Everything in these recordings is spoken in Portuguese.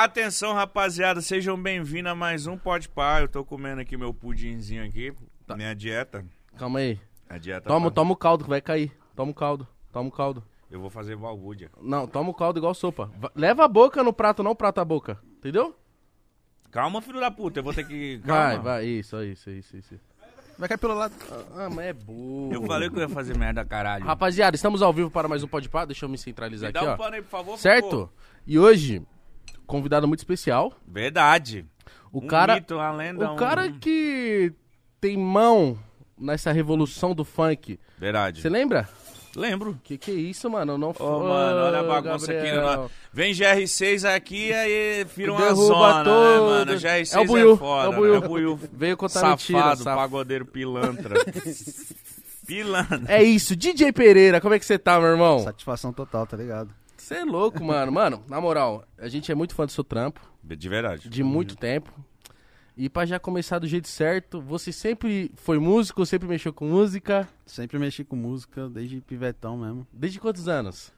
Atenção, rapaziada, sejam bem-vindos a mais um Pode Pá. Eu tô comendo aqui meu pudinzinho aqui, minha dieta. Calma aí. A dieta Toma, tá- toma o caldo que vai cair. Toma o caldo. Toma o caldo. Eu vou fazer balbúrdia. Não, toma o caldo igual sopa. Va- Leva a boca no prato, não o prato a boca. Entendeu? Calma, filho da puta, eu vou ter que... Vai, Calma. vai. Isso, isso, isso, isso. Vai cair pelo lado. Ah, mas é burro. Eu falei que eu ia fazer merda, caralho. Rapaziada, estamos ao vivo para mais um Pode Pá. Deixa eu me centralizar Me aqui, dá um ó. pano aí, por favor. pô. Certo? E hoje, convidado muito especial. Verdade. O Um cara, mito, uma lenda, o um- cara que tem mão nessa revolução do funk. Verdade. Você lembra? Lembro. Que que é isso, mano? Não Ô, mano, olha a bagunça aqui. Né? Vem GR6 aqui, aí vira uma Derruba zona, né, tudo. mano? GR6 É o Buiu, foda, é o Buiu. né? É o Buiu. Veio contar Safado, mentira, saf- pagodeiro pilantra. pilantra. É isso, DJ Pereira, como é que você tá, meu irmão? Satisfação total, tá ligado? Você é louco, mano. Mano, na moral, a gente é muito fã do seu trampo, De verdade. de muito tempo. E pra já começar do jeito certo, você sempre foi músico, sempre mexeu com música? Sempre mexi com música, desde pivetão mesmo. Desde quantos anos?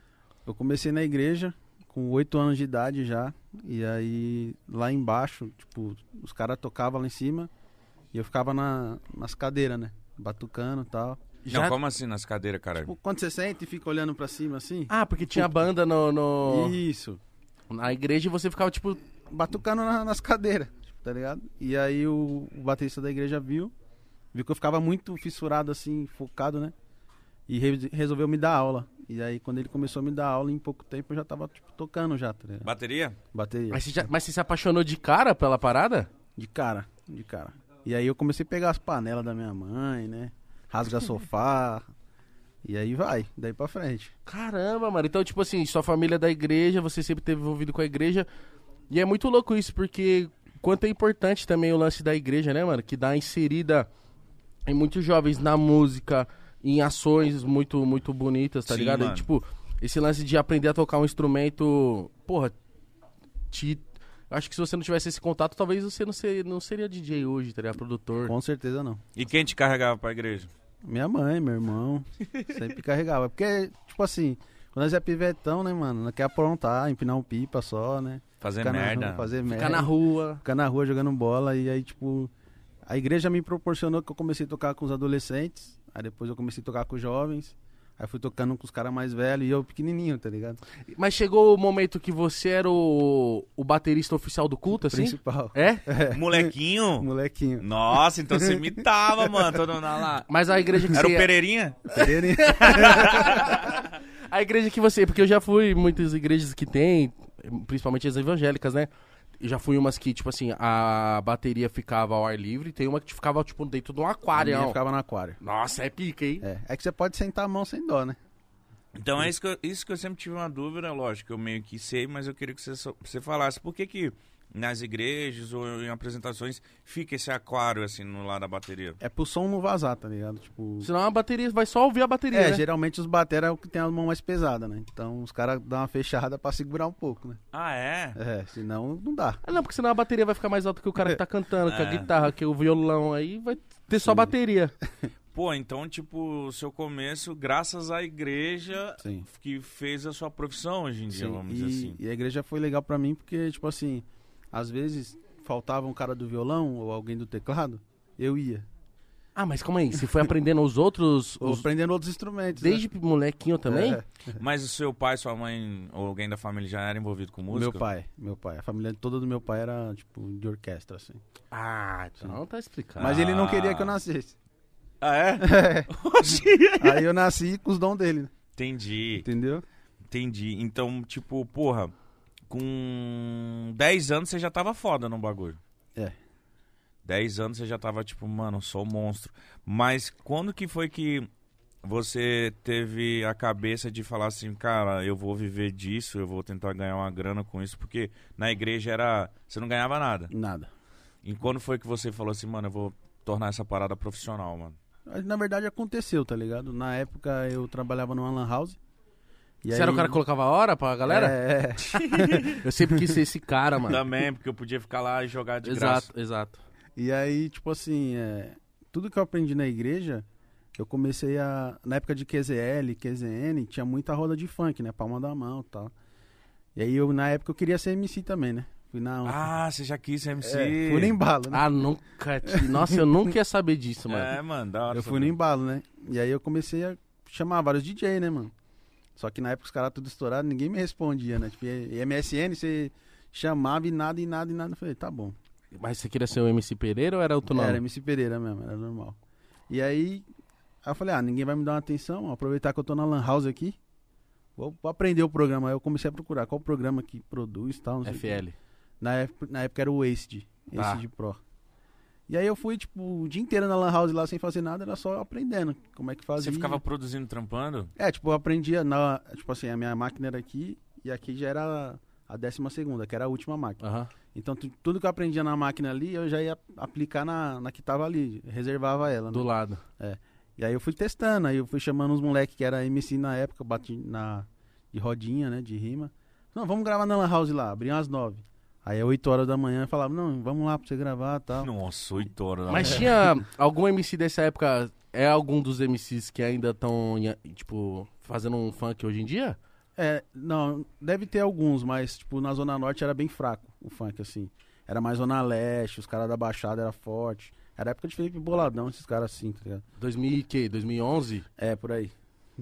Eu comecei na igreja com oito anos de idade já. E aí, lá embaixo, tipo, os caras tocavam lá em cima. E eu ficava na, nas cadeiras, né? Batucando e tal. Não, como assim nas cadeiras, caralho? Tipo, quando você senta e fica olhando pra cima assim. Ah, porque tinha banda no, no- Isso. na igreja e você ficava, tipo... Batucando na- nas cadeiras, tipo, tá ligado? E aí o, o baterista da igreja viu. Viu que eu ficava muito fissurado assim, focado, né? E re- resolveu me dar aula. E aí, quando ele começou a me dar aula, em pouco tempo eu já tava, tipo, tocando já, tá ligado? Bateria? Bateria. Mas você, já- mas você se apaixonou de cara pela parada? De cara, de cara. E aí eu comecei a pegar as panelas da minha mãe, né? Rasgar sofá. E aí vai, daí pra frente. Caramba, mano. Então, tipo assim, sua família é da igreja, você sempre teve envolvido com a igreja. E é muito louco isso, porque quanto é importante também o lance da igreja, né, mano? Que dá inserida em muitos jovens na música, em ações muito, muito bonitas, tá Sim, ligado? E, tipo, esse lance de aprender a tocar um instrumento, porra, te. Acho que se você não tivesse esse contato, talvez você não, ser, não seria DJ hoje, tá ligado? Produtor. Com certeza não. E quem te carregava pra igreja? Minha mãe, meu irmão, sempre carregava. Porque, tipo assim, quando nós é pivetão, né, mano? Não quer aprontar, empinar um pipa só, né? Fazer Ficar na merda. rua, fazer merda. Ficar na rua. Ficar na rua jogando bola. E aí, tipo, a igreja me proporcionou que eu comecei a tocar com os adolescentes. Aí depois eu comecei a tocar com os jovens. Aí fui tocando com os caras mais velhos e eu pequenininho, tá ligado? Mas chegou o momento que você era o, o baterista oficial do culto, assim? Principal. É? Molequinho? Molequinho. Nossa, então você imitava, mano. Todo mundo lá. Mas a igreja que Era o você... Pereirinha? Pereirinha. A igreja que você... Porque eu já fui em muitas igrejas que tem, principalmente as evangélicas, né? Eu já fui umas que, tipo assim, a bateria ficava ao ar livre. Tem uma que ficava, tipo, dentro de um A aquário. minha ficava no aquário. Nossa, é pica, hein? É. é que você pode sentar a mão sem dó, né? Então é isso que, eu, isso que eu sempre tive uma dúvida, lógico, eu meio que sei, mas eu queria que você, você falasse. Por que que nas igrejas ou em apresentações fica esse aquário assim no lado da bateria? É pro som não vazar, tá ligado? Tipo. Senão a bateria vai só ouvir a bateria, É, né? geralmente os batera é o que tem a mão mais pesada, né? Então os caras dão uma fechada pra segurar um pouco, né? Ah, é? É, senão não dá. Ah, não, porque senão a bateria vai ficar mais alta que o cara que tá cantando, que a É. guitarra, que o violão, aí vai ter só bateria. Pô, então, tipo, o seu começo, graças à igreja Sim. que fez a sua profissão hoje em dia, Sim, vamos e, dizer assim. e a igreja foi legal pra mim porque, tipo assim, às vezes faltava um cara do violão ou alguém do teclado, eu ia. Ah, mas calma aí, você foi aprendendo os outros... Ou os- aprendendo outros instrumentos. Desde molequinho né? também? É, Mas o seu pai, sua mãe ou alguém da família já era envolvido com música? meu pai, meu pai. A família toda do meu pai era, tipo, de orquestra, assim. Ah, então tá explicado. Mas ele não Ah. queria que eu nascesse. Ah, é? Oxi. Aí eu nasci com os dons dele, né? Entendi. entendeu? Entendi. Então, tipo, porra, com 10 anos você já tava foda no bagulho. É. 10 anos você já tava, tipo, mano, sou monstro. Mas quando que foi que você teve a cabeça de falar assim, cara, eu vou viver disso, eu vou tentar ganhar uma grana com isso? Porque na igreja era. Você não ganhava nada. Nada. E quando foi que você falou assim, mano, eu vou tornar essa parada profissional, mano? Na verdade aconteceu, tá ligado? Na época eu trabalhava numa lan house. E Você era o cara que colocava hora pra galera? É. Eu sempre quis ser esse cara, mano. Também, porque eu podia ficar lá e jogar de exato, graça. exato. E aí, tipo assim, é, tudo que eu aprendi na igreja, eu comecei a. Na época de QZL, QZN, tinha muita roda de funk, né? Palma da mão e tal. E aí, eu, na época, eu queria ser MC também, né? Fui na. Ah, você já quis ser MC. é, fui no embalo, né? Ah, nunca. te- Nossa, eu nunca ia saber disso, mano. É, mano, da hora. eu fui no embalo, né? E aí eu comecei a chamar vários DJ, né, mano? Só que na época os caras tudo estourados, ninguém me respondia, né? Tipo, e MSN, você chamava e nada, e nada, e nada. Eu falei, tá bom. Mas você queria ser o MC Pereira ou era outro nome? Era MC Pereira mesmo, era normal. E aí, aí eu falei, ah, ninguém vai me dar uma atenção, aproveitar que eu tô na Lan House aqui. Vou, vou aprender o programa. Aí eu comecei a procurar qual programa que produz e tal. não sei. FL. Na época, na época era o Wasted, Tá. Wasted Pro. E aí eu fui, tipo, o dia inteiro na Lan House lá sem fazer nada, era só aprendendo como é que fazia. Você ficava produzindo, trampando? É, tipo, eu aprendia na. Tipo assim, a minha máquina era aqui e aqui já era a décima segunda, que era a última máquina. Aham. Então tu- tudo que eu aprendia na máquina ali, eu já ia aplicar na, na que tava ali, reservava ela. né? Do lado. E aí eu fui testando, aí eu fui chamando uns moleques que era MC na época, bati na de rodinha, né, de rima. Não, vamos gravar na Lan House lá, abriam às nove. Aí é 8 horas da manhã, eu falava, não, vamos lá pra você gravar e tal. Nossa, 8 horas da Mas manhã. tinha algum MC dessa época? É algum dos MCs que ainda estão, tipo, fazendo um funk hoje em dia? É, não, deve ter alguns, mas tipo, na Zona Norte era bem fraco o funk, assim. Era mais Zona Leste, os caras da Baixada era forte. Era época de Felipe Boladão, esses caras assim, tá ligado? 2000 e quê? 2011? É, por aí.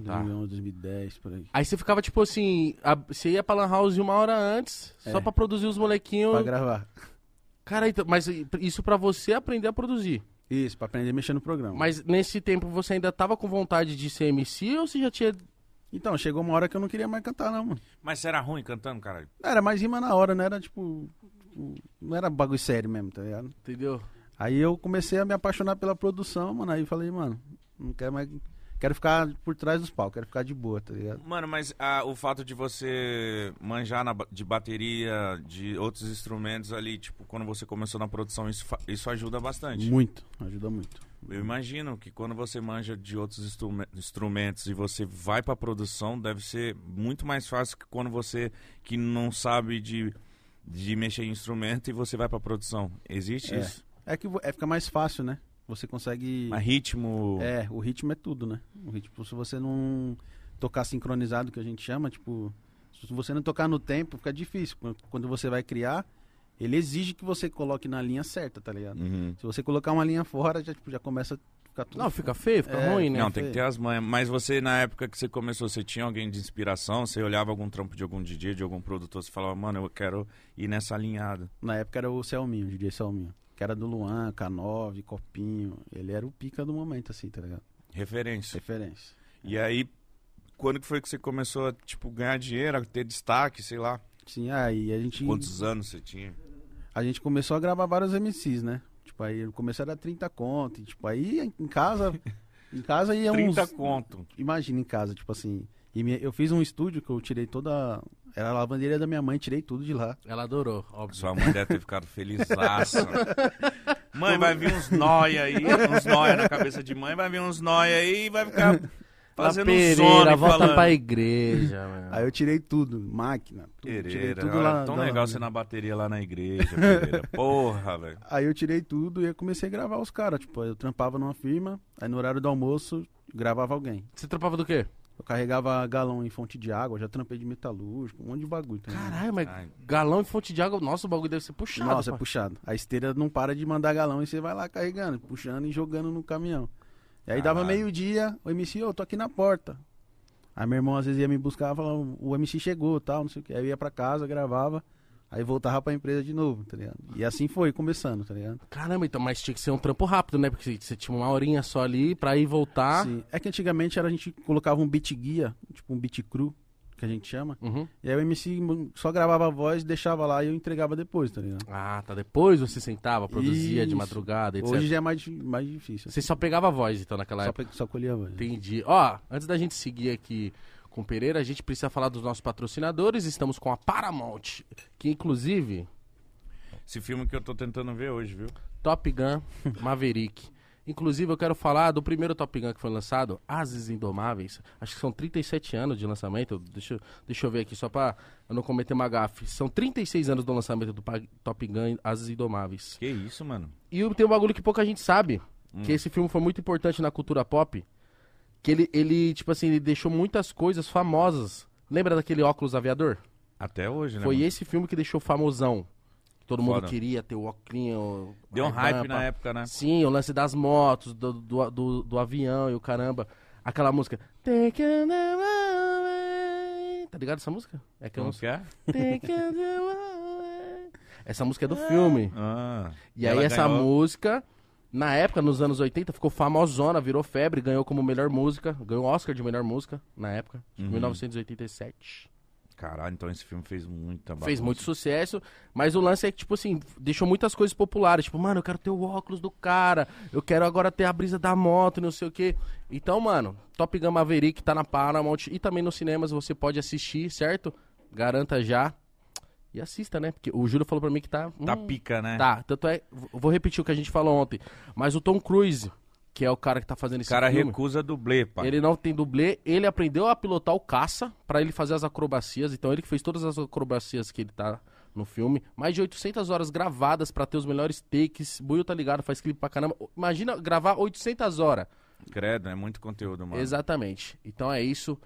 Tá. 2011, 2010, por aí. Aí você ficava, tipo assim, a- você ia pra Lan House uma hora antes, só É. pra produzir os molequinhos. Pra gravar. Cara, então, mas isso pra você aprender a produzir. Isso, pra aprender a mexer no programa. Mas nesse tempo você ainda tava com vontade de ser MC ou você já tinha. Então, chegou uma hora que eu não queria mais cantar, não, mano. Mas você era ruim cantando, caralho? Era mais rima na hora, não era tipo. tipo, Não era bagulho sério mesmo, tá ligado? Entendeu? Aí eu comecei a me apaixonar pela produção, mano. Aí eu falei, mano, não quero mais. Quero ficar por trás dos pau, quero ficar de boa, tá ligado? Mano, mas ah, o fato de você manjar na de bateria, de outros instrumentos ali, tipo, quando você começou na produção, isso, isso ajuda bastante. Muito, ajuda muito. Eu imagino que quando você manja de outros instrume- instrumentos e você vai pra produção, deve ser muito mais fácil que quando você que não sabe de, de mexer em instrumento e você vai pra produção. Existe É. isso? É que é, fica mais fácil, né? Você consegue. Mas ritmo. É, o ritmo é tudo, né? O ritmo, se você não tocar sincronizado, que a gente chama, tipo, se você não tocar no tempo, fica difícil. Quando- você vai criar, ele exige que você coloque na linha certa, tá ligado? Uhum. Se você colocar uma linha fora, já, tipo, já começa a ficar tudo. Não, fica feio, fica É, ruim, né? Não, tem que Feio. ter as manhas. Mas você, na época que você começou, você tinha alguém de inspiração? Você olhava algum trampo de algum DJ, de algum produtor, você falava, mano, eu quero ir nessa alinhada. Na época era o Selminho, o DJ Selminho. Que era do Luan, K9, Copinho. Ele era o pica do momento, assim, tá ligado? Referência. Referência. E aí, quando que foi que você começou a, tipo, ganhar dinheiro, a ter destaque, sei lá? Sim, aí a gente. Quantos anos você tinha? a gente começou a gravar vários MCs, né? Tipo, aí no começo era 30 conto. E, tipo, aí em casa. em casa ia 30 uns. conto. Imagina em casa, tipo assim. E eu fiz um estúdio que eu tirei toda. Era a lavanderia da minha mãe, tirei tudo de lá. Ela adorou, óbvio. Sua mãe deve ter ficado felizaça. mãe, vai vir uns nóia aí, uns nóia na cabeça de mãe, vai vir uns nóia aí e vai ficar fazendo um Pereira, sono e volta falando. pra igreja, meu. Aí eu tirei tudo, máquina, tudo, tirei Pereira, tudo olha, lá. tão legal você na bateria lá na igreja, Pereira. Porra, velho. Aí eu tirei tudo e comecei a gravar os caras. Tipo, eu trampava numa firma, aí no horário do almoço, gravava alguém. Você trampava do quê? Eu carregava galão em fonte de água, já trampei de metalúrgico, um monte de bagulho. ligado? Caralho, mas Ai. galão e fonte de água, nossa, o bagulho deve ser puxado. Nossa, é pá. puxado. A esteira não para de mandar galão e você vai lá carregando, puxando e jogando no caminhão. E aí dava Caralho. meio-dia, o MC, ô, tô aqui na porta. Aí meu irmão às vezes ia me buscar e falava, o MC chegou tal, não sei o que. Aí eu ia pra casa, gravava, aí voltava pra empresa de novo, tá ligado? E assim foi, começando, tá ligado? Caramba, então, mas tinha que ser um trampo rápido, né? Porque você tinha uma horinha só ali pra ir voltar. Sim. É que antigamente era, a gente colocava um beat guia, tipo um beat cru, que a gente chama. Uhum. E aí o MC só gravava a voz, deixava lá e eu entregava depois, tá ligado? Ah, tá. Depois você sentava, produzia de Isso. madrugada, etc. Hoje já é mais, mais difícil. Você só pegava a voz, então, naquela Só, época. só colhia a voz. Entendi. Ó, antes da gente seguir aqui com Pereira, a gente precisa falar dos nossos patrocinadores. Estamos com a Paramount, que inclusive, Esse filme que eu tô tentando ver hoje, viu? Top Gun Maverick. Inclusive, eu quero falar do primeiro Top Gun que foi lançado, Ases Indomáveis. Acho que são 37 anos de lançamento. Deixa, eu- deixa eu ver aqui, só pra eu não cometer uma gafe. São 36 anos do lançamento do Top Gun Ases Indomáveis. Que isso, mano? E tem um bagulho que pouca gente sabe. Hum. Que esse filme foi muito importante na cultura pop. Que ele, ele, tipo assim, ele deixou muitas coisas famosas. Lembra daquele óculos aviador? Até hoje, né? Foi mano? esse filme que deixou famosão. todo mundo Foda. queria ter o oclinho. Deu um hype na época, né? Sim, o lance das motos, do, do, do, do avião e o caramba. Aquela música. Take. Tá ligado essa música? É não Como que é? Essa música é do filme. Ah, E aí essa ganhou- música, na época, nos anos 80, ficou famosona, virou febre, ganhou como melhor música, ganhou Oscar de melhor música na época, Uhum. 1987. Caralho, então esse filme fez muita Fez bagunça. muito sucesso, mas o lance é que, tipo assim, deixou muitas coisas populares. Tipo, mano, eu quero ter o óculos do cara, eu quero agora ter a brisa da moto, não sei o quê. Então, mano, Top Gun Maverick tá na Paramount e também nos cinemas você pode assistir, certo? Garanta já. E assista, né? Porque o Júlio falou pra mim que tá. Tá hum, pica, né? Tá, tanto é. Vou repetir o que a gente falou ontem. Mas o Tom Cruise, que é o cara que tá fazendo O esse cara filme, recusa dublê, pai. ele não tem dublê, ele aprendeu a pilotar o caça pra ele fazer as acrobacias. Então ele que fez todas as acrobacias que ele tá no filme. Mais de 800 horas gravadas pra ter os melhores takes. Buio tá ligado, faz clipe pra caramba. Imagina gravar 800 horas. Credo, é muito conteúdo, mano. Exatamente. Então é isso.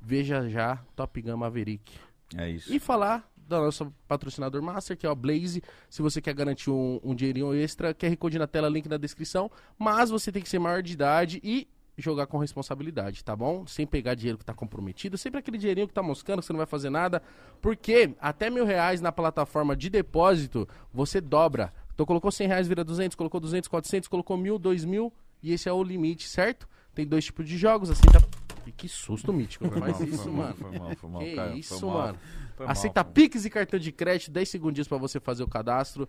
Veja já Top Gun Maverick. É isso. E falar da nossa patrocinador master, que é o Blaze. Se você quer garantir um, um dinheirinho extra, QR Code na tela, link na descrição. Mas você tem que ser maior de idade e jogar com responsabilidade, tá bom? Sem pegar dinheiro que tá comprometido. Sempre aquele dinheirinho que tá moscando, que você não vai fazer nada. Porque até mil reais na plataforma de depósito, você dobra. Então colocou 100 reais, vira 200, colocou 200, 400, colocou mil, 2 mil. E esse é o limite, certo? Tem dois tipos de jogos, aceita... E que susto, Mítico. Foi faz mal, isso, foi mal, mano. Foi mal, foi mal, Que cara. isso, mano. Foi Aceita mal. Pix e cartão de crédito, 10 segundinhos pra você fazer o cadastro.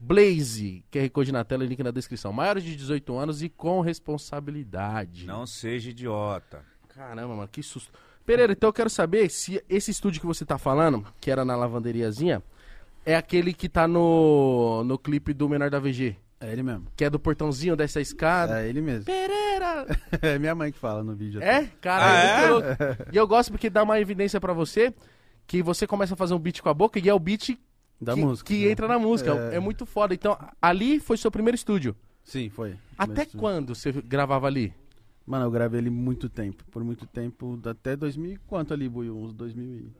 Blaze, QR Code na tela e link na descrição. Maiores de 18 anos e com responsabilidade. Não seja idiota. Caramba, mano, que susto. Pereira, então eu quero saber se esse estúdio que você tá falando, que era na lavanderiazinha, é aquele que tá no, no clipe do Menor da VG. É ele mesmo. Que é do portãozinho dessa escada. É ele mesmo. Pereira! É minha mãe que fala no vídeo. É? Cara, Ah, é louco. E eu gosto porque dá uma evidência pra você que você começa a fazer um beat com a boca e é o beat Da que, música. que né? entra na música. É. É. muito foda. Então, ali foi seu primeiro estúdio. Sim, foi. Até Mas- quando você gravava ali? Mano, eu gravei ele muito tempo. Por muito tempo. Até 2000 e quanto ali, Buiu? Uns 2000 e...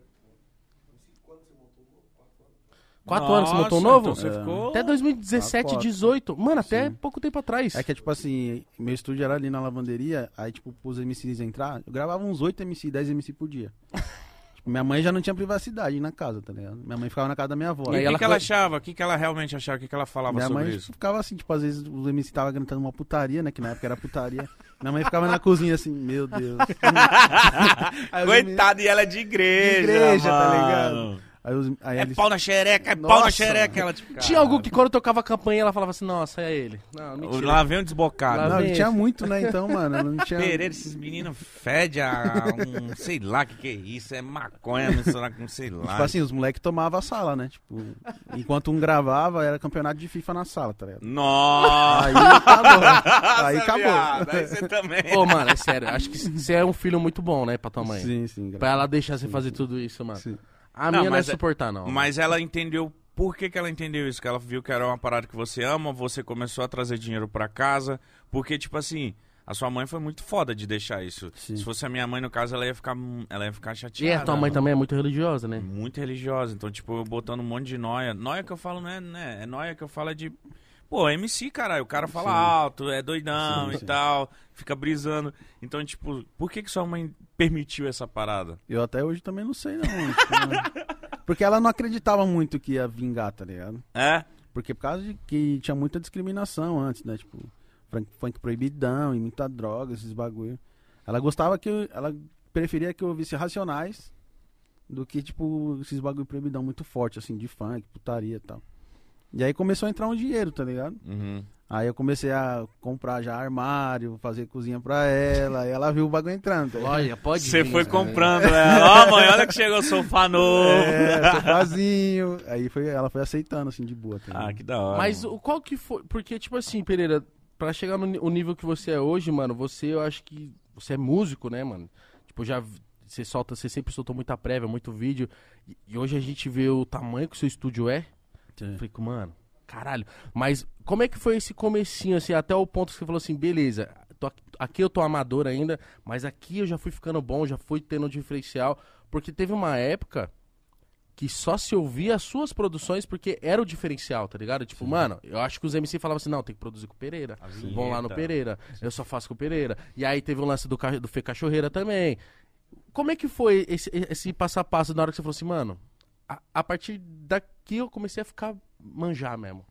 Quatro anos você montou um Nossa, novo? Então você É. ficou... Até 2017, Quatro. 18. Mano, até Sim. pouco tempo atrás. É que, tipo assim, meu estúdio era ali na lavanderia, aí, tipo, pros MCs entrar, eu gravava uns 8 MC, 10 MC por dia. tipo, minha mãe já não tinha privacidade na casa, tá ligado? Minha mãe ficava na casa da minha avó. E o que, ela que ela achava? O que, que ela realmente achava? O que, que ela falava Minha sobre mãe isso? ficava assim, tipo, às vezes os MC tava cantando uma putaria, né? Que na época era putaria. Minha mãe ficava na cozinha assim, meu Deus. Coitada, e ela é de igreja, De igreja, tá mano. ligado? Aí, os, aí É eles... pau na xereca, é pau na Nossa. xereca. Ela, tipo, Tinha algum que quando tocava a campanha ela falava assim, nossa, é ele. Não, mentira. Lá vem um desbocado. Lá Não, ele tinha muito, né? Então, mano, não tinha... Pereira, esses meninos fedem a um, sei lá o que, que é isso, é maconha misturada com sei lá. Tipo assim, os moleques tomavam a sala, né? Tipo, enquanto um gravava, era campeonato de FIFA na sala, tá ligado? Nossa! Aí acabou. Aí viado, acabou. Aí você também. Ô, mano, é sério. Acho que você é um filho muito bom, né, pra tua mãe. Sim, sim. Pra ela deixar você fazer tudo isso, mano. Sim. A Não, minha não é mas é- suportar, não. Mas ela entendeu. Por que, que ela entendeu isso? Que ela viu que era uma parada que você ama, você começou a trazer dinheiro pra casa. Porque, tipo assim, a sua mãe foi muito foda de deixar isso. Sim. Se fosse a minha mãe, no caso, ela ia ficar, ela ia ficar E chateada. a tua mãe também é muito religiosa, né? Muito religiosa. Então, tipo, eu botando um monte de noia. Noia que eu falo, não é, né? É noia que eu falo é de. Pô, MC, caralho. O cara fala Sim. alto, é doidão Sim, e sim. tal. Fica brisando. Então, tipo, por que, que sua mãe permitiu essa parada? Eu até hoje também não sei, não. tipo, né? Porque ela não acreditava muito que ia vingar, tá ligado? É? Porque por causa de que tinha muita discriminação antes, né? Tipo, funk, funk proibidão e muita droga, esses bagulho. Ela gostava que. eu- ela preferia que eu ouvisse Racionais do que, tipo, esses bagulho proibidão muito forte, assim, de funk, putaria e tal. E aí começou a entrar um dinheiro, tá ligado? Uhum. Aí eu comecei a comprar já armário, fazer cozinha pra ela, e ela viu o bagulho entrando. tá? Olha, pode Você foi né? comprando ela. Ó, mãe, olha que chegou o sofá novo. É, sofazinho. Aí foi, ela foi aceitando, assim, de boa. Tá? Ah, que da hora. Mas mano. o qual que foi. Porque, tipo assim, Pereira, pra chegar no nível que você é hoje, mano, você, eu acho que. Você é músico, né, mano? Tipo, já. Você solta, você sempre soltou muita prévia, muito vídeo. E, e hoje a gente vê o tamanho que o seu estúdio é. Eu falei, mano, caralho. Mas como é que foi esse comecinho, assim, até o ponto que você falou assim, beleza, tô aqui, eu tô amador ainda, mas aqui eu já fui ficando bom, já fui tendo um diferencial. Porque teve uma época que só se ouvia as suas produções porque era o diferencial, tá ligado? Tipo, mano, eu acho que os MC falavam assim, não, tem que produzir com o Pereira. Vão lá no. Pereira. Eu só faço com o Pereira. E aí teve o lance do, do Fê Cachorreira também. Como é que foi esse, esse passo a passo na hora que você falou assim, mano, a, partir daqui eu comecei a ficar manjar mesmo.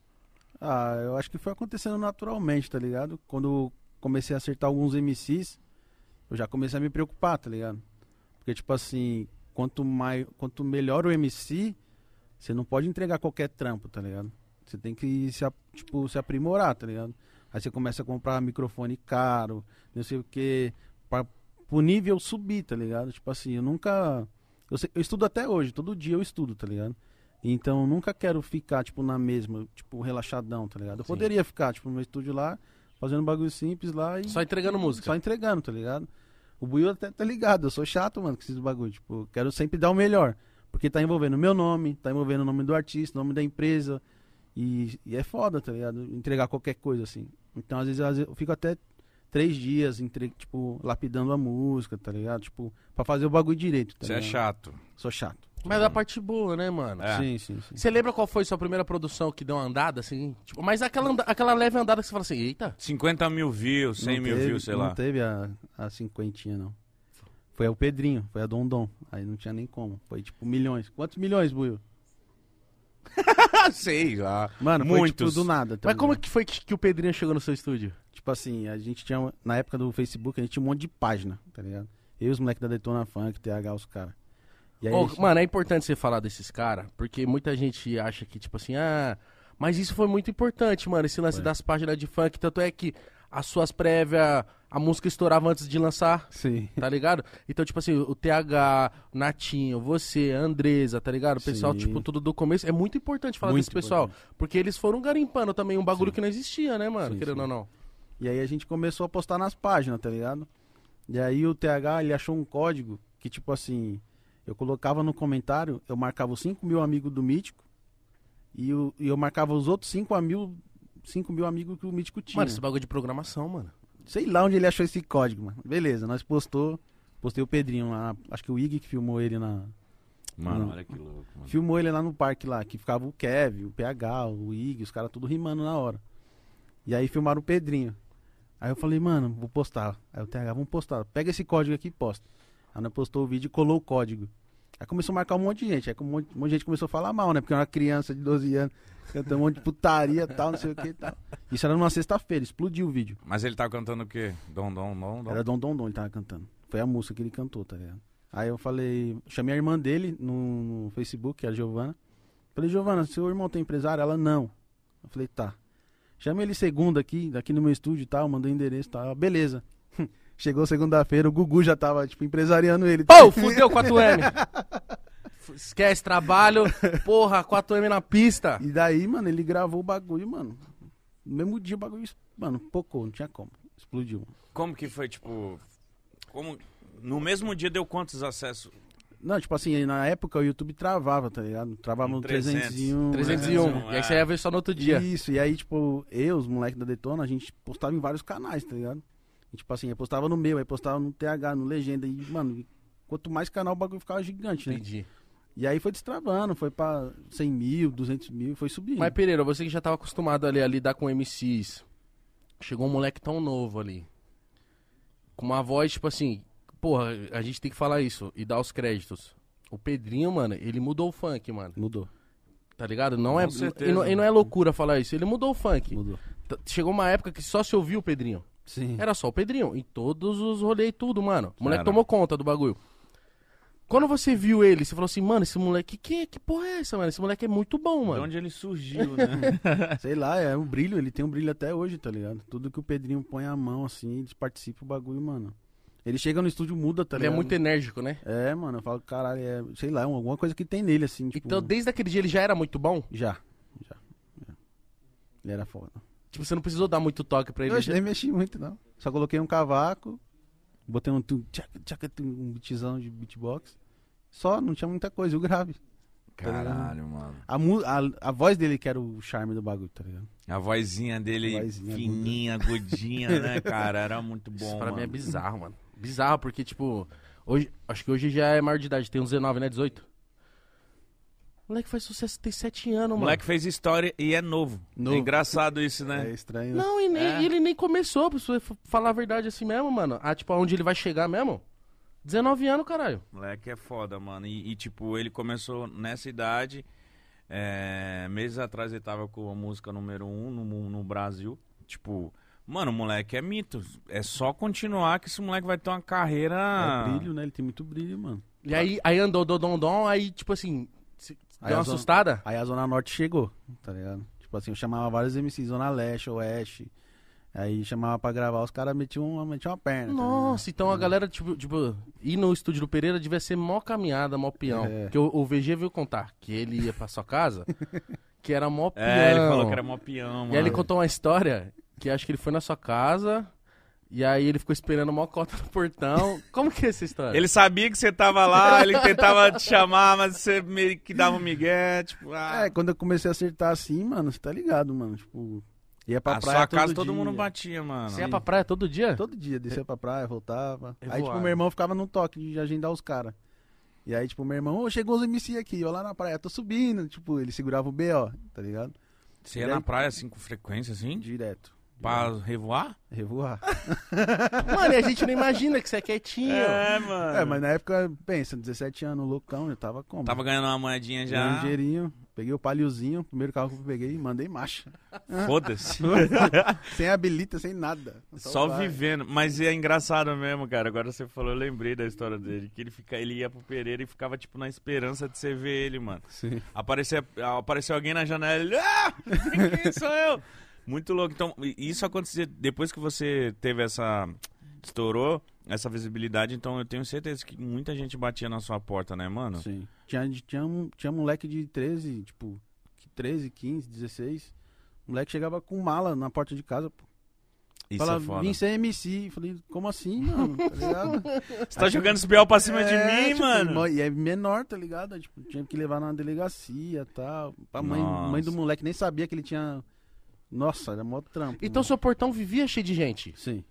Ah, eu acho que foi acontecendo naturalmente, tá ligado? Quando comecei a acertar alguns MCs, eu já comecei a me preocupar, tá ligado? Porque, tipo assim, quanto, mais, quanto melhor o MC, você não pode entregar qualquer trampo, tá ligado? Você tem que se, tipo, se aprimorar, tá ligado? Aí você começa a comprar microfone caro, não sei o que, pra, pro nível subir, tá ligado? Tipo assim, eu nunca. Eu, eu estudo até hoje, todo dia eu estudo, tá ligado? Então eu nunca quero ficar, tipo, na mesma, tipo, relaxadão, tá ligado? Eu Sim. poderia ficar, tipo, no meu estúdio lá, fazendo um bagulho simples lá e. Só entregando música. Só entregando, tá ligado? O Buiu até tá ligado, eu sou chato, mano, com esses bagulho. Tipo, eu quero sempre dar o melhor. Porque tá envolvendo o meu nome, tá envolvendo o nome do artista, o nome da empresa. E, e é foda, tá ligado? Entregar qualquer coisa, assim. Então, às vezes, às vezes eu fico até três dias, entre, tipo, lapidando a música, tá ligado? Tipo, pra fazer o bagulho direito, tá Você é ligado? chato. Sou chato. Mas a parte boa, né, mano? É. Sim, sim, sim. Você lembra qual foi sua primeira produção que deu uma andada, assim? Tipo, mas aquela, anda- aquela leve andada que você fala assim, eita. 50 mil views, 100 Não mil teve- views, sei não lá. teve a, a cinquentinha, não. Foi o Pedrinho, foi a Dondon. Aí não tinha nem como. Foi tipo milhões. Quantos milhões, Buiu? Sei lá. Mano, foi tipo do nada. tá Mas como ligado? que foi que, que o Pedrinho chegou no seu estúdio? Tipo assim, a gente tinha. Na época do Facebook, a gente tinha um monte de página, tá ligado? Eu e os moleques da Detona Funk, TH, os caras. E aí, Ô, eles- Mano, é importante você falar desses caras, porque muita gente acha que, tipo assim, ah, mas isso foi muito importante, mano, esse lance das páginas de funk. Tanto é que as suas prévias, a música estourava antes de lançar, Sim. tá ligado? Então, tipo assim, o TH, Natinho, você, a Andresa, tá ligado? O pessoal, Sim. tipo, tudo do começo. É muito importante falar Muito desse pessoal, importante. porque eles foram garimpando também um bagulho Sim. que não existia, né, mano? Sim, Querendo ou não. E aí a gente começou a postar nas páginas, tá ligado? E aí o TH, ele achou um código que, tipo assim, eu colocava no comentário, eu marcava os 5 mil amigos do Mítico e, o- e eu marcava os outros 5 mil, 5 mil amigos que o Mítico tinha. Mano, esse bagulho de programação, mano. Sei lá onde ele achou esse código, mano. Beleza, nós postou, postei o Pedrinho lá, acho que o Ig que filmou ele na... Mano, olha que louco, mano. Filmou ele lá no parque lá, que ficava o Kevin, o PH, o Ig, os caras tudo rimando na hora. E aí filmaram o Pedrinho. Aí eu falei, mano, vou postar. Aí o TH, vamos postar. Pega esse código aqui e posta. Aí nós postou o vídeo e colou o código. Aí começou a marcar um monte de gente. Aí um monte, um monte de gente começou a falar mal, né? Porque eu era uma criança de 12 anos, cantando um monte de putaria e tal, não sei o que e tal. Isso era numa sexta-feira, explodiu o vídeo. Mas ele tava cantando o quê? Dom, dom, dom, dom. Era Dom Dom Dom, ele tava cantando. Foi a música que ele cantou, tá ligado? Aí eu falei, chamei a irmã dele no, no Facebook, a Giovana. Falei, Giovana, seu irmão tem empresário? Ela, não. Eu falei, tá. Chamei ele segunda aqui, daqui no meu estúdio e tal, mandei o endereço e tal. Beleza. Chegou segunda-feira, o Gugu já tava, tipo, empresariando ele. Pô, fudeu 4M. F- Esquece trabalho, porra, 4M na pista. E daí, mano, ele gravou o bagulho, mano. No mesmo dia o bagulho, mano, pocou, não tinha como. Explodiu. Como que foi, tipo... Como... No mesmo dia deu quantos acessos? Não, tipo assim, na época o YouTube travava, tá ligado? Travava no 300. 301. 301. É. E aí você ia ver só no outro dia. Isso, e aí, tipo, eu, os moleques da Detona, a gente postava em vários canais, tá ligado? E, tipo assim, eu postava no meu, aí postava no TH, no Legenda, e, mano, quanto mais canal o bagulho ficava gigante, né? Entendi. E aí foi destravando, foi pra 100 mil, 200 mil, foi subindo. Mas, Pereira, você que já tava acostumado ali a lidar com MCs, chegou um moleque tão novo ali, com uma voz, tipo assim, porra, a gente tem que falar isso e dar os créditos. O Pedrinho, mano, ele mudou o funk, mano. Mudou, Tá ligado? Não Com é, certeza, e não, e não é loucura falar isso. Ele mudou o funk. mudou. T- Chegou uma época que só se ouvia o Pedrinho. Sim. Era só o Pedrinho. Em todos os rolês, tudo, mano. O moleque Cara. tomou conta do bagulho. Quando você viu ele, você falou assim, mano, esse moleque, que, que porra é essa, mano? Esse moleque é muito bom, De mano. onde ele surgiu, né? Sei lá, é um brilho, ele tem um brilho até hoje, tá ligado? Tudo que o Pedrinho põe a mão, assim, eles participam do bagulho, mano. Ele chega no estúdio, muda, tá ele é ligado? muito enérgico, né? É, mano, eu falo, caralho, é, sei lá, alguma coisa que tem nele, assim, tipo... Então, desde aquele dia ele já era muito bom? Já, já, já. Ele era foda. Tipo, você não precisou dar muito toque pra ele. Eu já- nem mexi muito, não. Só coloquei um cavaco, botei um, tchaca, um beatzão de beatbox. Só, não tinha muita coisa, o grave. Caralho, mano. A, a, a voz dele que era o charme do bagulho, tá ligado? A vozinha dele A vozinha fininha, agudinha, né, cara? Era muito bom, Isso pra mano. mim é bizarro, mano. Bizarro, porque, tipo, hoje, acho que hoje já é maior de idade, tem uns 19, né? 18? O moleque faz sucesso, tem sete anos, O mano. moleque fez história e é novo. Novo. É engraçado isso, É né? estranho. né? Não, e, nem- É. ele nem começou, pra falar a verdade assim mesmo, mano. Ah, tipo, aonde ele vai chegar mesmo? 19 anos, caralho. Moleque é foda, mano. E, e, tipo, ele começou nessa idade. é, meses atrás ele tava com a música número um no, no Brasil. Tipo, mano, o moleque é mito. É só continuar que esse moleque vai ter uma carreira. É brilho, né? Ele tem muito brilho, mano. E aí, aí andou dodondom, aí, tipo assim, se- Aí deu uma zona- assustada? Aí a Zona Norte chegou, tá ligado? Tipo assim, eu chamava vários MCs, Zona Leste, Oeste. Aí chamava pra gravar, os caras metiam uma, metiam uma perna. tá? Nossa, então a galera, tipo, tipo, ir no estúdio do Pereira devia ser mó caminhada, mó peão. É. Porque o, o VG veio contar que ele ia pra sua casa, que era mó peão. É, ele falou que era mó peão, mano. E aí ele contou uma história que acho que ele foi na sua casa e aí ele ficou esperando uma cota no portão. Como que é essa história? Ele sabia que você tava lá, ele tentava te chamar, mas você meio que dava um migué, tipo, ah, É, quando eu comecei a acertar assim, mano, você tá ligado, mano. Tipo, ia pra a praia sua todo casa todo dia. mundo batia, mano. Você ia pra praia todo dia? Todo dia, descia pra praia, voltava. Aí, tipo, Revoada. meu irmão ficava no toque de agendar os caras. E aí, tipo, meu irmão, ô, chegou os MC aqui, ó, lá na praia, tô subindo. Tipo, ele segurava o BO, tá ligado? Você ia na praia assim com frequência, assim? Direto. Pra revoar? Revoar. Mano, e a gente não imagina que você é quietinho. mano. É, mas na época, pensa, 17 anos, loucão, eu tava como? Tava ganhando uma moedinha Ganhei um já. dinheirinho, peguei o paliozinho, primeiro carro que eu peguei, mandei marcha. Foda-se. sem habilita, sem nada. Só vai. vivendo. Mas é engraçado mesmo, cara. Agora você falou, eu lembrei da história dele. Que ele, fica, ele ia pro Pereira e ficava, tipo, na esperança de você ver ele, mano. Sim. Aparecia, apareceu alguém na janela ele. Ah! Quem sou eu? Muito louco. Então, isso acontecia depois que você teve essa. Estourou essa visibilidade, então eu tenho certeza que muita gente batia na sua porta, né, mano? Sim. Tinha, tinha, um, tinha moleque de 13, tipo, 13, 15, 16. O moleque chegava com mala na porta de casa, pô. Isso Fala, é foda. vim ser MC. Falei, como assim, mano? Tá ligado? Você tá jogando esse BL pra cima de É, mim, tipo, mano? E é menor, tá ligado? Aí, Tipo, tinha que levar na delegacia e tal. A mãe, Nossa. mãe do moleque nem sabia que ele tinha. Nossa, era mó trampo. Então seu portão vivia cheio de gente. Sim.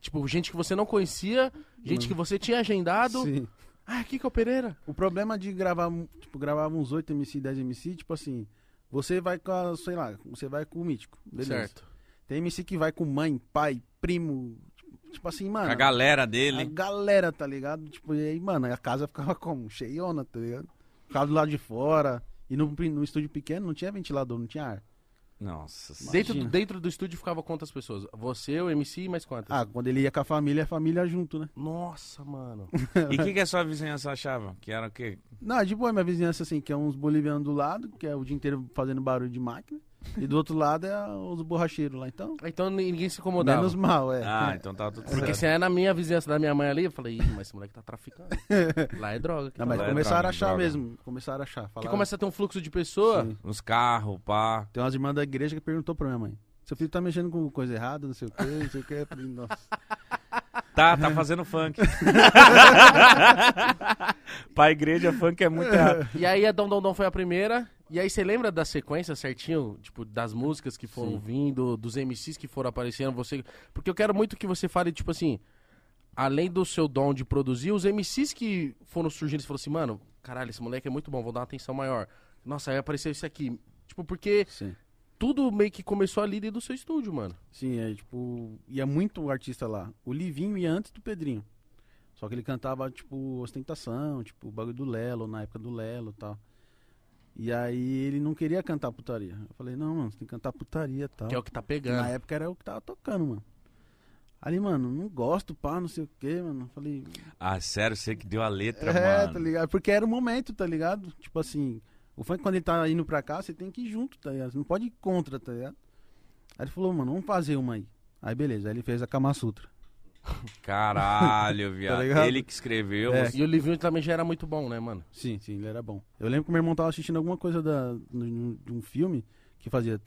Tipo, gente que você não conhecia, gente Não. que você tinha agendado. Sim. Ah, aqui que é o Pereira. O problema de gravar, tipo, gravar uns 8 MC, 10 MC, tipo assim, você vai com a, sei lá, você vai com o mítico, beleza. Certo. Tem MC que vai com mãe, pai, primo, tipo, tipo assim, mano. A galera a dele. galera, tá ligado? Tipo, e aí, mano, a casa ficava como? Cheiona, tá ligado? Ficava do lado de fora. E no, no estúdio pequeno não tinha ventilador, não tinha ar. Nossa senhora. Dentro, dentro do estúdio ficava quantas pessoas? Você, o MC e mais quantas? Ah, quando ele ia com a família, a família junto, né? Nossa, mano. E o que, que a sua vizinhança achava? Que era o quê? Não, de boa, minha vizinhança, assim, que é uns bolivianos do lado, que é o dia inteiro fazendo barulho de máquina. E do outro lado é os borracheiros lá. Então, Então ninguém se incomodava. menos mal, é. Ah, então tá tudo Porque certo. se é na minha vizinhança da minha mãe ali, eu falei, Ih, mas esse moleque tá traficando. Lá é droga. que Não, tá mas Lá é começaram droga, a achar droga. mesmo. Começaram a achar. Porque Falaram, começa a ter um fluxo de pessoa. Sim. Uns carros, pá. Tem umas irmãs da igreja que perguntou pra minha mãe. Seu filho tá mexendo com coisa errada, não sei o que, não sei o que. Eu falei, nossa. Tá, tá fazendo funk. pra igreja, funk é muito errado. E aí a Dom Dom Dom foi a primeira. E aí você lembra da sequência certinho, tipo, das músicas que foram Sim. vindo, dos MCs que foram aparecendo, você. Porque eu quero muito que você fale, tipo assim, além do seu dom de produzir, os MCs que foram surgindo, você falou assim, mano, caralho, esse moleque é muito bom, vou dar uma atenção maior. Nossa, aí apareceu isso aqui. Tipo, porque Sim. tudo meio que começou ali dentro do seu estúdio, mano. Sim, é tipo. Ia muito artista lá. O Livinho ia antes do Pedrinho. Só que ele cantava, tipo, ostentação, tipo, o bagulho do Lelo, na época do Lelo e tal. E aí ele não queria cantar putaria. Eu falei, não, mano, você tem que cantar putaria e tal. Que é o que tá Na pegando. época era o que tava tocando, mano. Ali, mano, não gosto, pá, não sei o que, mano. Eu Falei, Ah, sério, você que deu a letra, é, mano. tá ligado? Porque era o momento, tá ligado? Tipo assim, o funk quando ele tá indo pra cá, você tem que ir junto, tá ligado? Você não pode ir contra, tá ligado? Aí ele falou, mano, vamos fazer uma aí. Aí beleza, aí ele fez a Kama Sutra. Caralho, viado. Tá ele que escreveu. É. E o livrinho também já era muito bom, né, mano? Sim, sim, ele era bom. Eu lembro que meu irmão tava assistindo alguma coisa da, de um filme que fazia.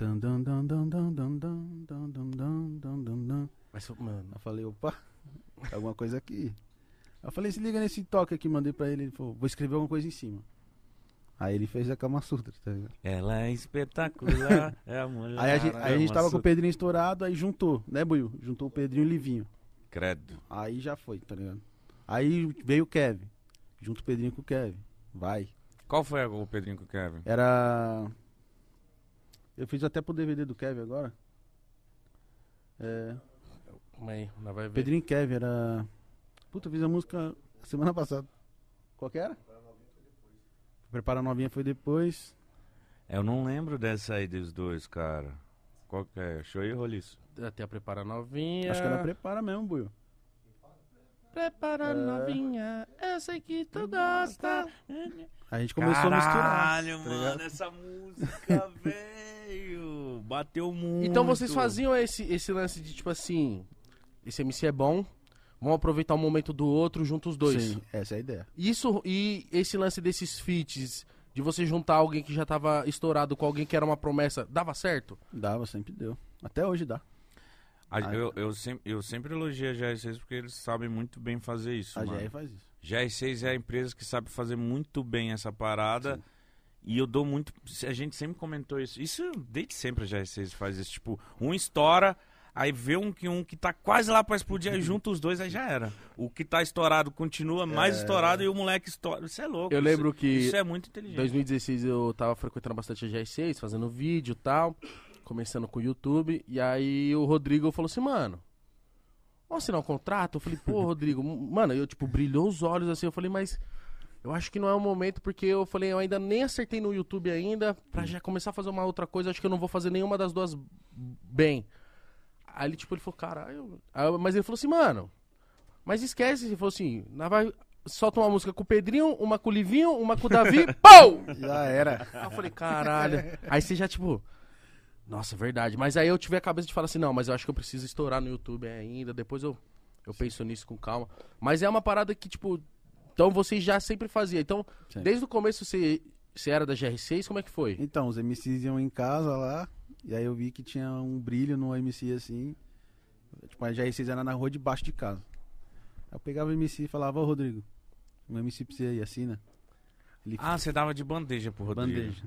Mas, mano. Eu falei, opa, alguma coisa aqui. Eu falei, se liga nesse toque aqui, mandei pra ele. Ele falou, vou escrever alguma coisa em cima. Aí ele fez a Kama Sutra, tá ligado? Ela é espetacular, é a mulher. Aí a gente, aí a gente tava com o Pedrinho estourado, aí juntou, né, Buiu? Juntou o Pedrinho e o Livinho. Credo. Aí já foi, tá ligado? Aí veio o Kevin. Junto o Pedrinho com o Kevin. Vai. Qual foi a- o Pedrinho com o Kevin? Era. Eu fiz até pro DVD do Kevin agora. É. Aí, nós vai ver. Pedrinho e Kevin era. Puta, eu fiz a música semana passada. Qual que era? Prepara novinha foi depois. Eu não lembro dessa aí dos dois, cara. Qual que é? Show e roliço. Até a prepara novinha. Acho que era prepara mesmo, Buio. Prepara É. novinha, eu sei que tu gosta. A gente começou a misturar. Caralho, tá mano, essa música, velho. Bateu muito. Então vocês faziam esse, esse lance de tipo assim: esse MC é bom, vamos aproveitar um momento do outro, juntos os dois. Sim, essa é a ideia. Isso e esse lance desses feats, de você juntar alguém que já tava estourado com alguém que era uma promessa, dava certo? Dava, sempre deu. Até hoje dá. A- eu, eu, sempre, eu sempre elogio a GR6 porque eles sabem muito bem fazer isso. A mano. GR faz isso. GR6 é a empresa que sabe fazer muito bem essa parada. Sim. E eu dou muito. A gente sempre comentou isso. Isso desde sempre a GR6 faz isso. Tipo, um estoura, aí vê um que um que tá quase lá pra explodir, aí junta os dois, aí já era. O que tá estourado continua mais É. estourado e o moleque estoura. Isso é louco. Eu isso- lembro que Isso é muito Em inteligente. 2016 eu tava frequentando bastante a GR6, fazendo vídeo e tal, começando com o YouTube, e aí o Rodrigo falou assim, mano, vamos assinar um contrato? Eu falei, pô, Rodrigo, mano, eu tipo, brilhou os olhos assim, eu falei, mas eu acho que não é o momento, porque eu falei, eu ainda nem acertei no YouTube ainda, pra já começar a fazer uma outra coisa, acho que eu não vou fazer nenhuma das duas bem. Aí ele, tipo, ele falou, caralho, mas ele falou assim, mano, mas esquece, ele falou assim, vai... Solta uma música com o Pedrinho, uma com o Livinho, uma com o Davi, pau! Já era. Aí eu falei, caralho. Aí você já, tipo. Nossa, é verdade. Mas aí eu tive a cabeça de falar assim, não, mas eu acho que eu preciso estourar no YouTube ainda. Depois eu, eu penso nisso com calma. Mas é uma parada que, tipo. Então vocês já sempre faziam. Então, Sim. desde o começo você, você era da GR6, como é que foi? Então, os MCs iam em casa lá, e aí eu vi que tinha um brilho no MC assim. Tipo, a GR6 era na rua de baixo de casa. Aí eu pegava o MC e falava, ô Rodrigo, um MC pra você aí, assina. Ele Ah, você dava de bandeja pro Rodrigo. bandeja.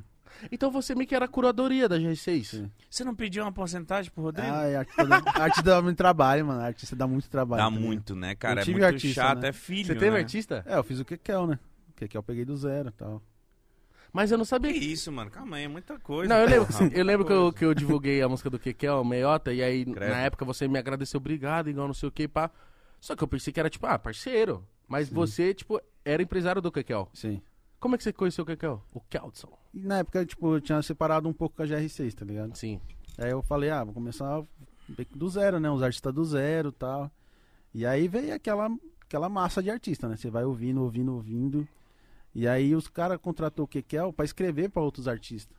Então você meio que era a curadoria da GR6. Sim. Você não pediu uma porcentagem pro Rodrigo? Ah, é, artista, dá, artista dá muito trabalho, mano. Artista dá muito trabalho. Dá tá ligado? muito, né, cara? Eu É muito artista, chato, né? é filho, Você teve né? artista? É, eu fiz o Kekel, né? O Kekel eu peguei do zero e tal. Mas eu não Que sabia. isso, mano? Calma aí, é muita coisa. Não, eu lembro, porra. eu lembro que, eu, que eu divulguei a música do Kekel, Meiota, e aí Credo. na época você me agradeceu, obrigado, igual não sei o que, pá. Só que eu pensei que era tipo, ah, parceiro. Mas você, tipo, era empresário do Kekel. Sim. Como é que você conheceu o Kekel? O Keldson. E na época, tipo, eu tinha separado um pouco com a GR6, tá ligado? Sim. Aí eu falei, ah, vou começar do zero, né? Os artistas do zero e tal. E aí veio aquela, aquela massa de artista, né? Você vai ouvindo, ouvindo, ouvindo. E aí os caras contratou o Kekel pra escrever pra outros artistas.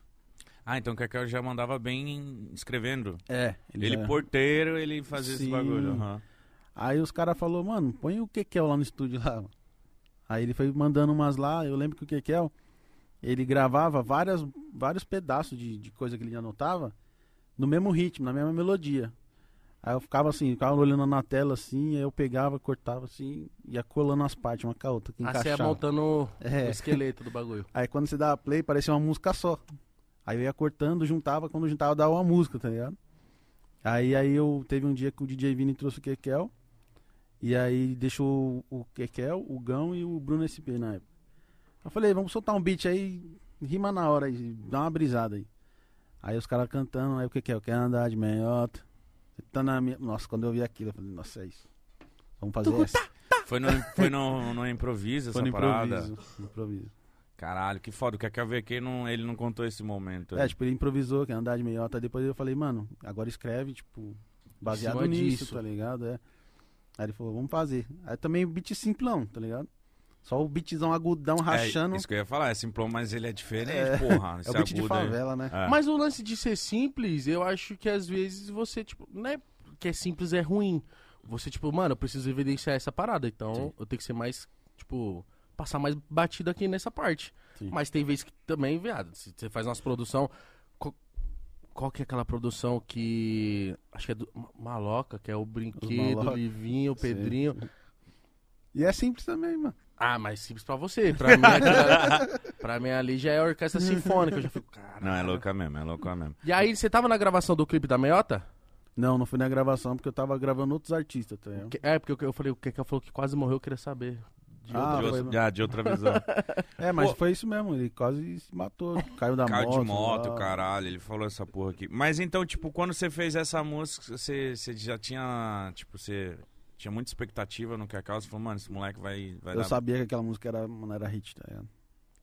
Ah, então o Kaká já mandava bem escrevendo. É, Ele, já- porteiro, ele fazia esse Sim. bagulho. aham. Aí os caras falaram, mano, põe o Kekel lá no estúdio lá. mano. Aí ele foi mandando umas lá, eu lembro que o Kekel, ele gravava várias, vários pedaços de, de coisa que ele anotava no mesmo ritmo, na mesma melodia. Aí eu ficava assim, ficava olhando na tela assim, aí eu pegava, cortava assim, ia colando as partes, uma com a outra, que Ah, você ia montando o É. esqueleto do bagulho. Aí quando você dava play, parecia uma música só. Aí eu ia cortando, juntava, quando juntava dava uma música, tá ligado? Aí, aí eu teve um dia que o DJ Vini trouxe o Kekel. E aí deixou o, o Kekel, o Gão e o Bruno SP na época. Eu falei, vamos soltar um beat aí, rima na hora aí, dá uma brisada aí. Aí os caras cantando, aí o Kekel, quer andar de meiota. Tá na minha... Nossa, quando eu vi aquilo, eu falei, nossa, é isso. Vamos fazer essa. Foi no, foi no, no improviso essa Foi no parada. improviso. no improviso. Caralho, que foda. O Kaká VQ não, ele não contou esse momento. É, tipo, ele improvisou, quer andar de meiota. Depois eu falei, mano, agora escreve, tipo, baseado nisso, disso. tá ligado? É. Aí ele falou, vamos fazer. Aí também o beat simplão, tá ligado? Só o beatzão agudão rachando. É, isso que eu ia falar, é simplão, mas ele é diferente, É. porra. É o beat de agudo aí. favela, né? É. Mas o lance de ser simples, eu acho que às vezes você, tipo, não é que é simples é ruim. Você, tipo, mano, eu preciso evidenciar essa parada, então Sim. eu tenho que ser mais, tipo, passar mais batido aqui nessa parte. Sim. Mas tem vezes que também, viado, se você faz umas produção. Qual, qual que é aquela produção que. Acho que é do Ma- Maloca, que é o Brinquedo, o. Livinho, o Sim. E é simples também, mano. Ah, mas simples pra você. Pra mim, aquela- pra mim ali já é a orquestra sinfônica. Eu já fico, caralho. Não, é louca mesmo, é louca mesmo. E aí, você tava na gravação do clipe da Meiota? Não, não fui na gravação porque eu tava gravando outros artistas, tá ligado? É, porque eu, eu falei, o que que falou que quase morreu, eu queria saber de Ah, de, outra. foi- ah, de outra visão. É, mas Pô. foi isso mesmo. Ele quase se matou. Caiu da Caiu moto. de moto, lá. caralho, ele falou essa porra aqui. Mas então, tipo, quando você fez essa música, você, você já tinha, tipo, você tinha muita expectativa no que a causa, falou, mano, esse moleque vai, vai Eu dar... sabia que aquela música era, não era hit, tá ligado?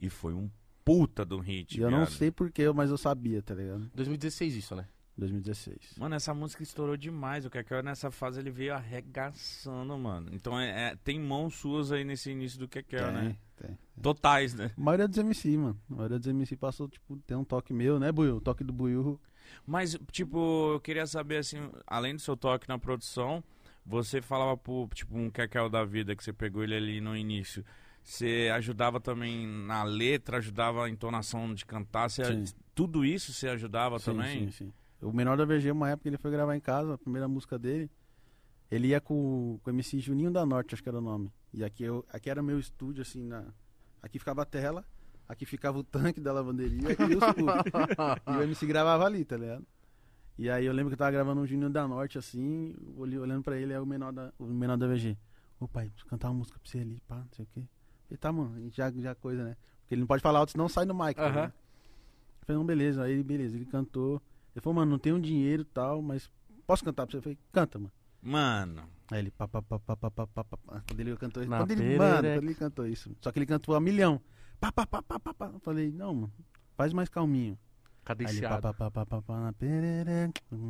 E foi um puta do hit, E eu não sei porquê, mas eu sabia, tá ligado? 2016 isso, né? 2016. Mano, essa música estourou demais. O Kekel nessa fase ele veio arregaçando, mano. Então é, é- tem mãos suas aí nesse início do Kekel, tem, né? tem. Totais, né? A maioria dos MC, mano. A maioria dos MC passou, tipo, tem um toque meu, né, Buiu? O toque do Buiu. Mas, tipo, eu queria saber, assim, além do seu toque na produção, você falava pro, tipo, um Kekel da vida que você pegou ele ali no início. Você ajudava também na letra, ajudava a entonação de cantar, você- Sim. tudo isso você ajudava Sim, também? sim, sim. O menor da VG, uma época, ele foi gravar em casa, a primeira música dele. Ele ia com, com o MC Juninho da Norte, acho que era o nome. E aqui, eu, aqui era meu estúdio, assim, na... aqui ficava a tela, aqui ficava o tanque da lavanderia e os. E o MC gravava ali, tá ligado? E aí eu lembro que eu tava gravando um Juninho da Norte, assim, olhando pra ele, é o menor da, o menor da VG. Ô pai, preciso cantar uma música pra você ali, pá, não sei o quê. Falei, tá, mano, a gente já, já coisa, né? Porque ele não pode falar alto, senão sai no mic. tá Aham. ligado? Eu falei, não, beleza. Aí, beleza, ele cantou. Ele falou, mano, não tenho dinheiro e tal, mas posso cantar pra você? Eu falei, canta, mano. Mano, Aí ele, pá, pá, pá, pá, pá, pá, pá, pá. Quando ele cantou isso, quando ele, mano, quando ele cantou isso. Só que ele cantou a milhão. Pá, pá, pá, pá, pá, pá. Eu falei, não, mano, faz mais calminho. Cadenciado. pá, pá, pá. Hum.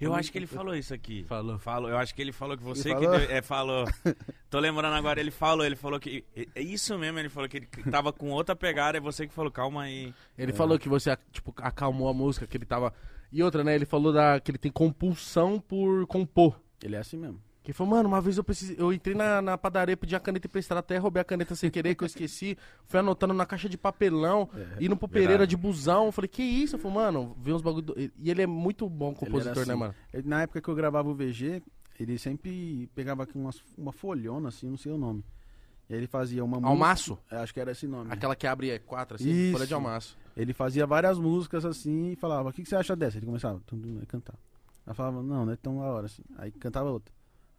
eu acho que ele falou isso aqui. Falou. Falou, eu acho que ele falou que você Ele que falou? deu- é, falou. Tô lembrando agora, ele falou, ele falou que é- é isso mesmo, ele falou que ele tava com outra pegada e você que falou, calma aí. Ele É. falou que você, tipo, acalmou a música, que ele tava... E outra, né? Ele falou da, que ele tem compulsão por compor. Ele é assim mesmo. Que ele falou, mano, uma vez eu precisei, eu entrei na, na padaria, pedi a caneta emprestada, até roubei a caneta sem querer, que eu esqueci. Fui anotando na caixa de papelão, É, indo pro. Pereira de busão. Falei, que isso? Eu falei, mano, vi uns bagulho. do- E ele é muito bom compositor, assim. né, mano? Ele- na época que eu gravava o VG, ele sempre pegava aqui umas, uma folhona, assim, não sei o nome. E aí ele fazia uma música. Almaço? É, Acho que era esse nome. Aquela que abre quatro, assim, Isso. folha de almaço. Ele fazia várias músicas assim e falava, o que, que você acha dessa? Ele começava tum, tum, a cantar. Aí falava, não, não é tão da hora assim. Aí cantava outra.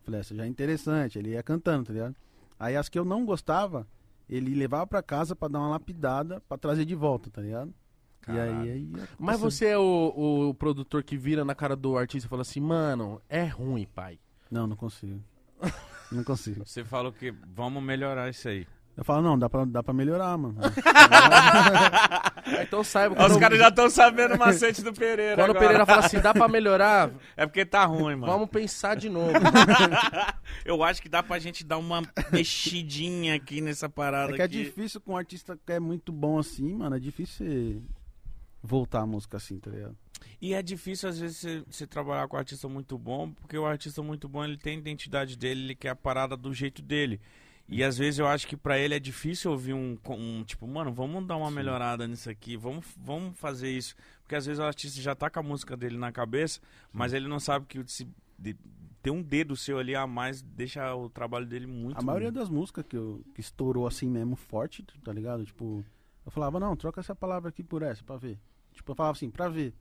Falei, essa já é interessante, ele ia cantando, tá ligado? Aí as que eu não gostava, ele levava pra casa pra dar uma lapidada pra trazer de volta, tá ligado? E aí, aí Mas você é o, o produtor que vira na cara do artista e fala assim, mano, é ruim, pai. Não, não consigo. não consigo. Você falou que vamos melhorar isso aí. Eu falo, não, dá pra, dá pra melhorar, mano. Então saiba Os caras já estão sabendo o macete do Pereira. Quando o agora. Pereira fala assim, dá pra melhorar, É porque tá ruim, mano. vamos pensar de novo. Eu acho que dá pra gente dar uma mexidinha aqui nessa parada É que é aqui. difícil com um artista que é muito bom assim, mano. É difícil você voltar a música assim, tá ligado? E é difícil, às vezes, você, você trabalhar com um artista muito bom, porque o artista muito bom, ele tem a identidade dele, ele quer a parada do jeito dele. E às vezes eu acho que pra ele é difícil ouvir um, um tipo, mano, vamos dar uma Sim. melhorada nisso aqui, vamos, vamos fazer isso. Porque às vezes o artista já tá com a música dele na cabeça, mas ele não sabe que se de- ter um dedo seu ali a mais deixa o trabalho dele muito A maioria das músicas que, eu, que estourou assim mesmo forte, tá ligado? Tipo, eu falava, não, troca essa palavra aqui por essa pra ver. Tipo, eu falava assim, pra ver.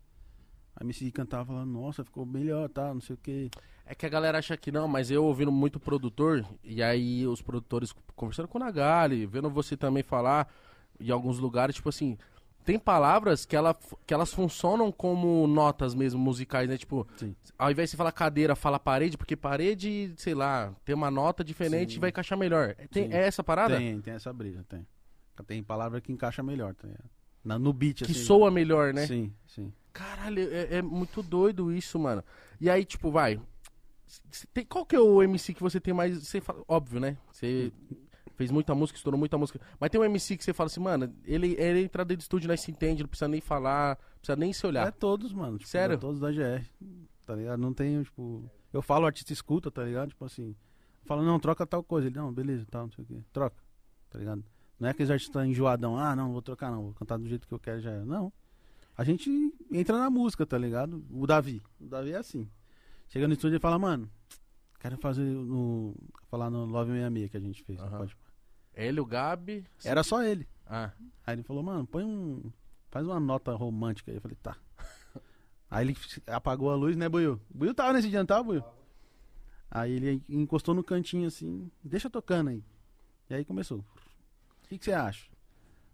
Aí MC cantava falando, nossa, ficou melhor, tá, não sei o que. É que a galera acha que não, mas eu ouvindo muito produtor, e aí os produtores conversando com o Nagali, vendo você também falar em alguns lugares, tipo assim, tem palavras que, ela, que elas funcionam como notas mesmo musicais, né? Tipo, Sim. ao invés de você falar cadeira, fala parede, porque parede, sei lá, tem uma nota diferente Sim. e vai encaixar melhor. Tem, Sim. é essa parada? Tem, tem essa brisa, tem. Tem palavra que encaixa melhor, tá? Na, no beat, Que assim. soa melhor, né? Sim, sim. Caralho, é, é muito doido isso, mano. E aí, tipo, vai. Tem, qual que é o MC que você tem mais. Você fala, óbvio, né? Você fez muita música, estourou muita música. Mas tem um MC que você fala assim, mano, ele, ele entra dentro do estúdio, nós se entende, não precisa nem falar, não precisa nem se É olhar. todos, mano. Tipo, Sério? é todos da GR. Tá ligado? Não tenho, tipo. Eu falo, o artista escuta, tá ligado? Tipo assim. Fala, não, troca tal coisa. Ele, não, beleza, tal, não sei o quê. Troca. Tá ligado? Não é aqueles artistas enjoadão, ah, não, vou trocar não, vou cantar do jeito que eu quero já. é. Não. A gente entra na música, tá ligado? O Davi. O Davi é assim. Chega no estúdio e fala, mano, quero fazer no. Falar no Love 66 que a gente fez. Aham. Pode. Ele, o Gabi. Era só ele. Ah, Aí ele falou, mano, põe um. Faz uma nota romântica aí. Eu falei, tá. Aí ele apagou a luz, né, Buiu? Buiu tava nesse dia, não tava, Buiu? Aí ele encostou no cantinho assim, deixa tocando aí. E E aí começou. O que, que você acha?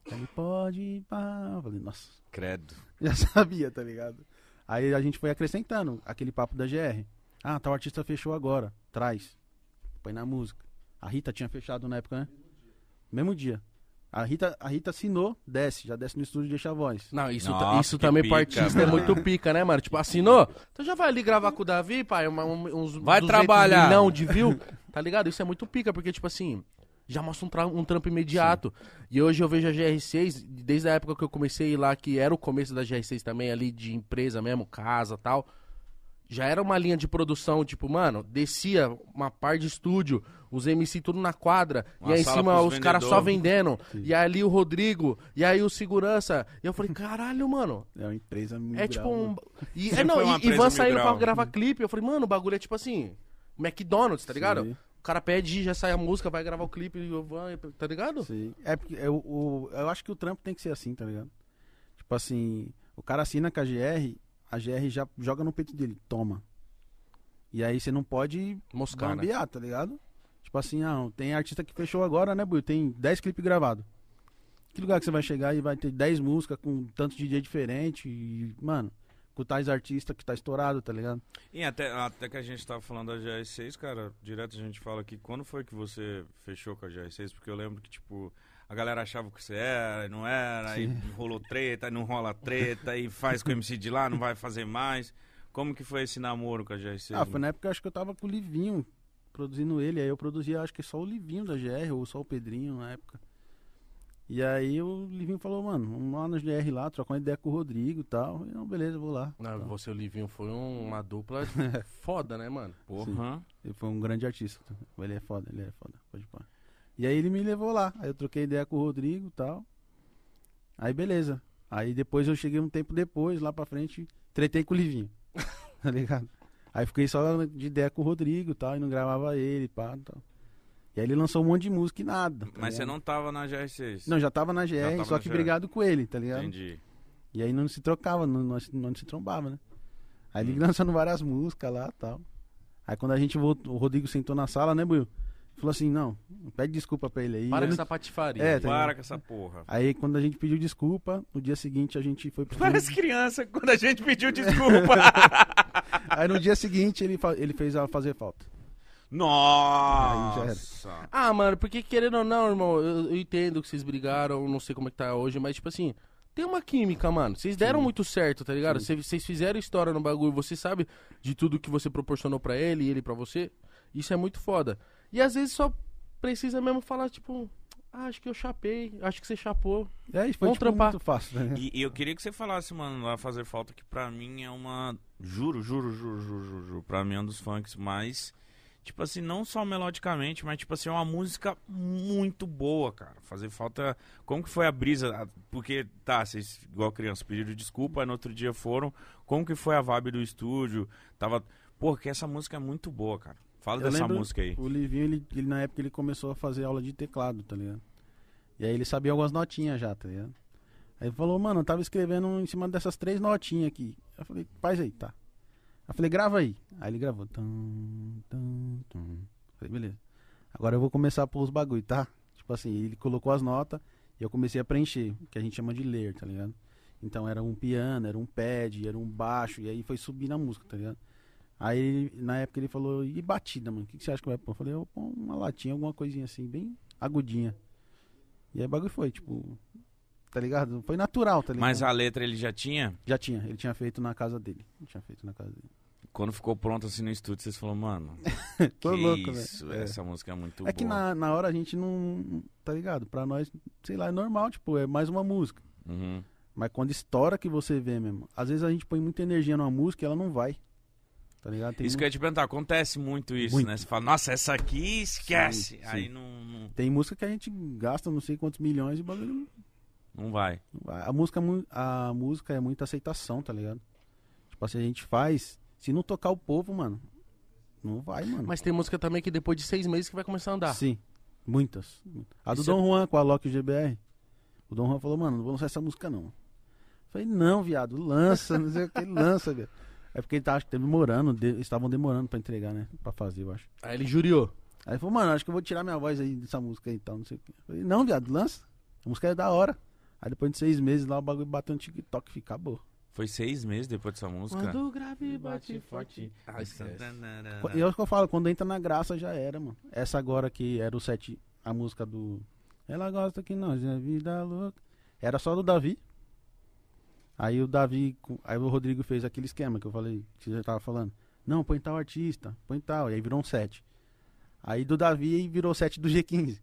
Ele pode ir pá. Eu falei, nossa, Credo. já sabia, tá ligado? Aí a gente foi acrescentando aquele papo da GR. Ah, tal artista fechou agora. Traz. Põe na música. A Rita tinha fechado na época, né? Mesmo dia. A Rita, a Rita assinou, desce, já desce no estúdio e deixa a voz. Não, isso, Nossa, isso também pro pica, artista é muito pica, né, mano? Tipo, assinou? Então já vai ali gravar com o Davi, pai, uma- um- uns Vai 200 trabalhar. milhão de view, tá ligado? Isso é muito pica, porque, tipo assim, já mostra um, tra- um trampo imediato. E hoje eu vejo a GR6, desde a época que eu comecei a ir lá, que era o começo da GR6 também, ali de empresa mesmo, casa e tal. Já era uma linha de produção, tipo, mano, descia uma par de estúdio, os MC tudo na quadra, Uma e aí em cima os caras só vendendo, e ali o Rodrigo, e aí o segurança. E eu falei, caralho, mano, É uma empresa mil é tipo um. né? E, é, não, e, e van saindo pra gravar clipe. Eu falei, mano, o bagulho é tipo assim. McDonald's, tá ligado? Sim. O cara pede, já sai a música, vai gravar o clipe, e tá ligado? Sim. É porque eu, o, eu acho que o trampo tem que ser assim, tá ligado? Tipo assim, o cara assina com a GR, a GR já joga no peito dele, toma. E aí você não pode Moscar, né? bambear, tá ligado? Tipo assim, ah, tem artista que fechou agora, né, Buio? Tem 10 clipes gravados. Que lugar que você vai chegar e vai ter 10 músicas com tantos DJ diferente e, mano, com tais artistas que tá estourado, tá ligado? E até, até que a gente tava falando da GR6, cara, direto a gente fala aqui, quando foi que você fechou com a GR6? Porque eu lembro que, tipo, a galera achava que você era, e não era, aí rolou treta, aí não rola treta, aí faz com o MC de lá, não vai fazer mais. Como que foi esse namoro com a GR6? Ah, foi na época acho que eu tava com o Livinho produzindo ele, aí eu produzia acho que só o Livinho da GR, ou só o Pedrinho na época. E aí o Livinho falou, mano, vamos lá na GR lá, trocar uma ideia com o Rodrigo e tal. E não, beleza, vou lá. Não, Tal. você e o Livinho foi um- uma dupla foda, né, mano? Porra. Ele foi um grande artista. Ele é foda, ele é foda, pode pôr. E aí ele me levou lá. Aí eu troquei ideia com o Rodrigo e tal. Aí beleza. Aí depois eu cheguei um tempo depois, lá pra frente, tretei com o Livinho. tá ligado? Aí fiquei só de ideia com o Rodrigo e tal, e não gravava ele, pá, e tal. E aí ele lançou um monte de música e nada. tá Mas você ligado? não tava na GR6? Não, já tava na GR, tava só na que GR. brigado com ele, tá ligado? Entendi. E aí não se trocava, não, não, não se trombava, né? Aí ele Hum. lançando várias músicas lá e tal. Aí quando a gente voltou, o Rodrigo sentou na sala, né, Buiu? Falou assim, não, pede desculpa pra ele aí. Para Eu com não- essa patifaria. É, tá Para com essa porra. Aí quando a gente pediu desculpa, no dia seguinte a gente foi pro Parece criança quando a gente pediu desculpa. Aí no dia seguinte ele, fa- ele fez a fazer falta. Nossa. Ah, mano, porque querendo ou não, irmão, eu, eu entendo que vocês brigaram, não sei como é que tá hoje, mas tipo assim, tem uma química, mano. Vocês deram Sim. muito certo, tá ligado? Vocês fizeram história no bagulho, você sabe de tudo que você proporcionou pra ele e ele pra você. Isso é muito foda. E às vezes só precisa mesmo falar, tipo, ah, acho que eu chapei, acho que você chapou. E aí foi Vamos tipo, trampar. muito fácil, né? E, e eu queria que você falasse, mano, vai fazer falta que pra mim é uma. Juro, juro, juro, juro, juro, juro. Pra mim é um dos funks mais. Tipo assim, não só melodicamente, mas tipo assim, é uma música muito boa, cara. Fazer falta. Como que foi a brisa? Ah, Porque, tá, vocês, igual criança, pediram desculpa, aí no outro dia foram. Como que foi a vibe do estúdio? Tava. Pô, que essa música é muito boa, cara. Fala Eu dessa música aí. O Livinho, ele, ele, na época, ele começou a fazer aula de teclado, tá ligado? E aí ele sabia algumas notinhas já, tá ligado? Aí ele falou, mano, eu tava escrevendo em cima dessas três notinhas aqui. Eu falei, faz aí, tá. Eu falei, grava aí. Aí ele gravou. Tum, tum, tum. Falei, beleza. Agora eu vou começar a pôr os bagulho, tá? Tipo assim, ele colocou as notas e eu comecei a preencher, que a gente chama de ler, tá ligado? Então era um piano, era um pad, era um baixo, e aí foi subir na música, tá ligado? Aí, na época, ele falou, e batida, mano? O que, que você acha que vai pôr? Eu falei, eu pôr uma latinha, alguma coisinha assim, bem agudinha. E aí o bagulho foi, tipo, tá ligado? Foi natural, tá ligado? Mas a letra ele já tinha? Já tinha, ele tinha feito na casa dele. Ele tinha feito na casa dele. Quando ficou pronto assim no estúdio, vocês falaram, mano. Tô que louco, isso. É. essa música é muito É que boa. na, na hora a gente não. Tá ligado? Pra nós, sei lá, é normal, tipo, é mais uma música. Uhum. Mas quando estoura que você vê mesmo. Às vezes a gente põe muita energia numa música e ela não vai. Tá ligado? Tem, isso que eu ia te perguntar, acontece muito isso, Muito. né? Você fala, nossa, essa aqui esquece. Sim, Aí sim. não, não, tem música que a gente gasta não sei quantos milhões e o bagulho não vai. não vai. A música, é a música é muita aceitação, tá ligado? Tipo assim, a gente faz. Se não tocar o povo, mano, não vai, mano. Mas tem música também que depois de seis meses que vai começar a andar. Sim, muitas. A do Isso é- Dom Juan com a Loki GBR. O Dom Juan falou, mano, não vou lançar essa música não. Eu falei, não, viado, lança, não sei o que, lança, velho. É porque ele tá acho que demorando, de- estavam demorando pra entregar, né? Pra fazer, eu acho. Aí ele juriou. Aí ele falou, mano, acho que eu vou tirar minha voz aí dessa música aí e tal, não sei o quê. Eu falei, não, viado, lança. A música é da hora. Aí depois de seis meses lá, o bagulho bateu no TikTok e acabou. Foi seis meses depois dessa música. Quando o grave bate forte. Ah, esquece. E é o que eu falo, quando entra na graça já era, mano. Essa agora que era o set, a música do. Ela gosta que nós é vida louca. Era só do Davi. Aí o Davi. Aí o Rodrigo fez aquele esquema que eu falei, que você já tava falando. Não, põe tal artista, põe tal. E aí virou um set. Aí do Davi virou set do G15.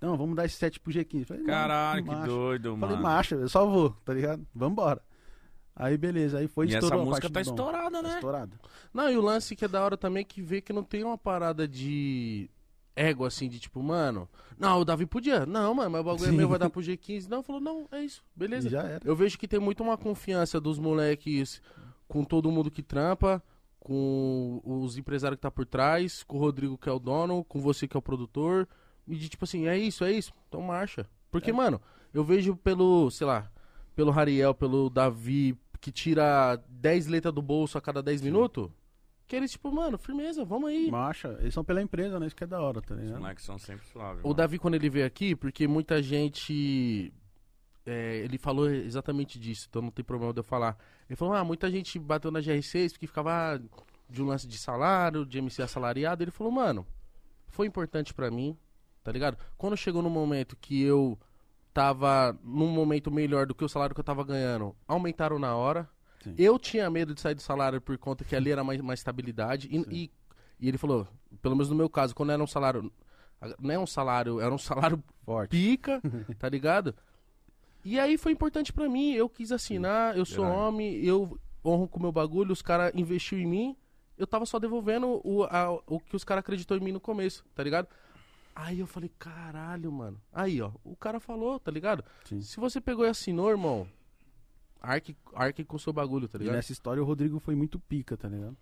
Não, vamos dar esse set pro G15. Falei, Caralho, que macho. doido, Falei, mano. macho, eu só vou, tá ligado? Vambora. Aí beleza, aí foi E essa estourou música tá estourada, Tá né? estourada. Não, e o lance que é da hora também é que vê que não tem uma parada de ego assim, de tipo, mano, não, o Davi podia. Não, mano, mas o bagulho é Sim. meu, vai dar pro G15. Não, falou, não, é isso, beleza. Já era. Eu vejo que tem muito uma confiança dos moleques com todo mundo que trampa, com os empresários que tá por trás, com o Rodrigo que é o dono, com você que é o produtor. E de tipo assim, é isso, é isso, então marcha. Porque, mano, eu vejo pelo, sei lá, pelo Rariel, pelo Davi, que tira 10 letras do bolso a cada 10 minutos, que eles, tipo, mano, firmeza, vamos aí. Marcha, eles são pela empresa, né? Isso que é da hora, tá Os ligado? moleques são sempre suaves. O mano. Davi, quando ele veio aqui, porque muita gente. é, ele falou exatamente disso, então não tem problema de eu falar. Ele falou: ah, muita gente bateu na GR6 porque ficava ah, de um lance de salário, de MC assalariado. Ele falou: mano, foi importante pra mim, tá ligado? Quando chegou no momento que eu tava num momento melhor do que o salário que eu tava ganhando, aumentaram na hora. Sim. Eu tinha medo de sair do salário por conta que ali era mais, mais estabilidade. E, e, e ele falou, pelo menos no meu caso, quando era um salário. Não é um salário, era um salário Forte. pica, tá ligado? E aí foi importante pra mim. Eu quis assinar, eu sou Verdade. homem, eu honro com o meu bagulho, os caras investiu em mim. Eu tava só devolvendo o, a- o que os caras acreditou em mim no começo, tá ligado? Aí eu falei, caralho, mano. Aí, ó, o cara falou, tá ligado? Sim. Se você pegou e assinou, irmão, arque, arque com o seu bagulho, tá E ligado? nessa história o Rodrigo foi muito pica, tá ligado?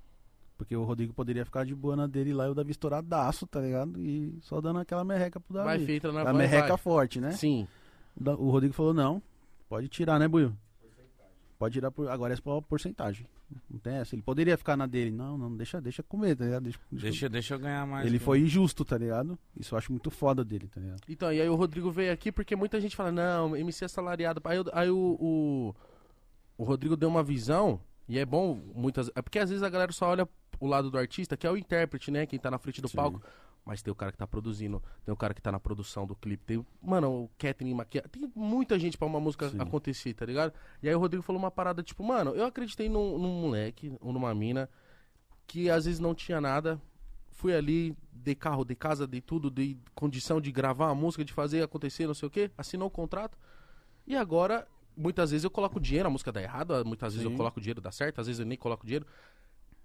Porque o Rodrigo poderia ficar de boa na dele lá e o Davi estouradaço, tá ligado? E só dando aquela merreca pro Davi. Vai, feita na a merreca vai. forte, né? Sim. O Rodrigo falou, não, pode tirar, né, Buiu? Pode tirar, por... agora é só porcentagem. Não tem essa. Ele poderia ficar na dele. Não, não, deixa, deixa comer, tá ligado? Deixa, deixa- Deixa, deixa eu ganhar mais. Ele aqui. foi injusto, tá ligado? Isso eu acho muito foda dele, tá ligado? Então, e aí o Rodrigo veio aqui porque muita gente fala, não, MC assalariado. Aí, eu- aí o, o, o Rodrigo deu uma visão, e é bom muitas. É porque às vezes a galera só olha o lado do artista, que é o intérprete, né? Quem tá na frente do Sim. palco. Mas tem o cara que tá produzindo, tem o cara que tá na produção do clipe, tem, mano, o catering, maquiagem. Tem muita gente pra uma música Sim. acontecer, tá ligado? E aí o Rodrigo falou uma parada, tipo, mano, eu acreditei num, num moleque ou numa mina que às vezes não tinha nada. Fui ali, dei carro, dei casa, dei tudo, dei condição de gravar a música, de fazer acontecer, não sei o quê. Assinou o contrato. E agora, muitas vezes eu coloco dinheiro, a música dá errado, muitas vezes Sim. eu coloco dinheiro, dá certo, às vezes eu nem coloco dinheiro.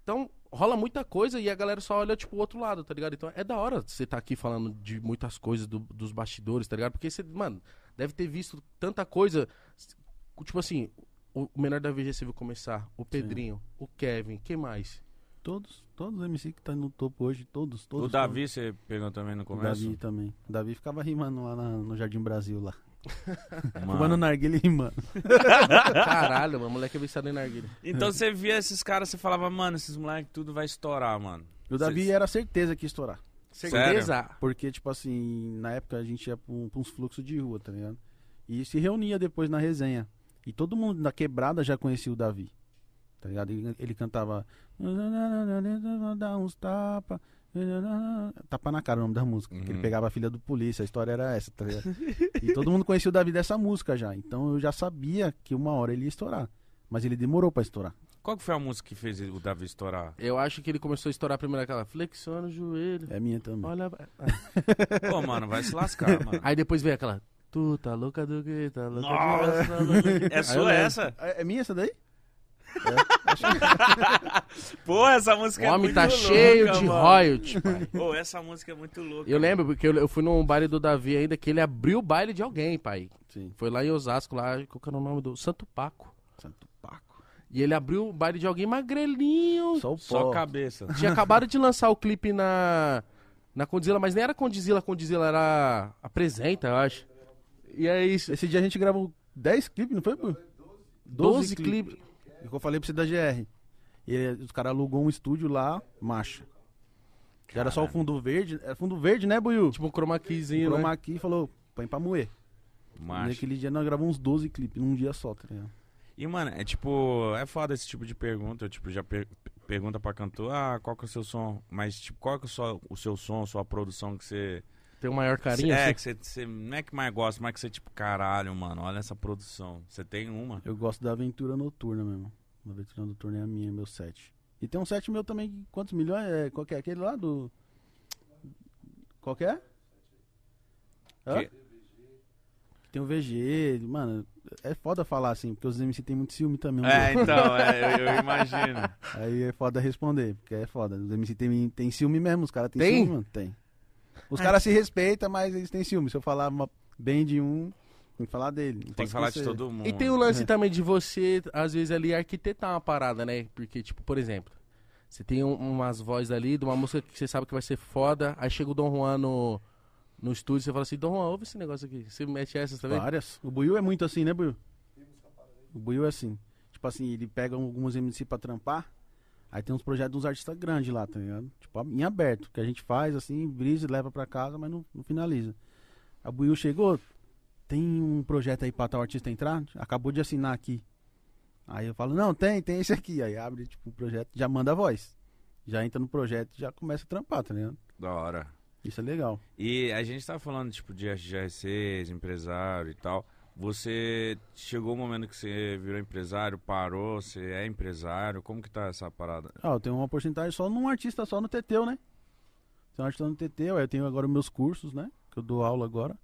Então, rola muita coisa e a galera só olha, tipo, o outro lado, tá ligado? Então, é da hora você tá aqui falando de muitas coisas do- dos bastidores, tá ligado? Porque você, mano, deve ter visto tanta coisa. Tipo assim, o menor da VG você viu começar, o Pedrinho, o Kevin, quem mais? Todos, todos os MC que tá no topo hoje, todos, todos. O Davi você pegou também no todos. O começo? Davi também. O Davi ficava rimando lá na- no Jardim Brasil lá. Mano. Fumando narguilha e rimando. Caralho, mano, moleque é viciado em narguilha. Então você via esses caras, você falava, mano, esses moleques tudo vai estourar, mano. E o Davi Cês- era certeza que ia estourar. Certeza? Porque, tipo assim, na época a gente ia pra, um- pra uns fluxos de rua, tá ligado? E se reunia depois na resenha. E todo mundo da quebrada já conhecia o Davi. Tá ligado? Ele, ele cantava. Dá uns tapa. Tapa na cara o nome da música. que Uhum. ele pegava a filha do polícia, a história era essa, tá ligado? e todo mundo conhecia o Davi dessa música já. Então eu já sabia que uma hora ele ia estourar. Mas ele demorou pra estourar. Qual que foi a música que fez o Davi estourar? Eu acho que ele começou a estourar primeiro aquela flexiona o joelho. É minha também. Olha. Pô, mano, vai se lascar, mano. Aí depois veio aquela. Tu tá louca do que? Tá louca Nossa! tá louca de- É sua essa? É, é minha essa daí? Pô, essa música O é homem muito tá louca, cheio de mano. royalty, pai. Pô, essa música é muito louca. Eu lembro, porque eu, eu fui num baile do Davi ainda, que ele abriu o baile de alguém, pai. Sim. Foi lá em Osasco, lá, qual que era o nome do... Santo Paco. Santo Paco. E ele abriu o baile de alguém magrelinho. Só o Só pó. cabeça. Tinha acabado de lançar o clipe na... Na Condzilla, mas nem era Condzilla, Condzilla era... Apresenta, eu acho. E é isso. Esse dia a gente gravou 10 clipes, não foi, pô? 12 clipes. É o que eu falei pra você da GR. E os caras alugou um estúdio lá, marcha. Já era só o fundo verde. Era fundo verde, né, Buiu? Tipo um chroma keyzinho, Chroma né? aqui e falou, põe pra moer. Macho. Naquele dia nós gravamos uns 12 clipes num dia só, tá ligado? E, mano, é tipo, é foda esse tipo de pergunta. Eu, tipo, já per- pergunta pra cantor, ah, qual que é o seu som? Mas, tipo, qual que é o seu, o seu som, sua produção que você. Tem o maior carinho, é, assim. que você, você. Não é que mais gosta, mas que você, tipo, caralho, mano, olha essa produção. Você tem uma? Eu gosto da aventura noturna mesmo. A aventura noturna é a minha, meu set. E tem um set meu também, quantos milhões? É, qual que é? Aquele lá do. Qual que é? Hã? Que- Tem o VG, mano, é foda falar assim, porque os MC tem muito ciúme também. um É, outro. então, é, eu, eu imagino. Aí é foda responder, porque é foda. Os MC tem, tem ciúme mesmo, os caras têm Tem? ciúme, mano. Tem. Os caras se respeitam, mas eles têm ciúme. Se eu falar uma- bem de um, tem que falar dele. Tem pode que falar de todo mundo. E tem o lance É. também de você, às vezes, ali arquitetar uma parada, né? Porque, tipo, por exemplo, você tem um- umas vozes ali de uma música que você sabe que vai ser foda, aí chega o Dom Juan no, no estúdio e você fala assim, Dom Juan, ouve esse negócio aqui. Você mete essas também? Várias. O Buiu é muito assim, né, Buiu? O Buiu é assim. Tipo assim, ele pega alguns MC pra trampar, aí tem uns projetos dos artistas grandes lá, tá ligado? Tipo, em aberto, que a gente faz assim, brisa e leva pra casa, mas não, não finaliza. A Buiu chegou, tem um projeto aí pra tal artista entrar? Acabou de assinar aqui. Aí eu falo, não, tem, tem esse aqui. Aí abre, tipo, o projeto, já manda a voz. Já entra no projeto já começa a trampar, tá ligado? Da hora. Isso é legal. E a gente tava falando, tipo, de GRCs, empresário e tal. Você chegou o momento que você virou empresário, parou, você é empresário, como que tá essa parada? Ah, eu tenho uma porcentagem só num artista só no Teteu, né? Tem um artista no Teteu, aí eu tenho agora meus cursos, né? Que eu dou aula agora.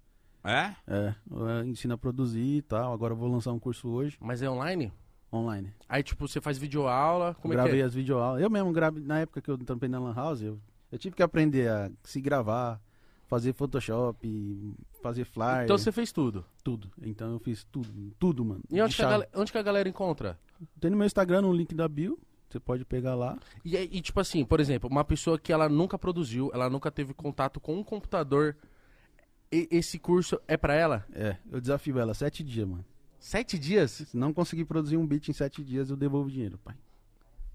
É? É, eu ensino a produzir e tal. Agora eu vou lançar um curso hoje, Mas é online? online. Aí, tipo, você faz videoaula, como é gravei que é? as videoaulas. Eu mesmo gravei, na época que eu trampei na Lan House, eu, eu tive que aprender a se gravar, fazer Photoshop, fazer flyer, Então você fez tudo. tudo. Então eu fiz tudo, tudo, mano. E onde De que, a chave. gal- onde que a galera encontra? Tem no meu Instagram um link da bio, você pode pegar lá. E, aí- e, tipo assim, por exemplo, uma pessoa que ela nunca produziu, ela nunca teve contato com um computador, e- esse curso é pra ela? É, eu desafio ela, sete dias, mano. Sete dias? Se não conseguir produzir um beat em sete dias, eu devolvo o dinheiro, pai.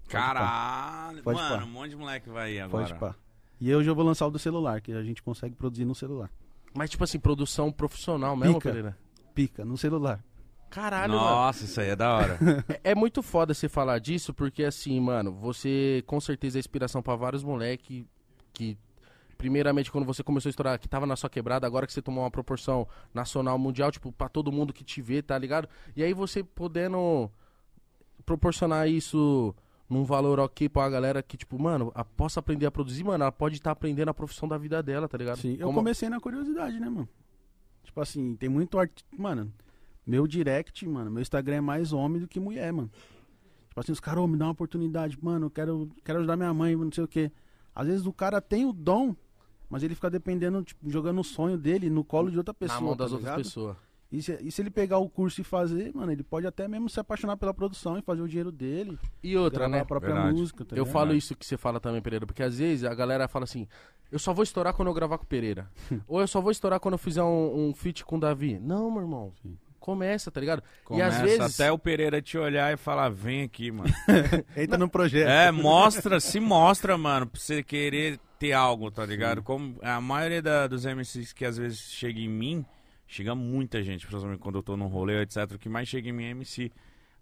Caralho, Pode mano, pá. um monte de moleque vai aí agora. Pode pá. E hoje eu vou lançar o do celular, que a gente consegue produzir no celular. Mas, tipo assim, produção profissional mesmo, Pica. Pereira? Pica, no celular. Caralho, mano. Nossa, isso aí é da hora. É, é muito foda você falar disso, porque assim, mano, você com certeza é inspiração pra vários moleque que, primeiramente, quando você começou a estourar, que tava na sua quebrada, agora que você tomou uma proporção nacional, mundial, tipo, pra todo mundo que te vê, tá ligado? E aí você podendo proporcionar isso num valor ok pra galera que, tipo, mano, a- possa aprender a produzir, mano, ela pode estar aprendendo a profissão da vida dela, tá ligado? Sim, eu Como- comecei na curiosidade, né, mano? Tipo assim, tem muito art... Mano, meu direct, mano, meu Instagram é mais homem do que mulher, mano. Tipo assim, os caras, ô, me dá uma oportunidade, mano, eu quero, quero ajudar minha mãe, não sei o quê. Às vezes o cara tem o dom, mas ele fica dependendo, tipo, jogando o sonho dele no colo de outra pessoa. na mão das tá outras pessoas. E se, e se ele pegar o curso e fazer, mano, ele pode até mesmo se apaixonar pela produção e fazer o dinheiro dele. E outra, né? a própria Verdade. música, tá eu ligado? falo isso que você fala também, Pereira, porque às vezes a galera fala assim: eu só vou estourar quando eu gravar com o Pereira. Ou eu só vou estourar quando eu fizer um, um feat com o Davi. Não, meu irmão. Sim. Começa, tá ligado? Começa e às vezes. até o Pereira te olhar e falar, vem aqui, mano. Entra no projeto. É, mostra, se mostra, mano, pra você querer ter algo, tá ligado? Como a maioria da- dos MCs que às vezes chega em mim, chega muita gente, principalmente quando eu tô num rolê, etc. O que mais chega em mim é MC.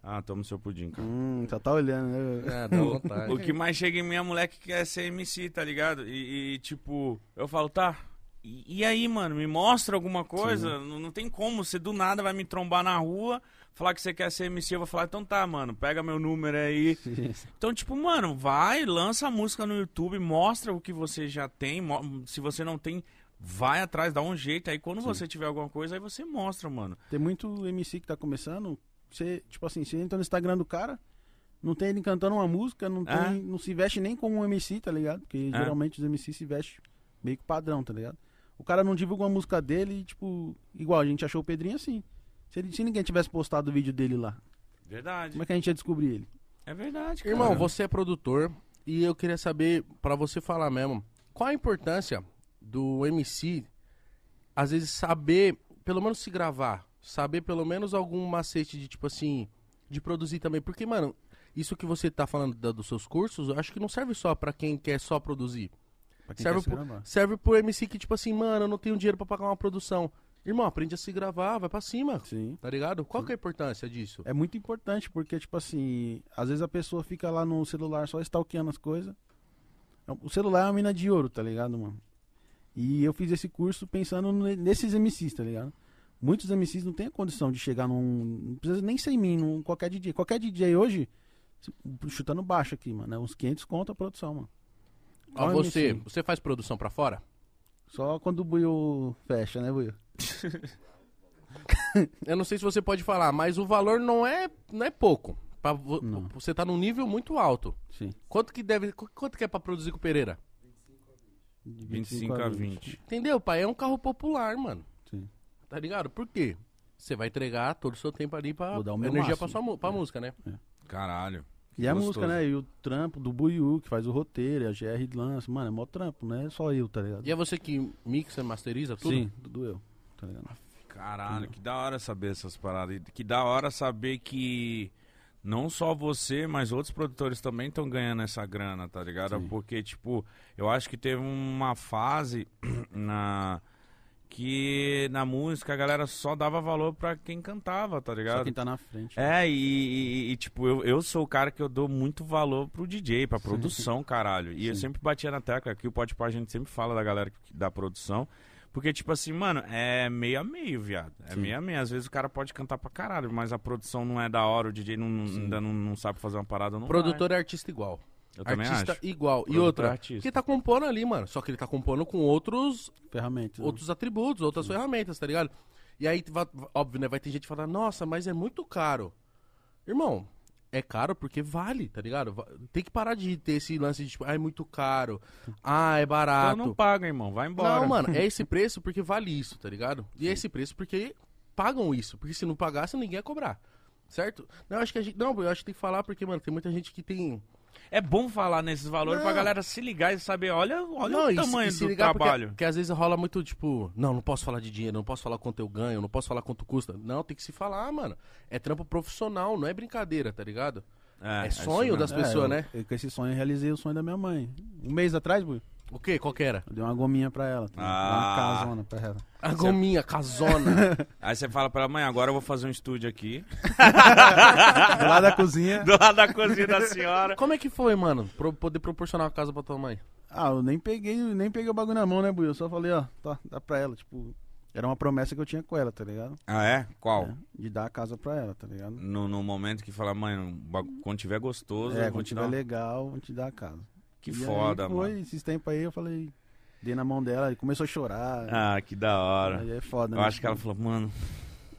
Ah, toma seu pudim, cara. Hum, só tá olhando, né? É, dá vontade. O que mais chega em mim é moleque que quer ser MC, tá ligado? E, e, tipo, eu falo, tá. E, e aí, mano, me mostra alguma coisa? Não, não tem como, você do nada vai me trombar na rua, falar que você quer ser MC, eu vou falar, então tá, mano, pega meu número aí. Então, tipo, mano, vai, lança a música no YouTube, mostra o que você já tem. Se você não tem, vai atrás, dá um jeito. Aí quando Sim. você tiver alguma coisa, aí você mostra, mano. Tem muito MC que tá começando. Você, tipo assim, você entra no Instagram do cara, não tem ele cantando uma música, não, tem, É. não se veste nem como um MC, tá ligado? Porque É. geralmente os MC se vestem meio que padrão, tá ligado? O cara não divulga uma música dele, tipo, igual a gente achou o Pedrinho assim. Se, ele- se ninguém tivesse postado o vídeo dele lá, Verdade. como é que a gente ia descobrir ele? É verdade, cara. Irmão, você é produtor e eu queria saber, pra você falar mesmo, qual a importância do MC, às vezes, saber, pelo menos se gravar, saber pelo menos algum macete de, tipo assim, de produzir também. Porque, mano, isso que você tá falando da- dos seus cursos, eu acho que não serve só pra quem quer só produzir. Serve quer pro-. Serve pro MC que, tipo assim, mano, eu não tenho dinheiro pra pagar uma produção. Irmão, aprende a se gravar, vai pra cima. Sim. Tá ligado? Qual que é a importância disso? É muito importante, porque, tipo assim, às vezes a pessoa fica lá no celular só stalkeando as coisas. O celular é uma mina de ouro, tá ligado, mano? E eu fiz esse curso pensando ne- nesses MCs, tá ligado? Muitos MCs não têm a condição de chegar num. Não precisa nem ser em mim, num qualquer DJ. Qualquer DJ hoje, chutando baixo aqui, mano, é uns 500 conto a produção, mano. Ó, Qual você, MC? você faz produção pra fora? Só quando o Buio fecha, né, Buio? Eu não sei se você pode falar, mas o valor não é, não é pouco. Pra Não. Você tá num nível muito alto. Sim. Quanto que deve. qu- Quanto que é pra produzir com o Pereira? De 25 a 20. Entendeu, pai? É um carro popular, mano. Sim. Tá ligado? Por quê? Você vai entregar todo o seu tempo ali pra Vou dar o meu energia máximo. pra, sua, pra música, né? Caralho. E a Gostoso. música, né? E o trampo do Buiu, que faz o roteiro, e a GR lança. Mano, é mó trampo, não é só eu, tá ligado? E é você que mixa, masteriza tudo? Sim, tudo eu, tá ligado? Caralho, que da hora saber essas paradas. Que da hora saber que não só você, mas outros produtores também estão ganhando essa grana, tá ligado? Sim. Porque, tipo, eu acho que teve uma fase na que na música a galera só dava valor pra quem cantava, tá Só ligado? quem tá na frente. É, e, e- e, tipo, eu, eu sou o cara que eu dou muito valor pro DJ, pra produção, caralho. E eu Sim. sempre batia na tecla, aqui o Pode a gente sempre fala da galera da produção. Porque, tipo assim, mano, é meio a meio, viado. É Sim. meio a meio. Às vezes o cara pode cantar pra caralho, mas a produção não é da hora, o DJ não- Sim. ainda não, não sabe fazer uma parada, não Produtor é artista igual. vai. Eu também artista acho. igual. E Produtor é outra, artista. que tá compondo ali, mano. Só que ele tá compondo com outros, Ferramentas. né? outros atributos, outras ferramentas, tá ligado? E aí, óbvio, né? Vai ter gente falando, nossa, mas é muito caro. Irmão, é caro porque vale, tá ligado? Tem que parar de ter esse lance de tipo, ah, é muito caro. Ah, é Então barato. não paga, irmão. Vai embora. Não, mano, é esse preço porque vale isso, tá ligado? E é esse preço porque pagam isso. Porque se não pagasse, ninguém ia cobrar. Certo? Não, eu acho que a gente. Não, eu acho que tem que falar porque, mano, tem muita gente que tem. É bom falar nesses valores pra Não. galera se ligar e saber, olha, olha não, o e se- tamanho e se do ligar trabalho. Porque, porque às vezes rola muito, tipo, não, não posso falar de dinheiro, não posso falar quanto eu ganho, não posso falar quanto custa. Não, tem que se falar, mano. É trampo profissional, não é brincadeira, tá ligado? É isso sonho mesmo. das- pessoas, eu- né? Eu, com esse sonho eu realizei o sonho da minha mãe. Um mês atrás, Buiu, O quê? Qual que era? eu dei uma gominha pra ela. tá? Ah. Uma casona pra ela. A gominha, casona. Aí você fala pra ela, mãe, agora eu vou fazer um estúdio aqui. Do lado da cozinha. Do lado da cozinha da senhora. Como é que foi, mano? Pra eu poder proporcionar uma casa pra tua mãe? Ah, eu nem peguei, nem peguei o bagulho na mão, né, Buiu? Eu só falei, ó, tá, dá pra ela. Tipo, era uma promessa que eu tinha com ela, tá ligado? Ah, é? Qual? É, de dar a casa pra ela, tá ligado? No, no momento que fala, mãe, quando tiver gostoso, É, eu vou quando tiver dar. legal, vou te dar a casa. Que E foda, aí foi, mano. esses tempos aí eu falei, dei na mão dela, e começou a chorar. Ah, que da hora. Aí é foda, Eu né? acho que ela falou, mano,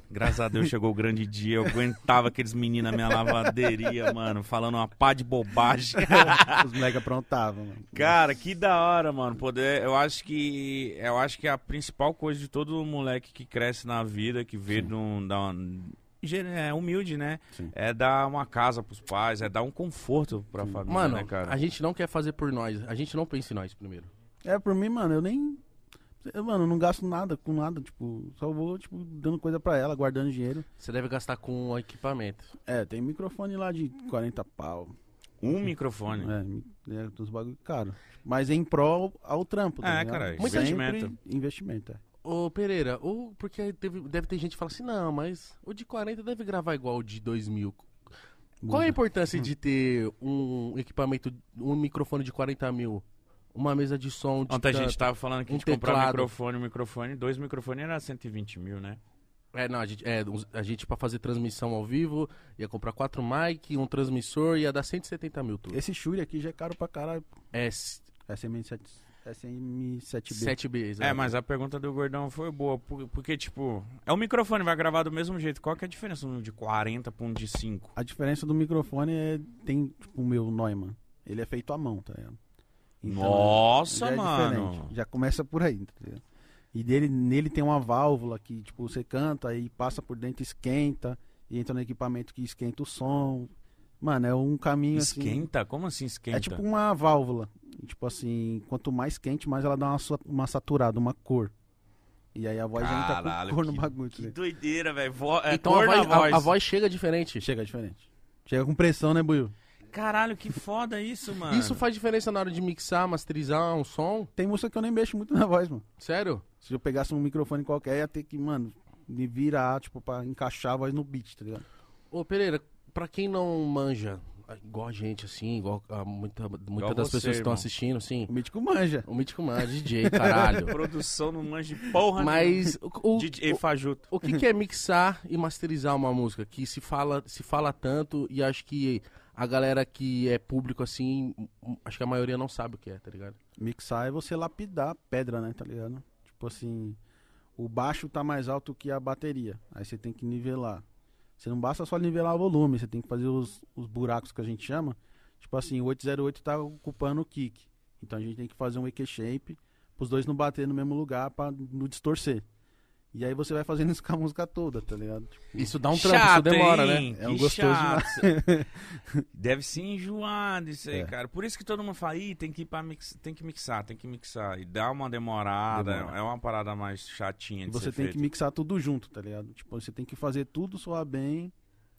graças a Deus chegou o grande dia. Eu aguentava aqueles meninos na minha lavanderia, mano, falando uma pá de bobagem. Os moleques aprontavam, mano. Cara, que da hora, mano. Poder, eu acho que eu acho que a principal coisa de todo moleque que cresce na vida, que vê de um, da é humilde, né? Sim. É dar uma casa pros pais, é dar um conforto pra família, Mano, né, cara? a gente não quer fazer por nós. A gente não pensa em nós primeiro. É, por mim, mano, eu nem. eu, Mano, eu não gasto nada com nada, tipo, só vou, tipo, dando coisa pra ela, guardando dinheiro. Você deve gastar com o equipamento. É, tem microfone lá de 40 pau. Um microfone. É, é dos bagulho caro. Mas em prol ao trampo, tá É, ligado? cara, investimento. Investimento, é. Ô, Pereira, ou porque deve, deve ter gente que fala assim, não, mas o de 40 deve gravar igual o de 2000. Qual é a importância de ter um equipamento, um microfone de 40 mil, uma mesa de som de Ontem a gente tava falando que a um gente comprava teclado. microfone, microfone, dois microfones era 120 mil, né? É, não, a gente, é, a gente pra fazer transmissão ao vivo ia comprar quatro mic, um transmissor ia dar 170 mil tudo. Esse Shure aqui já é caro pra caralho. É s- SM7, SM7B. 7B, exato. É, mas a pergunta do Gordão foi boa, por- porque, tipo, é o microfone, vai gravar do mesmo jeito. Qual que é a diferença um de 40 pra um de 5? A diferença do microfone é. Tem, tipo, o meu Neumann. Ele é feito à mão, tá ligado? Nossa, já é mano. diferente. Já começa por aí, tá ligado? E dele, nele tem uma válvula que, tipo, você canta aí passa por dentro, esquenta, e entra no equipamento que esquenta o som. Mano, é um caminho assim. Esquenta? Como assim esquenta? É tipo uma válvula. Tipo assim, quanto mais quente, mais ela dá uma, uma saturada, uma cor. E aí a voz já entra Caralho, com cor no que- bagulho. tá Que doideira, velho. É então cor a voz, na voz. A, a voz chega diferente. Chega diferente. Chega com pressão, né, Buiu? Caralho, que foda isso, mano. Isso faz diferença na hora de mixar, masterizar um som? Tem música que eu nem mexo muito na voz, mano. Sério? Se eu pegasse um microfone qualquer, ia ter que, mano, me virar, tipo, pra encaixar a voz no beat, tá ligado? Ô, Pereira, pra quem não manja, igual a gente, assim, igual a muita, muitas das você, pessoas que estão assistindo, sim. O mítico manja. O Mítico Manja, DJ, caralho. Produção não manja de porra Mas o, o, DJ Fajuto. o que, que é mixar e masterizar uma música? Que se fala, se fala tanto e acho que a galera que é público assim, acho que a maioria não sabe o que é, tá ligado? Mixar é você lapidar pedra, né, tá ligado? Tipo assim, o baixo tá mais alto que a bateria. Aí você tem que nivelar. Você não basta só nivelar o volume, você tem que fazer os, os buracos que a gente chama. Tipo assim, o 808 tá ocupando o kick. Então a gente tem que fazer um EQ shape pros dois não bater no mesmo lugar pra não distorcer. E aí você vai fazendo isso com a música toda, tá ligado? Isso dá um trampo, isso demora, hein? né? É um Que gostoso chato. Deve ser enjoado isso aí, É. cara. Por isso que todo mundo fala, Ih, tem que ir pra mix... tem que mixar, tem que mixar. E dá uma demorada, Demora. é uma parada mais chatinha E de você ser tem feito. que mixar tudo junto, tá ligado? Tipo, você tem que fazer tudo soar bem,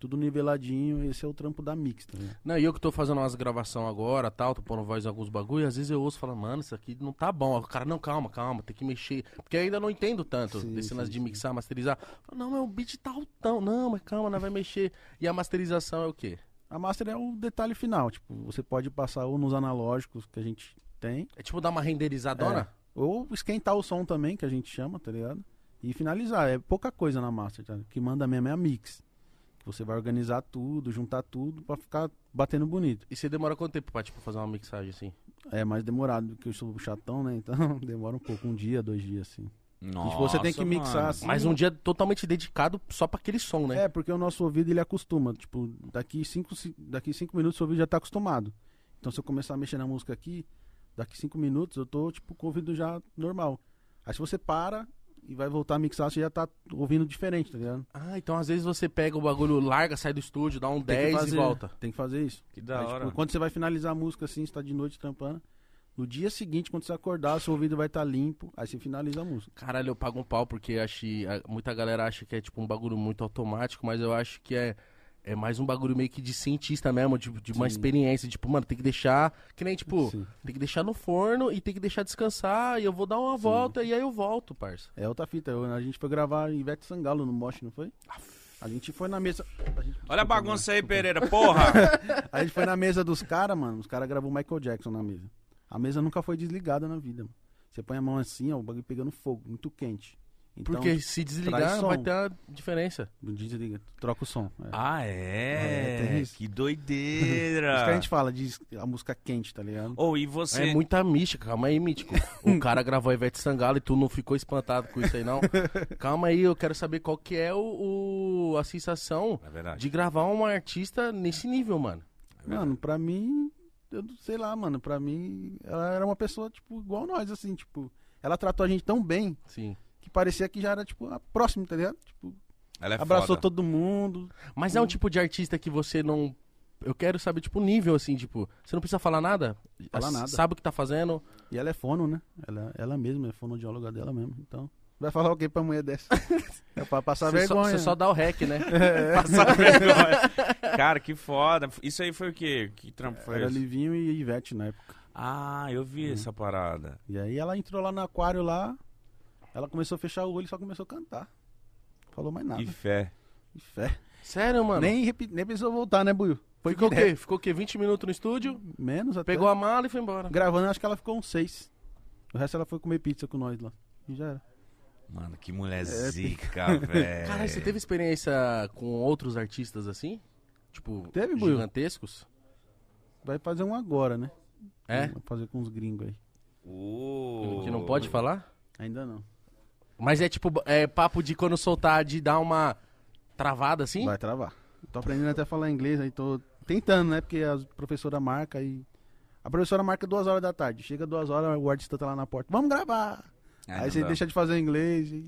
tudo niveladinho. Esse é o trampo da mix, tá ligado? Não, e eu que tô fazendo umas gravação agora, tal, tô pondo voz em alguns bagulho, e às vezes eu ouço e falo, mano, isso aqui não tá bom. O cara, não, calma, calma, tem que mexer. Porque eu ainda não entendo tanto Sim, desse lance de mixar, masterizar. Falo, Não, mas o beat tá altão. Não, mas calma, não vai mexer. E a masterização é o quê? A master é o detalhe final. Tipo, você pode passar ou nos analógicos que a gente tem, É tipo dar uma renderizadona? É. ou esquentar o som também, que a gente chama, tá ligado? E finalizar. É pouca coisa na master, tá? O que manda mesmo é a mix. Você vai organizar tudo, juntar tudo pra ficar batendo bonito. E você demora quanto tempo pra, tipo, fazer uma mixagem assim? É mais demorado do que eu sou chatão, né? Então demora um pouco, um dia, dois dias, assim. Nossa, tipo, você tem que mixar mano. assim. Mas um dia totalmente dedicado só pra aquele som, né? É, porque o nosso ouvido ele acostuma. Tipo, daqui cinco, ci- daqui cinco minutos o ouvido já tá acostumado. Então se eu começar a mexer na música aqui, daqui cinco minutos eu tô, tipo, com o ouvido já normal. Aí se você para e vai voltar a mixar, você já tá ouvindo diferente, tá ligado? Ah, então às vezes você pega o bagulho, larga, sai do estúdio, dá um Tem que 10 fazer, e volta. Tem que fazer isso. Que da Aí, hora. tipo, quando você vai finalizar a música assim, você tá de noite trampando. No dia seguinte, quando você acordar, seu ouvido vai estar limpo, aí você finaliza a música. Caralho, eu pago um pau porque acho, muita galera acha que é tipo um bagulho muito automático, mas eu acho que é, é mais um bagulho meio que de cientista mesmo, de, de uma Sim. experiência. Tipo, mano, tem que deixar. Que nem, tipo, Sim. tem que deixar no forno e tem que deixar descansar. E eu vou dar uma volta e aí eu volto, parça. É outra fita. Eu- a gente foi gravar Ivete Sangalo no Mosh, não foi? A gente foi na mesa. a gente- Olha a bagunça aí. Pereira, porra! A gente foi na mesa dos caras, mano. Os caras gravou Michael Jackson na mesa. A mesa nunca foi desligada na vida, mano. Você põe a mão assim, ó, o bagulho pegando fogo, muito quente. Então, Porque se desligar, vai ter a diferença. desliga, troca o som. É. ah, É, é? isso. que Isso doideira! que a gente fala, diz a música quente, tá ligado? Ou e você... É muita mística, calma aí, mítico. O cara gravou a Ivete Sangalo e tu não ficou espantado com isso aí, não? Calma aí, eu quero saber qual que é o, o- a sensação É de gravar uma artista nesse nível, mano. é. Mano, pra mim, eu sei lá, mano. Pra mim, ela era uma pessoa, tipo, igual nós, assim, tipo. Ela tratou a gente tão bem Sim. Parecia que já era, tipo, a próxima, tá ligado? Tipo, Ela é abraçou foda. todo mundo. Mas é um tipo de artista que você não. Eu quero saber, tipo, o nível, assim, tipo, você não precisa falar nada? Falar nada. Sabe o que tá fazendo? E ela é fono, né? Ela, ela mesma é fonoaudióloga dela mesmo. Então, vai falar o que pra mulher dessa? é pra passar Você só, vergonha. você só dá o rec, né? Passar vergonha. Cara, que foda. Isso aí foi o quê? Que trampo foi Era esse? Livinho e Ivete na época. Ah, eu vi Uhum. essa parada. E aí ela entrou lá no aquário lá. Ela começou a fechar o olho e só começou a cantar. Falou mais nada. Que fé. Que fé. Sério, mano? Nem, repi- nem precisou voltar, né, Buiu? Foi Ficou o direto. quê? Ficou o quê? 20 minutos no estúdio, Menos até. pegou a mala e foi embora. Gravando, acho que ela ficou uns seis. O resto ela foi comer pizza com nós lá. E já era. Mano, que mulher É, zica, velho. Cara, você teve experiência com outros artistas assim? Tipo, Teve, Buiu. gigantescos? Vai fazer um agora, né? É? Vai fazer com os gringos aí. Uh. Que não pode falar? Ainda não. Mas é tipo, é papo de quando soltar, de dar uma travada assim? Vai travar. Tô aprendendo até a falar inglês aí, tô tentando, né? Porque a professora marca e. A professora marca duas horas da tarde. Chega duas horas, o artista tá lá na porta. Vamos gravar! Aí você dá. deixa de fazer inglês e.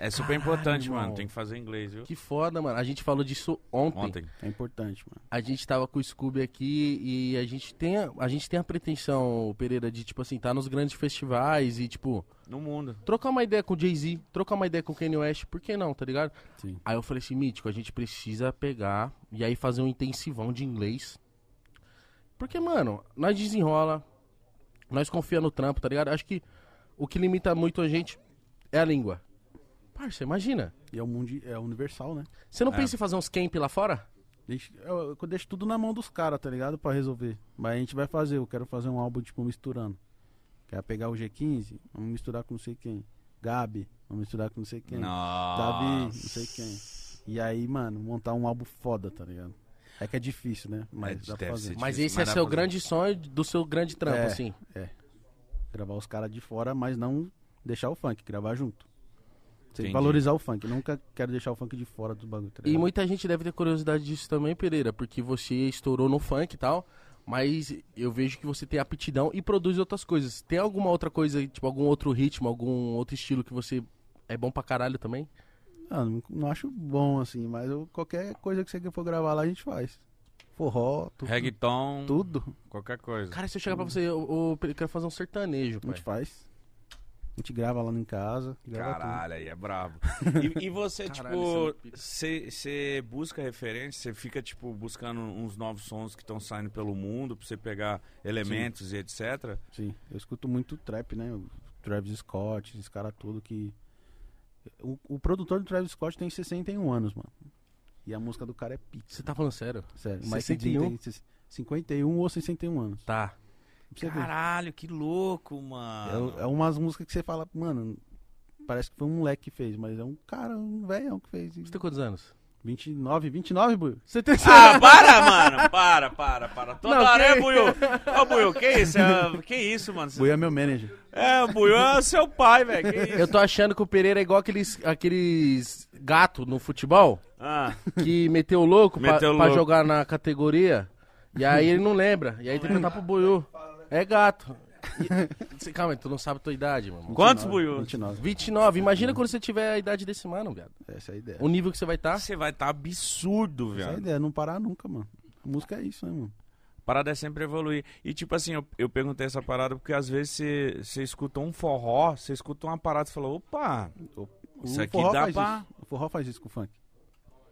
É super Caralho, importante, irmão. mano. Tem que fazer inglês, viu? Que foda, mano. A gente falou disso ontem. Ontem. É importante, mano. A gente tava com o Scooby aqui e a gente tem a, a gente tem a pretensão, Pereira, de tipo assim, tá nos grandes festivais e tipo, No mundo. trocar uma ideia com o Jay-Z, trocar uma ideia com o Kanye West, por que não, tá ligado? Sim. Aí eu falei assim, Mítico, a gente precisa pegar e aí fazer um intensivão de inglês. Porque, mano, nós desenrola, nós confia no trampo, tá ligado? Acho que o que limita muito a gente é a língua. Parça, imagina. E é o mundo é universal, né? Você não É. pensa em fazer uns camp lá fora? Deixa- eu, eu deixo tudo na mão dos caras, tá ligado? Pra resolver. Mas a gente vai fazer, eu quero fazer um álbum, tipo, misturando. Quero pegar o G15, vamos misturar com não sei quem. Gabi, vamos misturar com não sei quem. Davi, não sei quem. E aí, mano, montar um álbum foda, tá ligado? É que é difícil, né? Mas É, dá pra deve fazer. ser Mas esse mas é seu grande sonho do seu grande trampo, É. assim. Gravar os caras de fora, mas não deixar o funk, gravar junto. Entendi. valorizar o funk. Nunca quero deixar o funk de fora do bagulho, tá E muita gente deve ter curiosidade disso também, Pereira, porque você estourou no funk e tal, mas eu vejo que você tem aptidão e produz outras coisas. Tem alguma outra coisa, tipo, algum outro ritmo, algum outro estilo que você é bom pra caralho também? Ah, não, não acho bom, assim, mas eu- qualquer coisa que você for gravar lá, a gente faz. Forró, tudo. Reggaeton, Tudo, qualquer coisa. Cara, se eu chegar pra você, eu, eu, eu quero fazer um sertanejo, a pai. gente faz. A gente grava lá em casa, grava tudo. Caralho, aí é brabo. E, e você, Caralho, é tipo, você busca referência, você fica, tipo, buscando uns novos sons que estão saindo pelo mundo, pra você pegar elementos e etc. Sim, eu escuto muito trap, né? O Travis Scott, esses caras tudo que. O, o produtor do Travis Scott tem 61 anos, mano. E a música do cara é pica, Você tá falando sério? sério. 61? Mike D tem 51 ou 61 anos. Tá. Pra. Caralho, que louco, É, mano. é umas músicas que você fala, mano, parece que foi um moleque que fez, mas é um cara, um velhão que fez. Você tem quantos anos? 29, 29, Buio? Você tem Ah, para, mano! Para, para, para. Toda Não, hora que- é Buiu. Ô, Buiu, que isso? É, que isso, mano? Buio é meu manager. É, o Buiu é seu pai, velho. Que isso? Eu tô achando que o Pereira é igual aqueles, aqueles gato no futebol Ah, que meteu o louco pra, Meteu o pra louco. jogar na categoria. E aí ele não lembra. E aí tem que perguntar pro Buiu. É gato. E- Calma, tu não sabe a tua idade, irmão. Quantos 29, Buiu? 29. 29. Imagina quando você tiver a idade desse mano, viado. Essa é a ideia. O nível que você vai estar. você vai estar absurdo, Essa é a velho. ideia, não parar nunca, mano. A música é isso, né, mano? parada é sempre evoluir. E tipo assim, eu, eu perguntei essa parada porque às vezes você, você escuta um forró, você escuta uma parada e fala, opa, O Isso aqui forró dá faz pra- isso. O forró faz isso com o funk.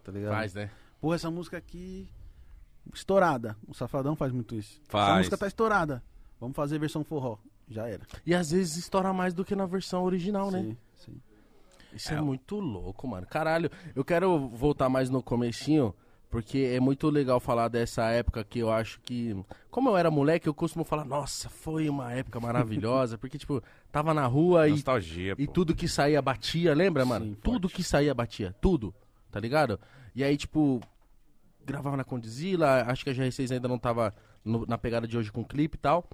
Tá ligado? Faz, né? Pô, essa música aqui. Estourada. O Safadão faz muito isso. Essa Faz. música tá estourada. Vamos fazer versão forró. Já era. E às vezes estoura mais do que na versão original, né? Sim, sim. Isso é, É. muito louco, mano. Caralho, eu quero voltar mais no comecinho, porque é muito legal falar dessa época que eu acho que... Como eu era moleque, eu costumo falar, nossa, foi uma época maravilhosa, porque, tipo, tava na rua e, nostalgia, e pô. tudo que saía batia, lembra, mano? Sim, tudo que saía batia, tudo, tá ligado? E aí, tipo, gravava na Condizila, acho que a GR6 ainda não tava no- na pegada de hoje com clipe e tal.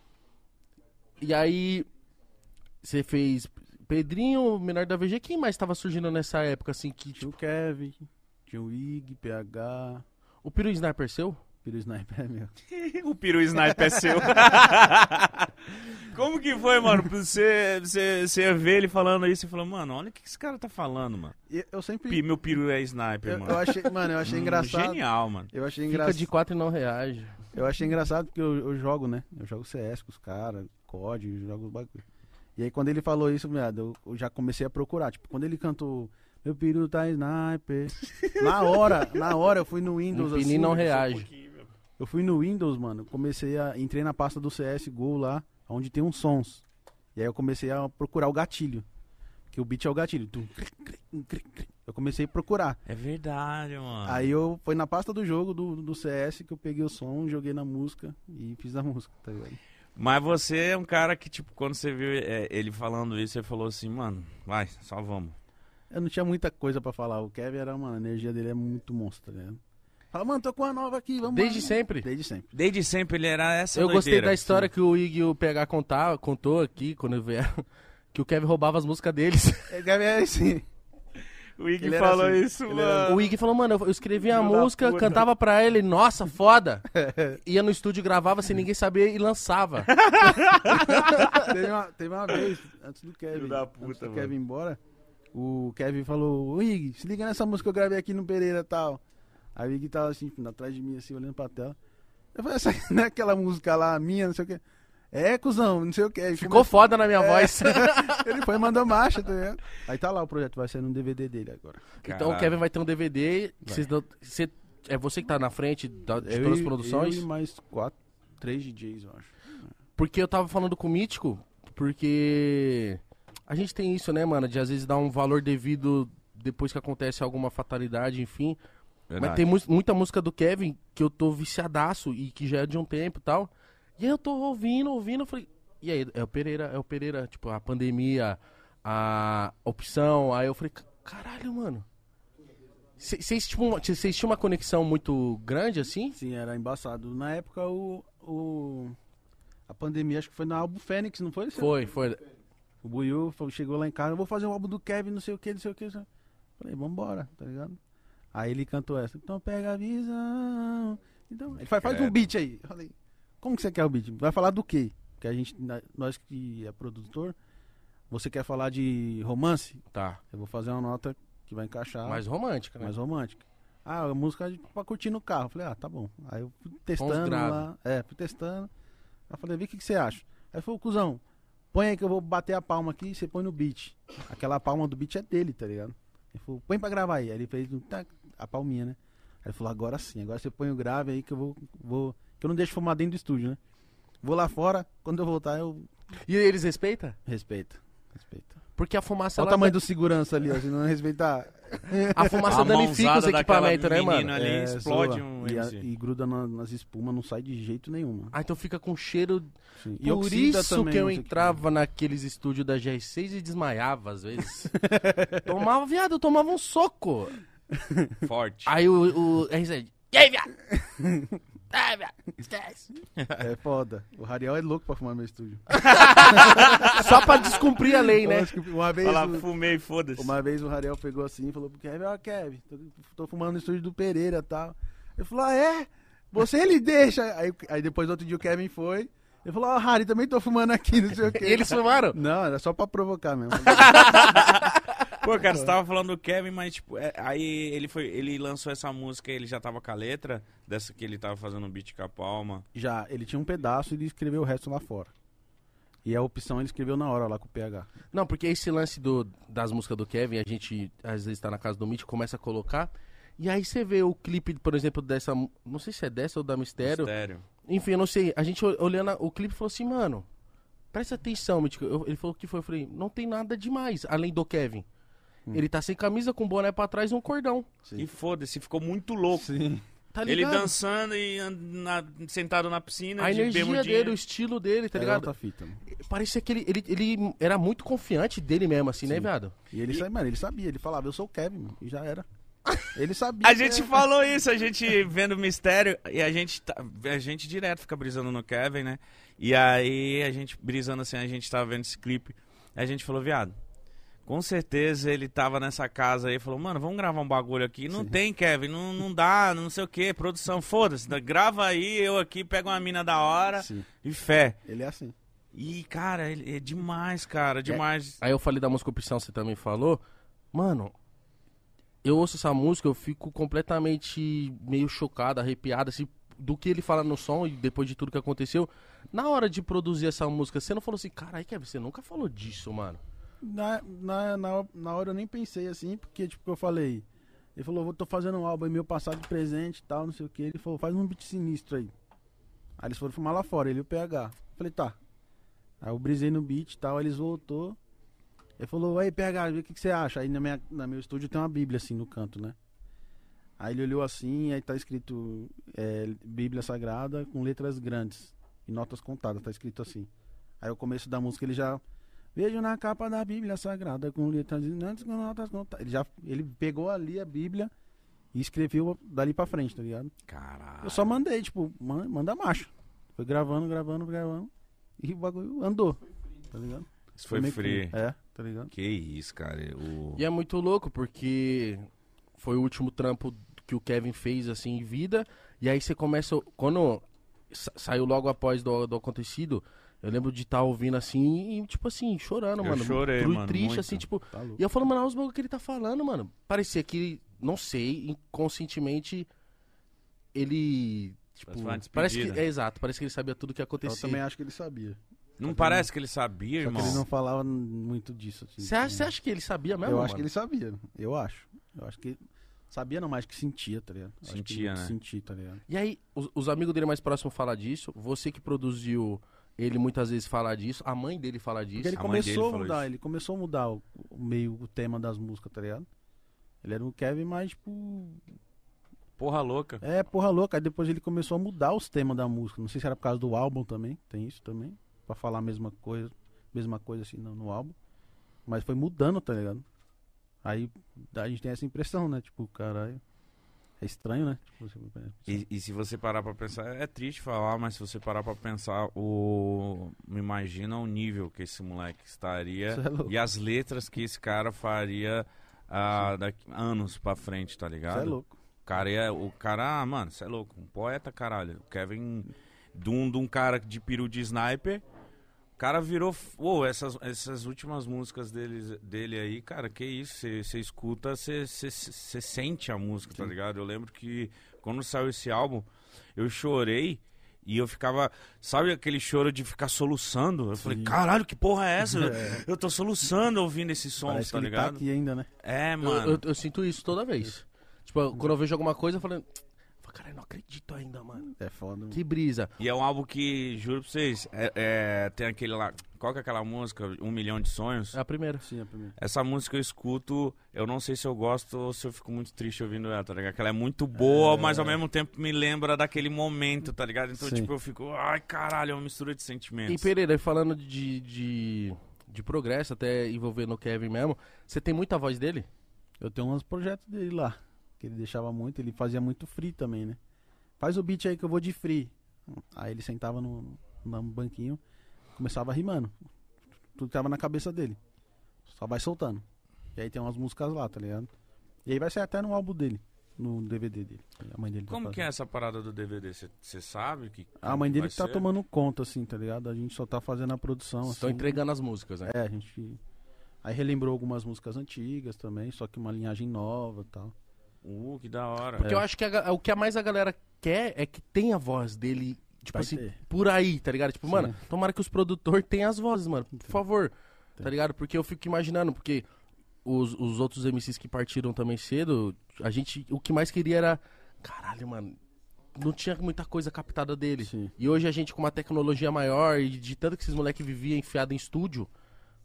E aí, você fez Pedrinho, menor da VG, quem mais tava surgindo nessa época, assim, que, Tinha tipo, o Kevin, tinha o Ig, PH, o Piro Sniper seu? Piro Sniper é meu. o peru sniper é seu. Como que foi, mano? pra Você, você, você ver ele falando isso e falou, mano, olha o que esse cara tá falando, mano. Eu sempre. Pi- Meu peru é sniper, Eu, mano. eu achei, mano, eu achei Hum, engraçado. Genial, mano. Eu achei Fica engraçado. de quatro e não reage. Eu achei engraçado porque eu, eu jogo, né? Eu jogo CS com os caras, COD, eu jogo os bagulho. E aí quando ele falou isso, eu, eu já comecei a procurar. Tipo, quando ele cantou Meu peru tá sniper. na hora, na hora eu fui no Windows Um assim. não reage. Eu fui no Windows, mano. Comecei a. Entrei na pasta do CSGO lá, onde tem uns sons. E aí eu comecei a procurar o gatilho. Que o beat é o gatilho. Eu comecei a procurar. É verdade, mano. Aí eu foi na pasta do jogo do, do CS que eu peguei o som, joguei na música e fiz a música, tá ligado? Mas você é um cara que, tipo, quando você viu é, ele falando isso, você falou assim, mano, vai, só vamos. Eu não tinha muita coisa pra falar. O Kevin era, mano, a energia dele é muito monstro, ligado? Fala, mano, tô com uma nova aqui, vamos Desde lá. sempre. Desde sempre. Desde sempre ele era essa eu gostei doideira. da história que o Ig e o PH contar, contou aqui, quando eu vieram, que o Kevin roubava as músicas deles. O Kevin é assim. O Ig Ele falou assim, isso, ele era- mano. O Ig falou, mano, eu- escrevi a música, cantava pra ele, nossa, foda. Ia no estúdio, gravava sem ninguém saber e lançava. teve, uma, teve uma vez, antes do Kevin, puta, antes do mano. Kevin ir embora, o Kevin falou, ô Ig, se liga nessa música que eu gravei aqui no Pereira e tal. Aí o Ig tava assim, atrás de mim, assim, olhando pra tela. Eu falei, essa não é aquela música lá, minha, não sei o que. É, cuzão, não sei o que. Ficou foda na minha É. voz. Ele foi mandando marcha, tá ligado? Aí tá lá o projeto, vai ser no DVD dele agora. Então o Caralho. Kevin vai ter um DVD. Vocês dão- cê- é você que tá na frente da- de Eu todas as e- produções? Eu e mais quatro, três DJs, eu acho. Porque eu tava falando com o Mítico, porque a gente tem isso, né, mano? De às vezes dar um valor devido depois que acontece alguma fatalidade, enfim. Mas tem mu- muita música do Kevin que eu tô viciadaço e que já é de um tempo e tal. E aí eu tô ouvindo, ouvindo, eu falei. E aí, é o Pereira, é o Pereira, tipo, a pandemia, a opção. Aí eu falei, "Ca- caralho, mano. Vocês tipo, tinham uma conexão muito grande assim? Sim, era embaçado. Na época, o. o a pandemia, acho que foi no álbum Fênix, não foi? Foi, foi. O Buiu chegou lá em casa, eu vou fazer um álbum do Kevin, não sei o que, não sei o que. Falei, vambora, tá ligado? Aí ele cantou essa. Então pega a visão. Então, ele faz, faz um beat aí. Eu falei, como que você quer o beat? Vai falar do quê? Que a gente, nós que é produtor, você quer falar de romance? Tá. Eu vou fazer uma nota que vai encaixar. Mais romântica, né? mais romântica. Ah, a música de- pra curtir no carro. Eu Falei, ah, tá bom. Aí eu fui testando lá. É, fui testando. Aí falei, vê o que, que você acha. Aí falou, cuzão, põe aí que eu vou bater a palma aqui e você põe no beat. Aquela palma do beat é dele, tá ligado? Ele falou, põe pra gravar aí. Aí ele fez um tac, a palminha, né? Aí ele falou, agora sim, agora você põe o grave aí que eu vou. vou que eu não deixo fumar dentro do estúdio, né? Vou lá fora, quando eu voltar eu E eles respeitam? respeito. Respeito. Porque a fumaça Olha o tamanho do segurança ali, ó, se não respeitar. A fumaça A danifica os equipamentos, né, mano? ali É, explode um e, a- e gruda na- nas espumas, não sai de jeito nenhum, mano. Ah, então fica com cheiro. Sim. E Por isso também, que eu entrava naqueles estúdios da GR6 e desmaiava às vezes. tomava, viado, eu tomava um soco. Forte. Aí o, o RZ, e aí, viado? É foda. O Rariel é louco pra fumar no meu estúdio. Só pra descumprir a lei, né? uma vez, Fala, o- fumei, foda-se. uma vez o Rariel pegou assim e falou pro Kevin, ó Kevin, tô, tô fumando no estúdio do Pereira e tal. Ele falou, ah é? Você ele deixa. Aí, aí depois outro dia o Kevin foi. Ele falou, ó, Harry, também tô fumando aqui, não sei o quê. Eles fumaram? Não, era só pra provocar mesmo. Pô, cara, você tava falando do Kevin, mas tipo, é, aí ele foi, ele lançou essa música, ele já tava com a letra dessa que ele tava fazendo um beat com a palma. Já, ele tinha um pedaço e ele escreveu o resto lá fora. E a opção ele escreveu na hora lá com o PH. Não, porque esse lance do, das músicas do Kevin, a gente às vezes tá na casa do Mitch, começa a colocar. E aí você vê o clipe, por exemplo, dessa. Não sei se é dessa ou da Mistério. Mistério. Enfim, eu não sei. A gente ol- olhando o clipe falou assim, mano, presta atenção, Mítico. Ele falou que foi. Eu falei, não tem nada demais, além do Kevin. Ele tá sem camisa, com boné pra trás e um cordão. E foda-se, ficou muito louco. Sim. Tá Ele dançando e na- sentado na piscina, A de energia bermudinha. dele, o estilo dele, tá Era ligado? outra fita, mano. Parecia que ele, ele, ele era muito confiante dele mesmo, assim, né, Sim. viado? E ele, sabia, mano, ele sabia, ele falava, eu sou o Kevin, mano, e já era. Ele sabia. A gente era- falou isso, a gente vendo o mistério e a gente, tá- a gente direto fica brisando no Kevin, né? E aí a gente brisando assim, a gente tava vendo esse clipe. A gente falou, viado, com certeza ele tava nessa casa aí e falou, mano, vamos gravar um bagulho aqui. Não Sim. tem, Kevin, não, não dá, não sei o que, produção, foda-se. Grava aí, eu aqui pego uma mina da hora Sim, e fé. ele é assim. E, cara, ele é demais, cara, demais. Aí eu falei da música Opção, você também falou. Mano, eu ouço essa música, eu fico completamente meio chocado, arrepiado, assim, do que ele fala no som e depois de tudo que aconteceu. Na hora de produzir essa música, você não falou assim, caralho, Kevin, você nunca falou disso, mano. Na, na, na, na hora eu nem pensei assim, porque, tipo, eu falei. Ele falou, eu tô fazendo um álbum meu passado de presente e tal, não sei o que. Ele falou, faz um beat sinistro aí. Aí eles foram fumar lá fora, ele e o PH. Eu falei, tá. Aí eu brisei no beat e tal, aí eles voltou. Ele falou, aí PH, o que, que você acha? Aí na minha, na meu estúdio tem uma bíblia assim no canto, né? Aí ele olhou assim, aí tá escrito é, Bíblia Sagrada com letras grandes e notas contadas, tá escrito assim. Aí o começo da música ele já Vejo na capa da Bíblia Sagrada com letras grandes com notas contadas. Ele já ele pegou ali a Bíblia e escreveu dali pra frente, tá ligado? Caralho. Eu só mandei, tipo, man- manda marcha. Foi gravando, gravando, gravando. E o bagulho andou, tá ligado? Isso foi que- free. É, tá ligado? Que isso, cara. O... E é muito louco, porque foi o último trampo que o Kevin fez, assim, em vida. E aí você começa. Quando sa- saiu logo após do, do acontecido, eu lembro de estar ouvindo assim e, tipo assim, chorando, Eu mano. chorei, Tru- mano, Triste, muito. assim, tipo. Tá. E eu falando, mano, olha os bagulho que ele tá falando, mano. Parecia que, não sei, inconscientemente, ele. Tipo, Parece uma parece que. despedida. É exato, parece que ele sabia tudo que ia Eu também acho que ele sabia. Não parece que ele sabia, Só que irmão? ele não falava muito disso. assim. Você acha, você acha que ele sabia mesmo? Eu mano? acho que ele sabia. Eu acho. Eu acho que. Sabia não mais que sentia, tá ligado? Acho que Sentia, né? Sentia, tá ligado? E aí, os, os amigos dele mais próximos falam disso, você que produziu ele muitas vezes fala disso, a mãe dele fala disso. Porque ele A começou a mudar, isso. ele começou a mudar o, o meio, o tema das músicas, tá ligado? Ele era um Kevin mais, tipo, Porra louca. é, porra louca. Aí depois ele começou a mudar os temas da música. Não sei se era por causa do álbum também, tem isso também. Pra falar a mesma coisa, mesma coisa assim no, no álbum. Mas foi mudando, tá ligado? Aí a gente tem essa impressão, né? Tipo, caralho. É estranho, né? Tipo, E, e se você parar pra pensar, é triste falar, mas se você parar pra pensar, o. Me imagina o nível que esse moleque estaria Isso é e as letras que esse cara faria ah, daqui, anos pra frente, tá Isso ligado? é louco. O cara é. O cara, ah, mano, você é louco. Um poeta, caralho. O Kevin. De um, de um cara de peru de sniper. O cara virou. Pô, essas, essas últimas músicas dele, dele aí, cara, que isso? Você escuta, você sente a música, tá Sim. ligado? Eu lembro que quando saiu esse álbum, eu chorei. E eu ficava, sabe aquele choro de ficar soluçando? Eu falei, Sim. caralho, que porra é essa? É. Eu tô soluçando ouvindo esses sons, Parece tá tá ligado? aqui ainda, né? É, Eu, mano. eu- eu sinto isso toda vez. Tipo, quando eu vejo alguma coisa, eu eu falo, caralho, não acredito ainda, mano. É foda. Que brisa. E é um álbum que, juro pra vocês, é, é- tem aquele lá. Qual que é aquela música? Um Milhão de Sonhos? É a primeira. Sim, a primeira. Essa música eu escuto, eu não sei se eu gosto ou se eu fico muito triste ouvindo ela, tá ligado? Que ela é muito boa, É. mas ao mesmo tempo me lembra daquele momento, tá ligado? Então, Sim. tipo, eu fico, ai caralho, é uma mistura de sentimentos. E Pereira, falando de, de, de progresso, até envolvendo o Kevin mesmo, você tem muita voz dele? Eu tenho uns projetos dele lá. Que ele deixava muito, ele fazia muito free também, né? Faz o beat aí que eu vou de free. Aí ele sentava no, no banquinho, começava rimando. Tudo que tava na cabeça dele. Só vai soltando. E aí tem umas músicas lá, tá ligado? E aí vai sair até no álbum dele, no DVD dele. A mãe dele tá Como que é essa parada do DVD? Você sabe que. A mãe dele que tá ser? tomando conta, assim, tá ligado? A gente só tá fazendo a produção. Estão assim. entregando as músicas, né? É, a gente. Aí relembrou algumas músicas antigas também, só que uma linhagem nova e tal. Uh, que da hora. Porque É. eu acho que a o que a mais a galera quer é que tenha a voz dele, tipo Vai assim, ter. por aí, tá ligado? Tipo, Sim. mano, tomara que os produtores tenham as vozes, mano, por favor. Tá ligado? Porque eu fico imaginando, porque os, os outros MCs que partiram também cedo, a gente, o que mais queria era, caralho, mano, não tinha muita coisa captada dele. Sim. E hoje a gente com uma tecnologia maior e de tanto que esses moleques viviam enfiado em estúdio,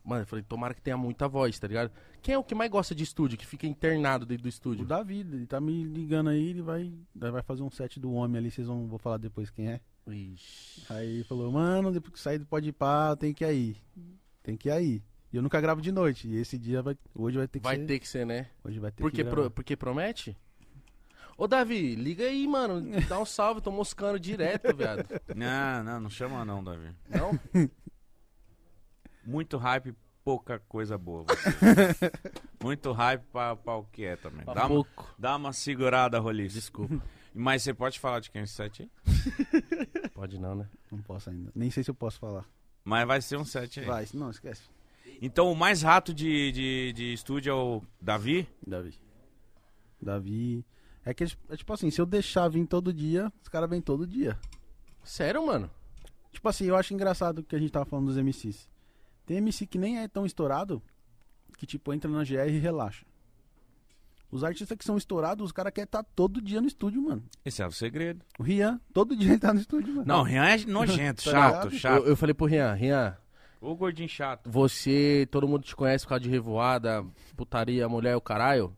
mano, eu falei, tomara que tenha muita voz, tá ligado? Quem é o que mais gosta de estúdio, que fica internado dentro do O estúdio? Davi, ele tá me ligando aí, ele vai, vai fazer um set do homem ali, vocês vão, vou falar depois quem é. Ixi. Aí ele falou, mano, depois que sair do pode ir pá, tem que ir aí. Tem que ir aí. E eu nunca gravo de noite. E esse dia vai. Hoje vai ter que Vai ser. ter que ser, né? Hoje vai ter Porque, que pro- porque promete? Ô, Davi, liga aí, mano. Dá um salve, tô moscando direto, viado. Não, não, não chama não, Davi. Não? Muito hype, pouca coisa boa. você. Muito hype pra, pra o que é também. Dá uma, dá uma segurada, Roliço. Desculpa. Mas você pode falar de quem é esse set aí? Pode não, né? Não posso ainda. Nem sei se eu posso falar. Mas vai ser um set aí. Vai, não, esquece. Então o mais rato de, de, de estúdio é o Davi? Davi. Davi. É que, é tipo assim, se eu deixar vir todo dia, os caras vêm todo dia. Sério, mano? Tipo assim, eu acho engraçado que a gente tava falando dos MCs. Tem MC que nem é tão estourado, que tipo, entra na GR e relaxa. Os artistas que são estourados, os caras querem estar todo dia no estúdio, mano. Esse é o segredo. O Rian, todo dia ele tá no estúdio, mano. Não, Rian é nojento, Tá chato, chato. Eu, eu falei pro Rian, Rian, O gordinho chato. você, todo mundo te conhece por causa de revoada, putaria, mulher, o caralho.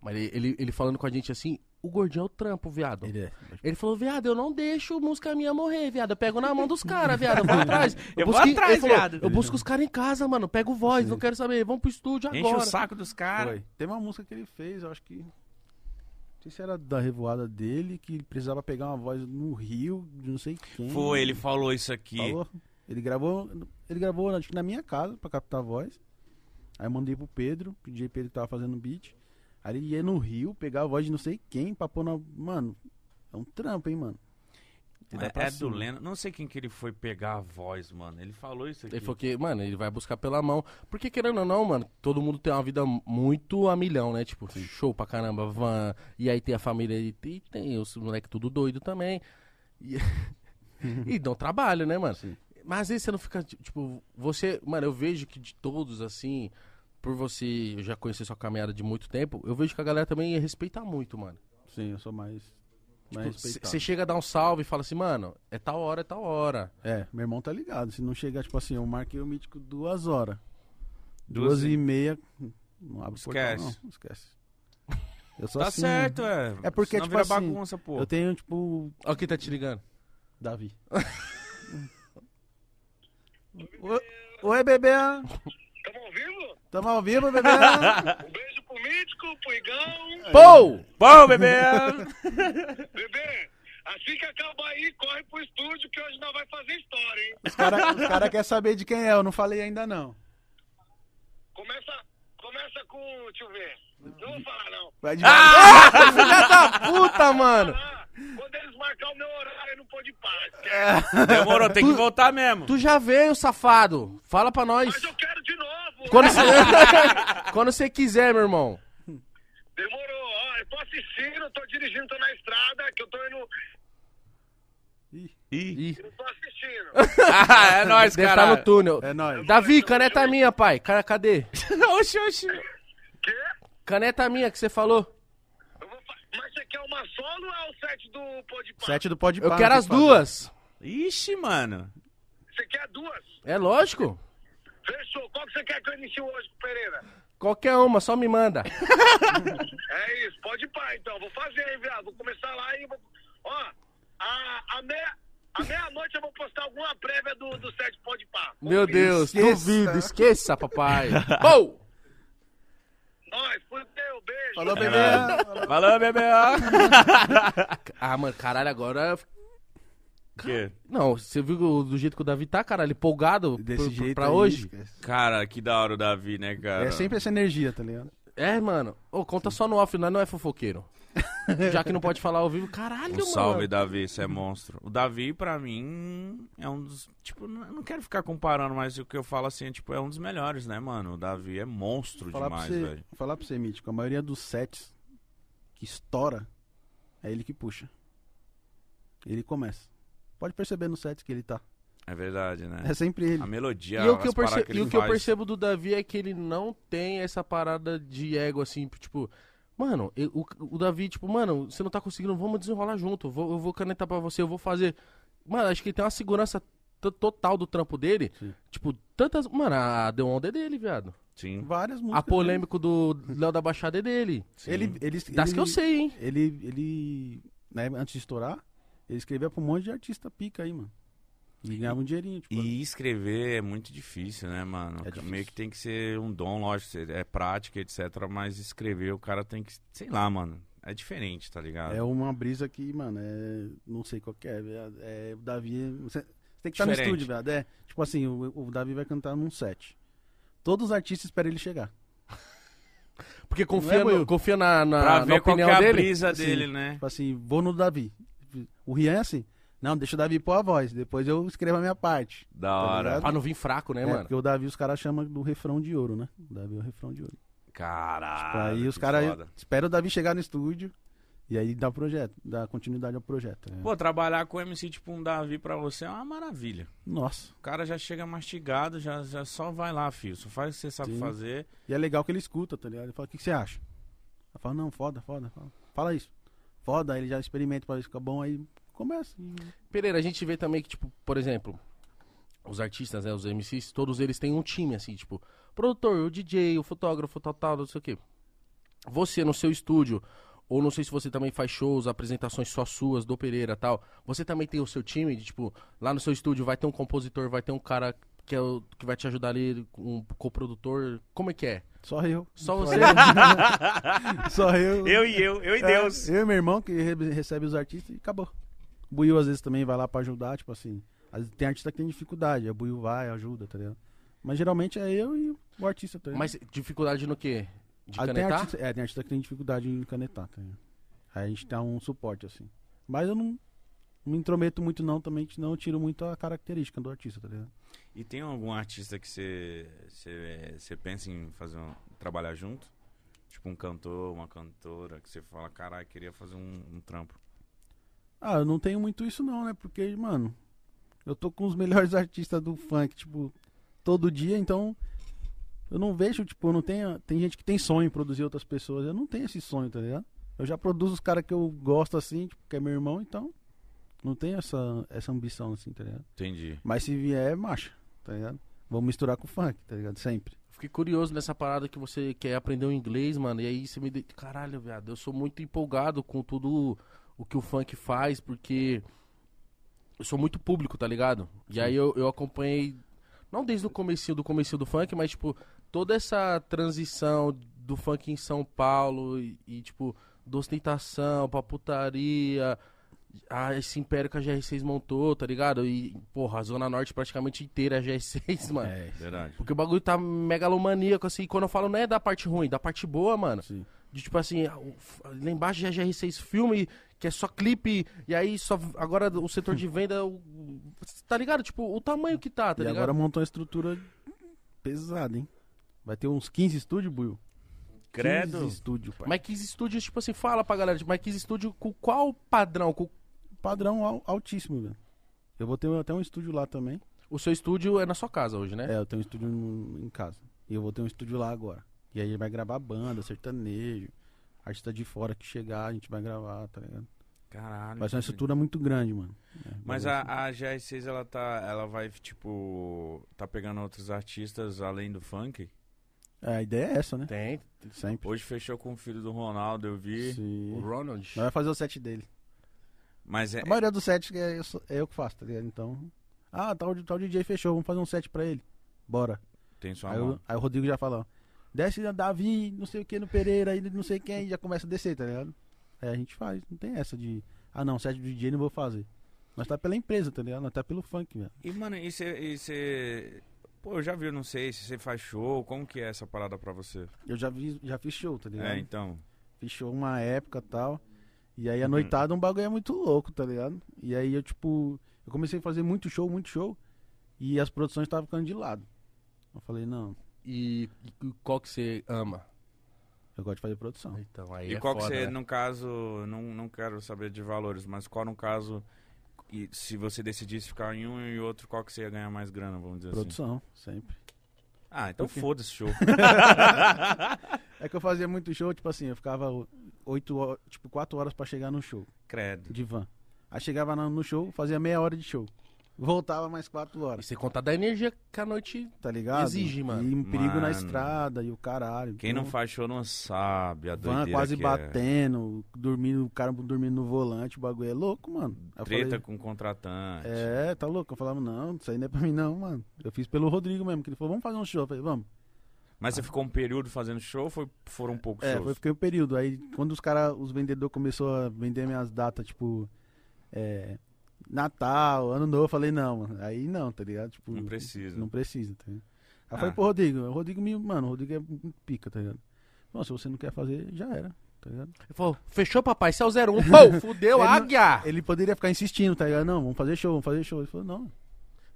Mas ele, ele, ele falando com a gente assim, o gordinho é o trampo, viado. Ele é. Ele falou, viado, eu não deixo música minha morrer, viado. Eu pego na mão dos caras, viado. Eu vou atrás. Eu vou busco em- atrás, falou, viado. Eu busco os caras em casa, mano. Pego voz, Sim. não quero saber. Vamos pro estúdio Enche agora. o saco dos caras. Foi. Teve uma música que ele fez, eu acho que. Não sei se era da revoada dele, que ele precisava pegar uma voz no Rio, de não sei quem. Foi, ele falou isso aqui. Falou. Ele gravou. Ele gravou, acho que na minha casa, pra captar a voz. Aí eu mandei pro Pedro, pedi Pedro que tava fazendo beat. Aí ele ia no Rio, pegar a voz de não sei quem pra pôr na. Mano, é um trampo, hein, mano. É, é do. Leno. Não sei quem que ele foi pegar a voz, mano. Ele falou isso aqui. Ele falou que, mano, ele vai buscar pela mão. Porque, querendo ou não, mano, todo mundo tem uma vida muito a milhão, né? Tipo, show pra caramba, van. E aí tem a família e tem, tem os moleques tudo doido também. E, e dão trabalho, né, mano? Sim. Mas vezes você não fica, tipo, você. Mano, eu vejo que de todos, assim. Por você eu já conhecer sua caminhada de muito tempo, eu vejo que a galera também respeita muito, mano. Sim, eu sou mais. Você respeitado. chega a dar um salve e fala assim, mano, é tal hora, é tal hora. É, meu irmão tá ligado. Se não chegar, tipo assim, eu marquei o mítico duas horas. Duas Duas, e- e meia. Não abre o portão, Esquece. não. Esquece. Eu sou Tá assim, certo, é. É porque, Senão tipo vira assim, bagunça, pô. Eu tenho, tipo, Olha quem tá te ligando. Davi. Oi, Oi, bebê. Tamo ao vivo? Bebê. Um beijo pro Mítico, pro Igão. Pou! Bom, bebê! Bebê, assim que acabar aí, corre pro estúdio que hoje nós vai fazer história, hein? Os caras cara querem saber de quem é, eu não falei ainda não. Começa, começa com, deixa eu ver. Não vou falar não. Vai de Filha da puta, mano! Ah, quando eles marcar o meu horário, eu não pôde parar. Demorou, tem que voltar mesmo. Tu já veio, safado. Fala pra nós. Mas eu quero de novo. Quando você... Quando você quiser, meu irmão. Demorou, ó. Eu tô assistindo, tô dirigindo, tô na estrada, que eu tô indo. Ih. Ih, Eu tô assistindo. Ah, é nóis, deve cara. tá no túnel. É nóis. Davi, caneta minha, pai. Ca- Cadê? oxi, oxi. Quê? Caneta minha que você falou. Mas você quer uma solo ou é o set do Pode Pá? Sete do pode Eu quero as duas. Ixi, mano. Você quer duas? É lógico. Fechou. Qual que você quer que eu inicie hoje com o Pereira? Qualquer uma, só me manda. É isso, pode ir pá, então. Vou fazer aí, viado. Vou começar lá e vou. Ó, a, a meia. A meia-noite eu vou postar alguma prévia do, do set Pode Pá. Meu Deus, Esqueça. duvido. Esqueça, papai. Pou! Nós, fudeu, beijo. Falou, bebê. É. Valeu, bebê. Ah, mano, caralho, agora... Que? Não, você viu do- jeito que o Davi tá, caralho, empolgado Desse pro- jeito pra aí, hoje? esquece. Cara, que da hora o Davi, né, cara? É sempre essa energia, tá ligado? É, mano. Ô, conta só no off, nós não é fofoqueiro. Já que não pode falar ao vivo, caralho, Um mano. salve, Davi, você é monstro. O Davi, pra mim, é um dos. Tipo, não- eu não quero ficar comparando, mas o que eu falo assim, é, tipo, é um dos melhores, né, mano? O Davi é monstro Falar pra, demais, você, velho. falar pra você, Mítico, a maioria dos sets que estoura é ele que puxa. Ele começa. Pode perceber no set que ele tá. É verdade, né? É sempre ele. A melodia, E o que, eu, as paradas perce- ele e o que eu percebo do Davi é que ele não tem essa parada de ego, assim, tipo... Mano, eu- o, o Davi, tipo, mano, você não tá conseguindo, vamos desenrolar junto. Eu vou, eu vou canetar pra você, eu vou fazer... Mano, acho que ele tem uma segurança total do trampo dele. Sim. Tipo, tantas... Mano, a The Onda é dele, viado. Sim. Várias músicas. A polêmico do Léo da Baixada é dele. sim. Ele, ele, Das ele, que eu sei, hein? Ele, ele, né, antes de estourar, ele escrevia pra um monte de artista pica aí, mano. E ganhava um dinheirinho, tipo. E escrever é muito difícil, né, mano? É difícil. Meio que tem que ser um dom, lógico, é prática, etc. Mas escrever, o cara tem que. Sei lá, mano. É diferente, tá ligado? É uma brisa que, mano, é. Não sei qual que é, viado. É, o Davi. Você tem que estar no estúdio, viado. É. Tipo assim, o, o Davi vai cantar num set. Todos os artistas esperam ele chegar. Porque Não confia, é, no- confia na, na, pra na ver qual que opinião é a dele. brisa Assim, dele, né? Tipo assim, vou no Davi. O Rian é assim. Não, deixa o Davi pôr a voz. Depois eu escrevo a minha parte. Da tá hora. ligado? Pra não vir fraco, né, É, mano? porque o Davi os caras chamam do refrão de ouro, né? O Davi é o refrão de ouro. Caralho. aí os que caras esperam o Davi chegar no estúdio e aí dá o projeto, dá continuidade ao projeto. né? Pô, trabalhar com MC tipo um Davi pra você é uma maravilha. Nossa. O cara já chega mastigado, já, já só vai lá, filho. Só faz o que você sabe Sim. fazer. E é legal que ele escuta, tá ligado? Ele fala, o que, que você acha? Eu falo, não, foda, foda. Fala, fala isso. Foda, ele já experimenta pra ver se fica bom, aí começa. Pereira, a gente vê também que, tipo, por exemplo, os artistas, né, os MCs, todos eles têm um time, assim, tipo, produtor, o DJ, o fotógrafo, tal, tal, não sei o quê. Você no seu estúdio, ou não sei se você também faz shows, apresentações só suas, do Pereira tal, você também tem o seu time, de, tipo, lá no seu estúdio vai ter um compositor, vai ter um cara que, é o, que vai te ajudar ali, um coprodutor, como é que é? Só eu. Só você. Só eu. Eu e eu, eu e É, Deus. eu e meu irmão que re- recebe os artistas e acabou. O Buiu às vezes também vai lá pra ajudar, tipo assim. às vezes tem artista que tem dificuldade, o Buiu vai, ajuda, tá ligado? Mas geralmente é eu e o artista, tá ligado? Mas dificuldade no quê? De Ah, tem canetar? artista, é, tem artista que tem dificuldade em canetar, tá ligado? Aí a gente dá um suporte, assim. Mas eu não me intrometo muito não, também, eu tiro muito a característica do artista, tá ligado? E tem algum artista que você pensa em fazer um, trabalhar junto? Tipo um cantor, uma cantora, que você fala, caralho, queria fazer um, um trampo. Ah, eu não tenho muito isso não, né? Porque, mano, eu tô com os melhores artistas do funk, tipo, todo dia, então Eu não vejo, tipo, eu não tenho. Tem gente que tem sonho em produzir outras pessoas. Eu não tenho esse sonho, tá ligado? Eu já produzo os caras que eu gosto assim, tipo, que é meu irmão, então. Não tenho essa, essa ambição, assim, tá ligado? Entendi. Mas se vier, é marcha, tá ligado? Vamos misturar com funk, tá ligado? Sempre. Fiquei curioso nessa parada que você quer aprender o inglês, mano. E aí você me. De... Caralho, viado, eu sou muito empolgado com tudo o que o funk faz, porque eu sou muito público, tá ligado? E aí eu, eu acompanhei, não desde o comecinho do comecinho do funk, mas, tipo, toda essa transição do funk em São Paulo e, e tipo, da ostentação pra putaria, ah, esse império que a GR6 montou, tá ligado? E, porra, a Zona Norte praticamente inteira é GR6, mano. É, Verdade. Porque o bagulho tá megalomaníaco, assim. Quando eu falo não é da parte ruim, da parte boa, mano. sim. De tipo assim, lá embaixo já é GR6 filme, que é só clipe, e aí só. Agora o setor de venda. o- tá ligado? Tipo, o tamanho que tá, tá e ligado? agora montou uma estrutura pesada, hein? Vai ter uns 15 estúdios, Buiu. Credo. 15 estúdios, pai. Mas Kiss Studio, tipo assim, fala pra galera, tipo, mas Kiss Studio com qual padrão? Com... Padrão al- altíssimo, velho. Eu vou ter até um estúdio lá também. O seu estúdio é na sua casa hoje, né? É, eu tenho um estúdio em casa. E eu vou ter um estúdio lá agora. E aí vai gravar banda, sertanejo, artista de fora que chegar, a gente vai gravar, tá ligado? Caralho. Vai ser uma estrutura muito grande, mano. É, Mas vai a, a GR6, ela tá. Ela vai, tipo. Tá pegando outros artistas além do funk? É, a ideia é essa, né? Tem. Sempre. Hoje fechou com o filho do Ronaldo, eu vi. O Sim. Ronald. Nós vai fazer o set dele. Mas é. A maioria dos sets é eu, é eu que faço, tá ligado? Então. Ah, tal, tal DJ fechou, vamos fazer um set pra ele. Bora. Tem sua Aí, o- aí o Rodrigo já fala, ó, desce Davi, não sei o que no Pereira, aí não sei quem, já começa a descer, tá ligado? Aí a gente faz, não tem essa de, ah não, set do DJ não vou fazer. Nós tá pela empresa, tá ligado? Nós tá pelo funk, velho. E, mano, e você. Pô, eu já vi, eu não sei se você faz show, como que é essa parada pra você? Eu já, vi, já fiz show, tá ligado? É, então. Fiz show uma época e tal. E aí a Uhum. noitada um bagulho é muito louco, tá ligado? E aí eu, tipo, eu comecei a fazer muito show, muito show. E as produções estavam ficando de lado. Eu falei, não, E, e qual que você ama? eu gosto de fazer produção. Então, aí E é qual que foda, você, né? no caso, não, não quero saber de valores, mas qual no caso, e se você decidisse ficar em um e outro, qual que você ia ganhar mais grana, vamos dizer assim? Produção, sempre. Ah, então Por quê? foda-se show. É que eu fazia muito show, tipo assim, eu ficava oito horas, tipo, quatro horas pra chegar no show, Credo. de van. Aí chegava no show, fazia meia hora de show. Voltava mais quatro E horas, você contar da energia que a noite. tá ligado? Exige, mano. E um perigo na Mano. estrada e o caralho. Quem não Então, faz show não sabe a Van doideira quase que batendo, dormindo, o cara dormindo no volante, o bagulho é louco, mano. Aí é. eu Treta falei, com contratante. É, tá louco. Eu falava, não, isso aí não é pra mim não, mano. Eu fiz pelo Rodrigo mesmo, que ele falou, vamos fazer um show. Eu falei, vamos. Mas você ficou um período fazendo show ou foi, foram poucos É, shows? foi, fiquei um período. Aí quando os caras, os vendedores começou a vender minhas datas, tipo, é, Natal, Ano Novo, eu falei, não, mano. Aí não, tá ligado? Tipo, Não precisa. Não precisa, tá ligado? Aí Ah. foi pro Rodrigo. O Rodrigo me, mano, o Rodrigo é pica, tá ligado? Não, se você não quer fazer, já era, tá ligado? Ele falou, fechou, papai, é o 01. Pô, fudeu, Ele não- águia! Ele poderia ficar insistindo, tá ligado? Não, vamos fazer show, vamos fazer show. Ele falou, não.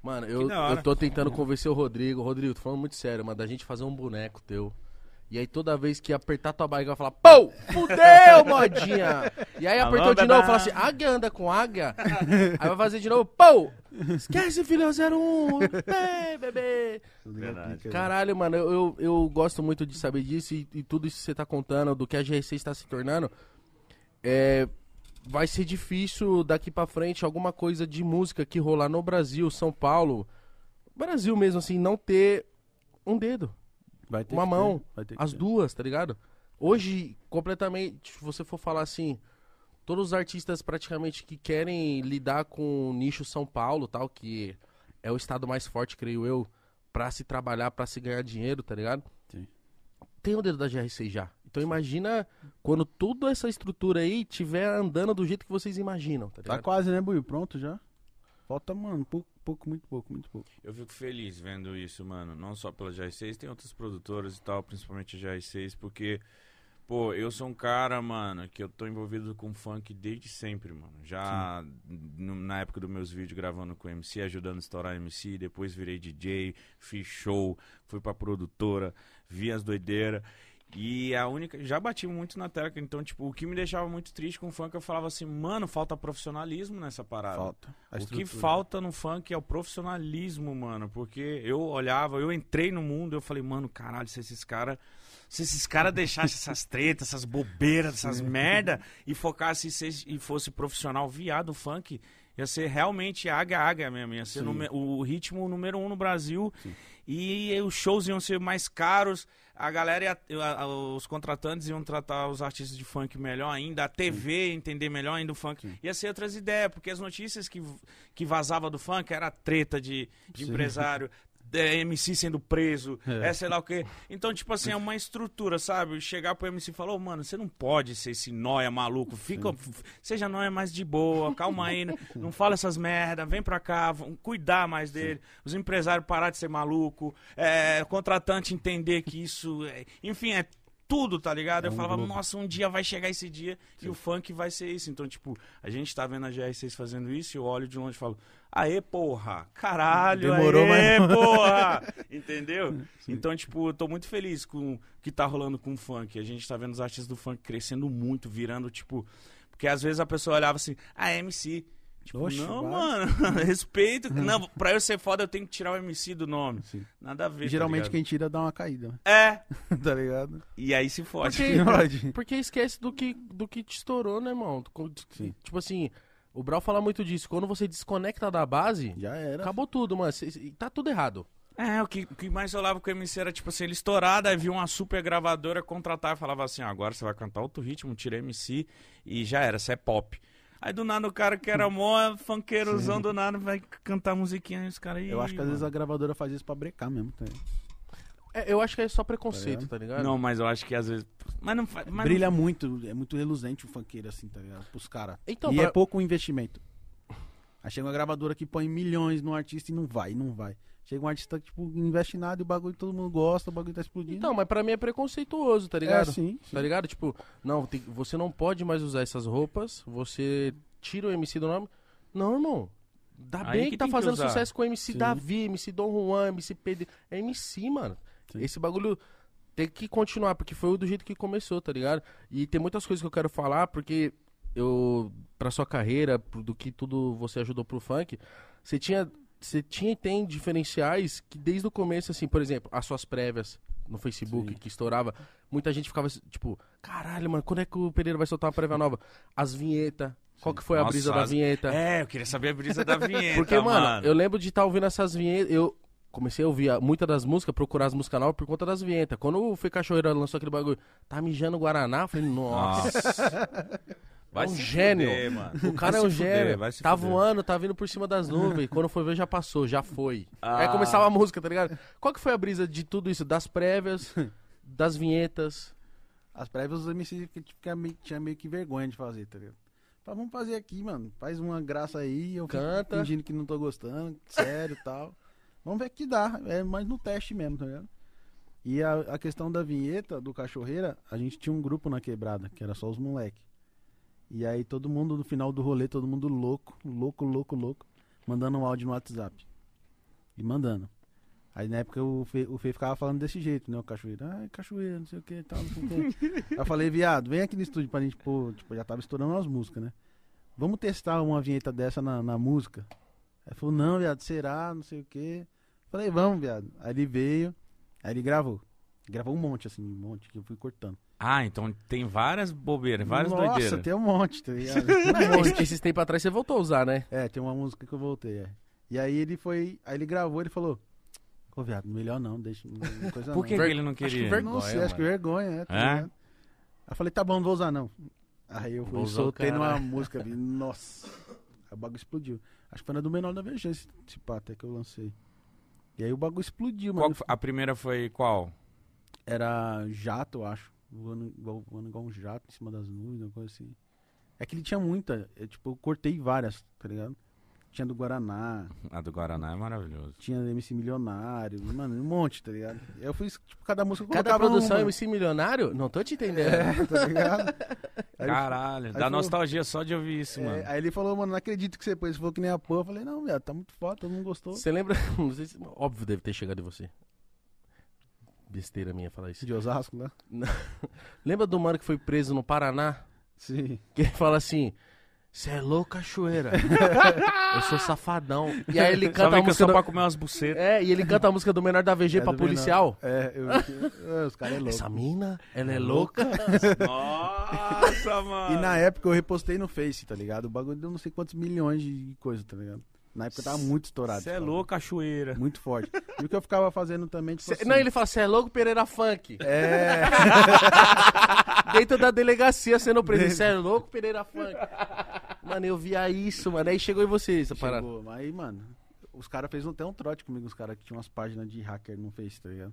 Mano, eu, eu tô tentando convencer o Rodrigo. Rodrigo, tô falando muito sério, mano, da gente fazer um boneco teu. E aí toda vez que apertar tua barriga vai falar, pô, fudeu, modinha! E aí apertou de novo, fala assim, águia anda com águia. aí vai fazer de novo, pô, esquece, filho, 01, bebê, bebê. Verdade. Caralho, mano, eu, eu, eu gosto muito de saber disso e, e tudo isso que você tá contando, do que a GR6 está se tornando. É, vai ser difícil daqui pra frente alguma coisa de música que rolar no Brasil, São Paulo, Brasil mesmo, assim, não ter um dedo, Vai ter uma mão, ter, ter as duas, tá ligado? Hoje, completamente, se você for falar assim, todos os artistas praticamente que querem lidar com o nicho São Paulo, tal, que é o estado mais forte, creio eu, pra se trabalhar, pra se ganhar dinheiro, tá ligado? Sim. Tem o dedo da GR6 já. Então imagina quando toda essa estrutura aí tiver andando do jeito que vocês imaginam, tá Tá ligado? quase, né, Buiu? Pronto já. Falta, mano, pouco, pouco, muito pouco, muito pouco. Eu fico feliz vendo isso, mano. Não só pela GR6, tem outras produtoras e tal, principalmente a GR6, porque, pô, eu sou um cara, mano, que eu tô envolvido com funk desde sempre, mano. Já no- na época dos meus vídeos gravando com MC, ajudando a estourar MC, depois virei DJ, fiz show, fui pra produtora, vi as doideiras. E a única. Já bati muito na tecla. Então, tipo, o que me deixava muito triste com o funk, eu falava assim, mano, falta profissionalismo nessa parada. Falta. A O que falta no funk é o profissionalismo, mano. Porque eu olhava, eu entrei no mundo, eu falei, mano, caralho, se esses caras. Se esses caras deixassem essas tretas, essas bobeiras, essas merda, e focasse e se- fosse profissional viado funk, ia ser realmente águia-águia mesmo. Ia ser Sim. o ritmo número um no Brasil. E os shows iam ser mais caros, a galera, ia- a- a- os contratantes iam tratar os artistas de funk melhor ainda, a TV entender melhor ainda o funk. Ia ser outras ideias, porque as notícias que, que vazava do funk era treta de, de Sim. empresário, de MC sendo preso, É. é. sei lá o quê. Então, tipo assim, é uma estrutura, sabe? Chegar pro MC e falar, ô, mano, você não pode ser esse nóia maluco, fica, seja nóia mais de boa, calma aí, não, não fala essas merda, vem pra cá, vamos cuidar mais dele, os empresários parar de ser maluco, é, contratante entender que isso, é- enfim, é tudo, tá ligado? É Eu um falava, grupo. nossa, um dia vai chegar esse dia e o funk vai ser isso. Então, tipo, a gente tá vendo a GR6 fazendo isso e eu olho de longe e falo, aê, porra, caralho, Demorou, aê, mas- porra, entendeu? Então, tipo, eu tô muito feliz com o que tá rolando com o funk. A gente tá vendo os artistas do funk crescendo muito, virando, tipo, porque às vezes a pessoa olhava assim, ah, é MC. Tipo, Oxe, não, vai. mano, respeito. Não, pra eu ser foda, eu tenho que tirar o MC do nome. Sim. Nada a ver. E geralmente tá quem tira dá uma caída, né? É, tá ligado? e aí se fode. Porque, porque esquece do que, do que te estourou, né, irmão? Sim. Tipo assim, o Brau fala muito disso. Quando você desconecta da base, Já era. acabou tudo, mano. Cê- tá tudo errado. É, o que, o que mais rolava com o MC era, tipo assim, ele estourado, aí viu uma super gravadora contratar e falava assim, "Ah, agora você vai cantar outro ritmo, tira MC e já era, você é pop. Aí do nada o cara que era mó funkeirozão do nada vai cantar musiquinha e os caras aí. Eu acho que às vezes a gravadora faz isso pra brecar mesmo. Tá? É, eu acho que é só preconceito, Tá tá ligado? Não, mas eu acho que às vezes. Mas não faz. Brilha muito, é muito reluzente o funkeiro assim, tá ligado? Pros caras. Então, e pra- é pouco investimento. Aí chega uma gravadora que põe milhões no artista e não vai, não vai. Chega um artista que, tipo, não investe nada e o bagulho todo mundo gosta, o bagulho tá explodindo. Então, mas pra mim é preconceituoso, tá é, ligado? sim, sim. Tá ligado? Tipo, não, tem- você não pode mais usar essas roupas, você tira o MC do nome. Não, irmão. Dá Aí bem que que, tá que fazendo usar. sucesso com MC Sim. Davi, MC Dom Juan, MC Pedro. É MC, mano. Sim. Esse bagulho tem que continuar, porque foi do jeito que começou, tá ligado? E tem muitas coisas que eu quero falar, porque eu, pra sua carreira, do que tudo você ajudou pro funk, você tinha, você tinha e tem diferenciais que desde o começo, assim, por exemplo, as suas prévias no Facebook, Sim. que estourava, muita gente ficava tipo, caralho, mano, quando é que o Pereira vai soltar uma prévia nova? As vinhetas, qual que foi a Nossa, brisa da as- vinheta? É, eu queria saber a brisa da vinheta. Porque, mano, mano, eu lembro de estar ouvindo essas vinhetas. Eu comecei a ouvir muitas das músicas, procurar as músicas novas por conta das vinhetas. Quando o Fê Cachoeira lançou aquele bagulho, tá mijando Guaraná, eu falei, nossa. Vai é um se gênio. fuder, mano. O cara Vai é um fuder, gênio. vai se tá fuder. voando, tá vindo por cima das nuvens. Quando foi ver, já passou, já foi. Ah. Aí começava a música, tá ligado? Qual que foi a brisa de tudo isso? Das prévias, das vinhetas. As prévias os MC que que meio- tinha meio que vergonha de fazer, tá ligado? Fala, vamos fazer aqui, mano. Faz uma graça aí, eu Canta. fingindo que não tô gostando, sério e tal. Vamos ver que dá. É mais no teste mesmo, tá ligado? E a, a questão da vinheta do Cachorreira, a gente tinha um grupo na quebrada, que era só os moleque. E aí todo mundo no final do rolê, todo mundo louco, louco, louco, louco, mandando um áudio no WhatsApp. E mandando. Aí na época o Fê, o Fê ficava falando desse jeito, né? O Cachoeira, ai, Cachoeira, não sei o que tal, não sei o que. Aí eu falei, viado, vem aqui no estúdio pra gente pôr. Tipo, já tava estourando as músicas, né? Vamos testar uma vinheta dessa na, na música. Aí falou, não, viado, será? Não sei o que. Falei, vamos, viado. Aí ele veio, aí ele gravou. Gravou um monte, assim, um monte, que eu fui cortando. Ah, então tem várias bobeiras, várias Nossa, doideiras. tem um monte, tá ligado? Um monte. Esse- Esses tempos atrás você voltou a usar, né? É, tem uma música que eu voltei, é. E aí ele foi, aí ele gravou, ele falou, ô viado, melhor não, deixa, coisa Por que, não. que ele não Acho que queria? vergonha. Não sei, acho que vergonha, é. Tá É? Aí eu falei, tá bom, não vou usar não. Aí eu fui, soltei numa música ali, nossa. O bagulho explodiu. Acho que foi na do menor da Vergência, esse pá, até que eu lancei. E aí o bagulho explodiu, Qual mano. foi- a primeira foi qual? Era jato, eu acho. Voando igual, voando igual um jato em cima das nuvens, uma coisa assim. É que ele tinha muita. Eu, tipo, eu cortei várias, tá ligado? Tinha do Guaraná, A do Guaraná é maravilhoso. tinha MC Milionário, mano, um monte, tá ligado? Eu fiz, tipo, cada música eu Cada produção uma, MC milionário? Não tô te entendendo. É, tá ligado? Aí, Caralho, aí dá falou- nostalgia só de ouvir isso, é, mano. aí ele falou, mano, não acredito que você pôs. Você falou que nem a porra. Eu falei, não, viado, tá muito foda, todo mundo gostou. Você lembra? Não sei se, óbvio deve ter chegado em você. besteira minha falar isso. De Osasco, né? Lembra do mano que foi preso no Paraná? Sim. Que ele fala assim: Você é louco, cachoeira. eu sou safadão. E aí ele canta a música. só Do... pra comer umas bucetas. É, e ele canta a música do menor da VG É pra policial. menor. É, eu, é, os caras é louco. Essa mina, ela é louca. Nossa, mano. E na época eu repostei no Face, tá ligado? O bagulho deu não sei quantos milhões de coisa, tá ligado? Na época tava muito estourado. Você é louco, cachoeira. Muito forte. E o que eu ficava fazendo também, tipo Cê- assim, Não, ele fala, você é louco, Pereira Funk. É, Dentro da delegacia sendo preso. Você é louco, Pereira Funk. Mano, eu via isso, mano. Aí chegou em você essa parada. chegou. Mas aí, mano, os caras fez até um trote comigo, os caras que tinham umas páginas de hacker no Face, tá ligado?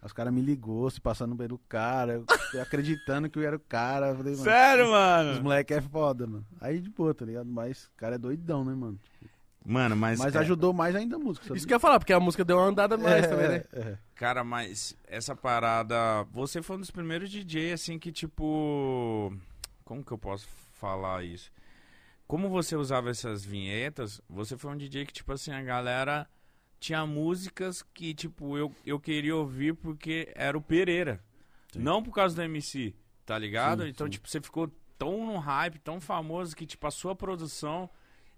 Aí Os caras me ligou, se passando pelo cara, eu, acreditando que eu era o cara. Falei, mano, Sério, Os mano? moleque é foda, mano. Aí de boa, tá ligado? Mas o cara é doidão, né, mano? Mano, mas. Mas é, ajudou mais ainda a música, sabe? Isso que eu ia falar, porque a música deu uma andada mais é, também, né? é, é. Cara, mas essa parada. Você foi um dos primeiros DJ, assim, que tipo. Como que eu posso falar isso? Como você usava essas vinhetas, você foi um DJ que, tipo assim, a galera tinha músicas que, tipo, eu, eu queria ouvir porque era o Pereira. Sim. Não por causa do MC, tá ligado? Sim, então, sim. tipo, você ficou tão no hype, tão famoso que, tipo, a sua produção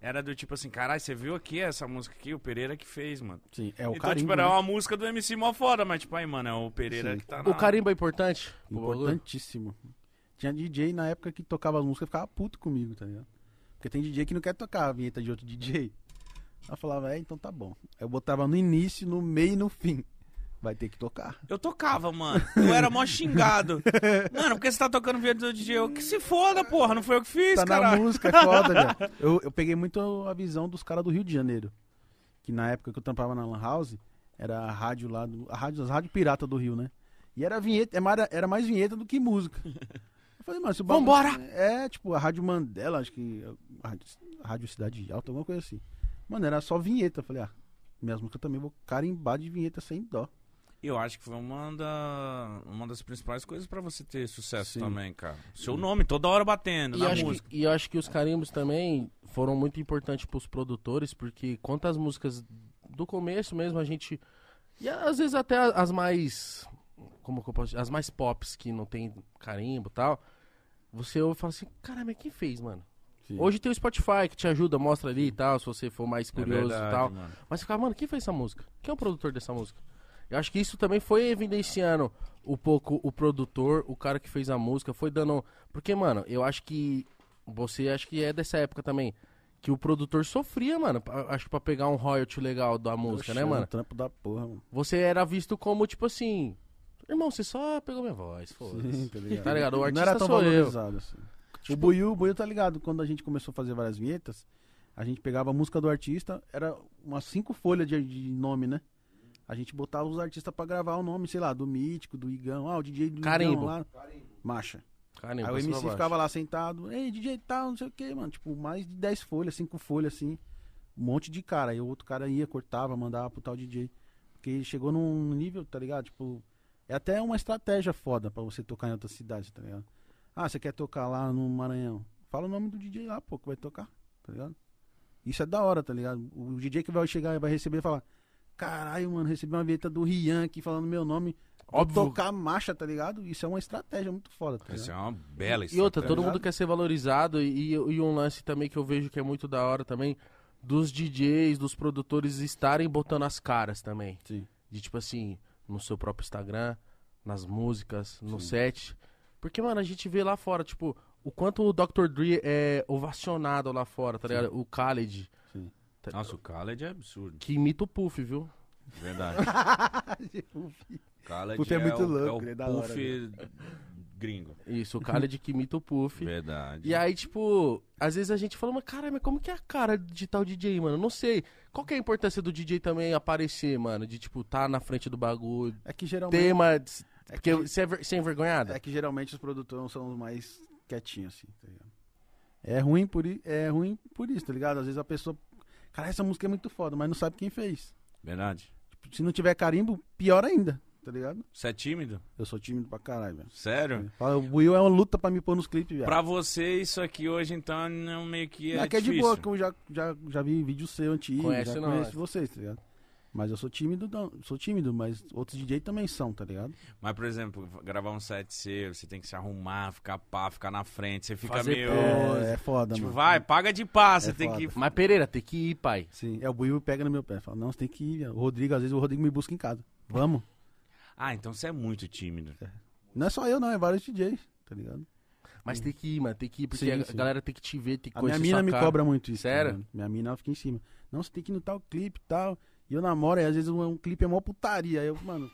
era do tipo assim, caralho, você viu aqui essa música aqui? O Pereira que fez, mano. Sim, é o então, carimbo, tipo, era né? uma música do MC mó foda, mas, tipo, aí, mano, é o Pereira Sim. que tá na... O carimbo é importante? Importantíssimo. Tinha DJ na época que tocava as músicas e ficava puto comigo, tá ligado? Porque tem DJ que não quer tocar a vinheta de outro DJ. Aí eu falava, é, então tá bom. Aí eu botava no início, no meio e no fim. Vai ter que tocar. Eu tocava, mano. Eu era mó xingado. Mano, porque você tá tocando vídeo do DJ? Eu, que se foda, porra. Não foi eu que fiz, tá na cara. música, é foda, velho. Eu, eu peguei muito a visão dos caras do Rio de Janeiro. Que na época que eu trampava na Lan House, era a rádio lá, do, a rádio, as rádios pirata do Rio, né? E era vinheta, é era mais vinheta do que música. Eu falei, mano, se o bagulho- Vambora! É, tipo, a Rádio Mandela, acho que. A rádio, a rádio Cidade Alta, alguma coisa assim. Mano, era só vinheta. Eu falei, ah, minhas músicas também vou carimbar de vinheta sem dó. Eu acho que foi uma, da, uma das principais coisas pra você ter sucesso Sim. também, cara. Seu nome toda hora batendo E na música. que, e eu acho que os carimbos também foram muito importantes pros produtores, porque quantas músicas do começo mesmo a gente. E às vezes até as mais. Como que eu posso dizer? As mais pops que não tem carimbo e tal. Você ouve e fala assim, caramba, quem fez, mano? Sim. Hoje tem o Spotify que te ajuda, mostra ali e tal, se você for mais É curioso verdade, e tal. mano. Mas você fica, mano, quem fez essa música? Quem é o produtor dessa música? Eu acho que isso também foi evidenciando um pouco o produtor, o cara que fez a música, foi dando. Porque, mano, eu acho que. Você acho que é dessa época também. Que o produtor sofria, mano. pra- Acho que pra pegar um royalty legal da música, né, Oxe, mano? um trampo da porra, mano. Você era visto como, tipo assim. Irmão, você só pegou minha voz, foda-se. Tá ligado? Tá ligado? O Não artista era tão sou eu. valorizado assim. o Buiu, o Buiu tá ligado, quando a gente começou a fazer várias vinhetas, a gente pegava a música do artista, era umas cinco folhas de, de nome, né? A gente botava os artistas pra gravar o nome, sei lá, do Mítico, do Igão, ah, o DJ do Carimbo. Igão lá. Marcha. Caramba, Aí o passou MC ficava lá sentado, ei, DJ tal, não sei o que, mano. Tipo, mais de 10 folhas, 5 folhas, assim. Um monte de cara. Aí o outro cara ia, cortava, mandava pro tal DJ. Porque chegou num nível, tá ligado? Tipo, é até uma estratégia foda pra você tocar em outra cidade, tá ligado? Ah, você quer tocar lá no Maranhão? Fala o nome do DJ lá, pô, que vai tocar, tá ligado? Isso é da hora, tá ligado? O DJ que vai chegar e vai receber e falar: Caralho, mano, recebi uma vinheta do Rian aqui falando meu nome. Óbvio. tocar marcha, tá ligado? Isso é uma estratégia muito foda, tá ligado? Essa é uma bela E outra, estratégia. todo mundo quer ser valorizado e, e um lance também que eu vejo que é muito da hora também, dos DJs, dos produtores estarem botando as caras também. Sim. De tipo assim, no seu próprio Instagram, nas músicas, no Sim. set. Porque, mano, a gente vê lá fora, tipo, o quanto o Dr. Dre é ovacionado lá fora, tá Sim. ligado? O Khaled. Tá- Nossa, o Khaled é absurdo. Que imita o Puff, viu? Verdade. Khaled Puff é muito o, louco, é o ele é da hora, Puff gringo. Isso, o Khaled que imita o Puff. Verdade. E aí, tipo, às vezes a gente fala, mas caralho, mas como que é a cara de tal DJ, mano? Não sei. Qual que é a importância do DJ também aparecer, mano? De, tipo, tá na frente do bagulho. É que geralmente. Tema. é Porque que, você é ver- sem envergonhada? é que geralmente os produtores são os mais quietinhos, assim, tá ligado? É ruim por, é ruim por isso, tá ligado? Às vezes a pessoa. Cara, essa música é muito foda, mas não sabe quem fez. Verdade. Tipo, se não tiver carimbo, pior ainda, tá ligado? Você é tímido? Eu sou tímido pra caralho, velho. Sério? Fala, O Will é uma luta pra me pôr nos clipes, velho. Pra você, isso aqui hoje, então, não meio que é Não, que é de difícil. boa, que eu já, já, já vi vídeo seu antigo, Conhece já nós. conheço vocês, tá ligado? Mas eu sou tímido, não, sou tímido, mas outros DJ também são, tá ligado? Mas, por exemplo, gravar um set seu, você tem que se arrumar, ficar pá, ficar na frente, você fica Fazer meio. É, é foda, Tipo, mano. vai, paga de pá, você É tem que. Mas Pereira, tem que ir, pai. Sim, é o Buiu pega no meu pé. Fala, não, você tem que ir. O Rodrigo, às vezes o Rodrigo me busca em casa. Vamos. Ah, então você é muito tímido. Não é só eu, não, é vários DJs, tá ligado? Mas tem que ir, mano, tem que ir, porque Sim, a sim. galera tem que te ver, tem que A minha conhecer mina sua me cara. cobra muito isso. tá Sério? ligado? minha mina ela fica em cima. Não, você tem que ir no tal clipe e tal. E eu namoro, e às vezes um, um clipe é mó putaria. Aí eu, mano,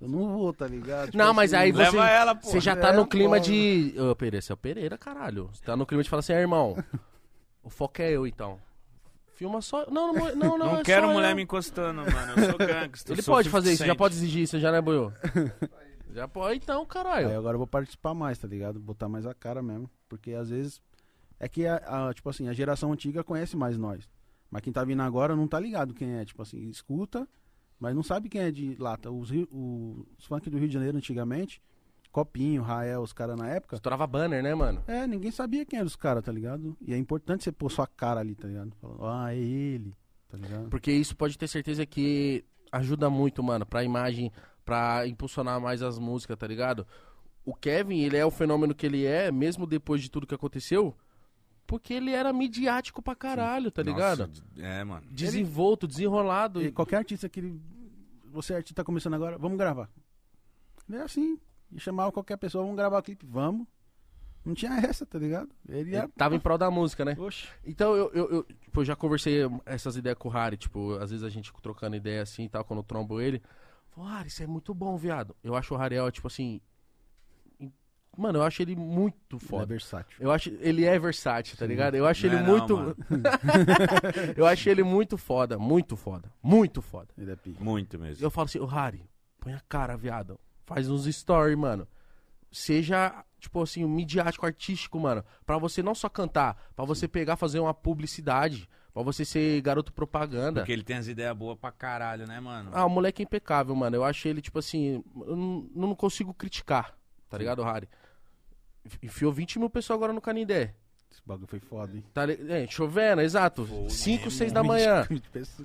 eu não vou, tá ligado? Tipo Não, mas aí você, Leva ela, pô. você já tá É, no clima pô. de... Ô, Pereira, você é o Pereira, caralho. Você tá no clima de falar assim, ah, irmão, o foco é eu, então. Filma só... Não, não, não, não, Não, é quero só mulher eu. me encostando, mano. Eu sou gangster. Ele sou pode 50 fazer isso, já pode exigir isso, já né, Boiô? já pode, então, caralho. Aí agora eu vou participar mais, tá ligado? Botar mais a cara mesmo. Porque às vezes. É que, a, a- tipo assim, a geração antiga conhece mais nós. Mas quem tá vindo agora não tá ligado quem é. Tipo assim, escuta, mas não sabe quem é de lá. Tá? Os, Rio- os funk do Rio de Janeiro antigamente, Copinho, Rael, os caras na época. Estourava banner, né, mano? É, ninguém sabia quem eram os caras, tá ligado? E é importante você pôr sua cara ali, tá ligado? Falando, ah, é ele, tá ligado? Porque isso pode ter certeza que ajuda muito, mano, pra imagem, pra impulsionar mais as músicas, tá ligado? O Kevin, ele é o fenômeno que ele é, mesmo depois de tudo que aconteceu, porque ele era midiático pra caralho, tá ligado? Nossa, é, mano. Desenvolto, desenrolado. E qualquer artista que ele. Você, artista, tá começando agora, vamos gravar. Ele é assim. E chamava qualquer pessoa, vamos gravar clipe, vamos. Não tinha essa, tá ligado? Ele Ele ia. tava em prol da música, né? Oxe. Então eu, eu, eu, tipo, eu já conversei essas ideias com o Harry, tipo, às vezes a gente trocando ideia assim e tal, quando eu trombo ele. Falou, Harry, isso é muito bom, viado. Eu acho o Harry, tipo assim. Mano, eu acho ele muito Ele é foda. versátil. Eu acho ele é versátil, tá ligado? Eu acho Não ele é não, muito. mano. eu acho ele muito foda, muito foda, muito foda. Ele é pica. Muito mesmo. Eu falo assim, ô Harry, põe a cara, viado. Faz uns stories, mano. Seja, tipo assim, um midiático artístico, mano. Pra você não só cantar, pra você pegar, fazer uma publicidade, pra você ser garoto propaganda. Porque ele tem as ideias boas pra caralho, né, mano? Ah, o moleque é impecável, mano. Eu acho ele, tipo assim, eu não, não consigo criticar, tá ligado, Harry? Enfiou 20 mil pessoas agora no Canindé. Esse bagulho foi foda, hein? Tá, é, chovendo, exato. Foi 5, mesmo. 6 da manhã.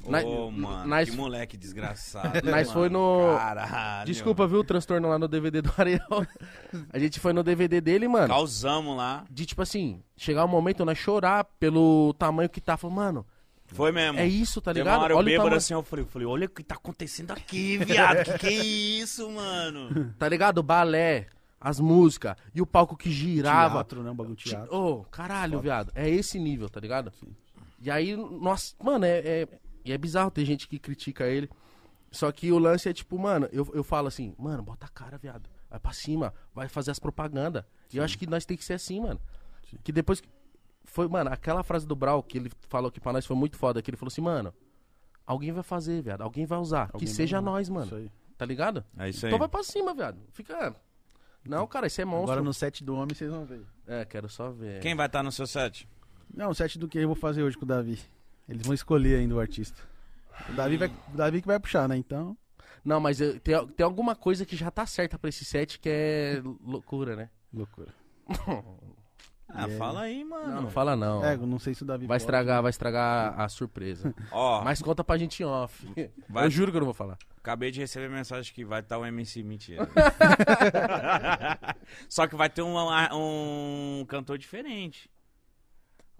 Ô, na- mano, nós- que moleque desgraçado. né, Nós mano? foi no- Caralho. Desculpa, viu, o transtorno lá no DVD do Ariel. A gente foi no DVD dele, mano. Causamos lá. De tipo assim, chegar um momento nós chorar pelo tamanho que tá. Falando, mano, Foi mesmo. é isso, tá Tem ligado? uma hora eu Olha o bêbado assim, eu falei, eu falei, olha o que tá acontecendo aqui, viado. que que é isso, mano? Tá ligado? Balé, as músicas e o palco que girava. Teatro, né? Um bagulho teatro. Ô, caralho, viado. É esse nível, tá ligado? E aí, nossa, mano, é, é, e é bizarro ter gente que critica ele. Só que o lance é tipo, mano, eu, eu falo assim, mano, bota a cara, viado. Vai pra cima, vai fazer as propagandas. E eu acho que nós tem que ser assim, mano. Que depois. que- Foi, mano, aquela frase do Brau que ele falou aqui pra nós foi muito foda. Que ele falou assim, mano, alguém vai fazer, viado. Alguém vai usar. Alguém que seja nós, Isso mano. aí. Tá ligado? É isso aí. Então vai pra cima, viado. Fica. Não, cara, isso é monstro. Agora no set do homem vocês vão ver. É, quero só ver. Quem vai estar no seu set? Não, o set do que eu vou fazer hoje com o Davi. Eles vão escolher ainda o artista. O Davi, vai, o Davi que vai puxar, né? Então. Não, mas eu- tem, tem alguma coisa que já tá certa pra esse set que é loucura, né? Loucura. Ah, É. fala aí, mano. Não, não fala não. É, não sei se o Davi Vai pode. estragar, vai estragar a surpresa. Ó, Mas conta pra gente em off. Vai- Eu juro que eu não vou falar. acabei de receber mensagem que vai estar o MC mentira. Só que vai ter um, um cantor diferente.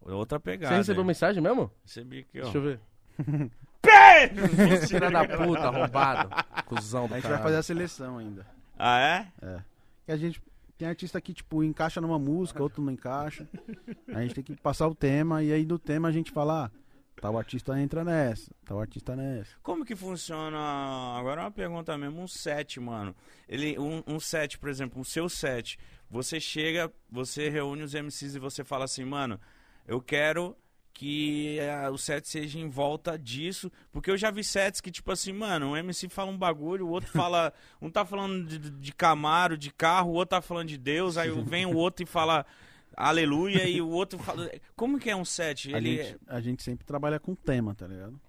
Outra pegada. Você recebeu mensagem mesmo? Recebi aqui, ó. Deixa eu ver. Filha da puta, arrombado. Cusão do A gente vai caralho. fazer a seleção ainda. Ah, é? Que a gente tem artista que, tipo, encaixa numa música, outro não encaixa. A gente tem que passar o tema e aí do tema a gente fala, ah, tal artista entra nessa, tal artista nessa. Como que funciona? Agora é uma pergunta mesmo, um set, mano. Ele, um, um set, por exemplo, o seu set. Você chega, você reúne os MCs e você fala assim, mano, eu quero que eh, o set seja em volta disso. Porque eu já vi sets que, tipo assim, mano, um MC fala um bagulho, o outro fala. Um tá falando de, de Camaro, de carro, o outro tá falando de Deus, aí vem o outro e fala. Aleluia, e o outro fala. Como que é um set? A, Ele gente, a gente sempre trabalha com tema, tá ligado?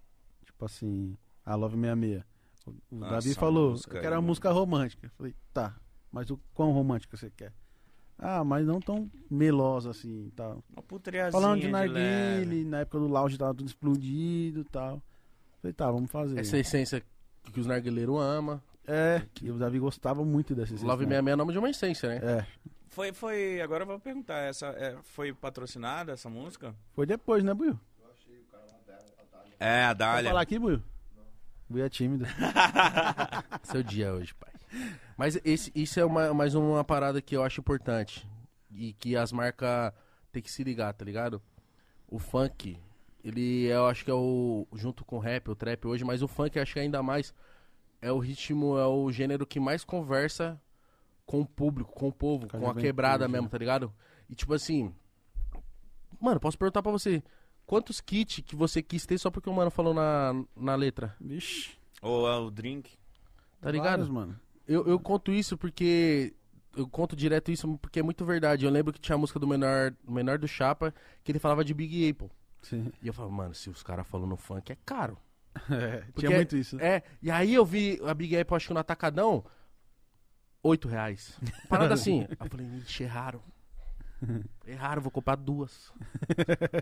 Tipo assim, a Love 66. O, o Nossa, Davi falou, música eu quero uma música romântica. Eu falei, tá, mas o quão romântica você quer? Ah, mas não tão melosa assim e tal. Uma putriazinha Falando de narguile, na época do lounge tava tudo explodido e tal. Falei, tá, vamos fazer. Essa essência que os narguileiros amam. É, e o Davi gostava muito dessa essência. Love né? 66 é nome de uma essência, né? É, Foi, foi. Agora eu vou perguntar, essa é, foi patrocinada essa música? foi depois, né, Buiu? É, a Quer Dália. falar aqui, Buiu? Buiu é tímido. Seu dia hoje, pai. Mas esse, isso é uma, mais uma parada que eu acho importante. E que as marcas têm que se ligar, tá ligado? O funk, ele eu acho que é o. Junto com o rap, o trap hoje, mas o funk eu acho que ainda mais é o ritmo, é o gênero que mais conversa com o público, com o povo, Com a com a quebrada né? mesmo, tá ligado? E tipo assim. Mano, posso perguntar pra você. Quantos kits que você quis ter só porque o mano falou na, na letra? Vixe. Ou é o drink. Tá ligado? vários, mano. Eu, eu conto isso porque. Eu conto direto isso porque é muito verdade. Eu lembro que tinha a música do menor, menor do Chapa que ele falava de Big Apple. Sim. E eu falava, mano, se os caras falam no funk é caro. É, Porque tinha muito isso. É, e aí eu vi a Big Apple, acho que no Atacadão, 8 reais. Parada assim. Eu falei, ixi, erraram. Erraram, vou comprar duas.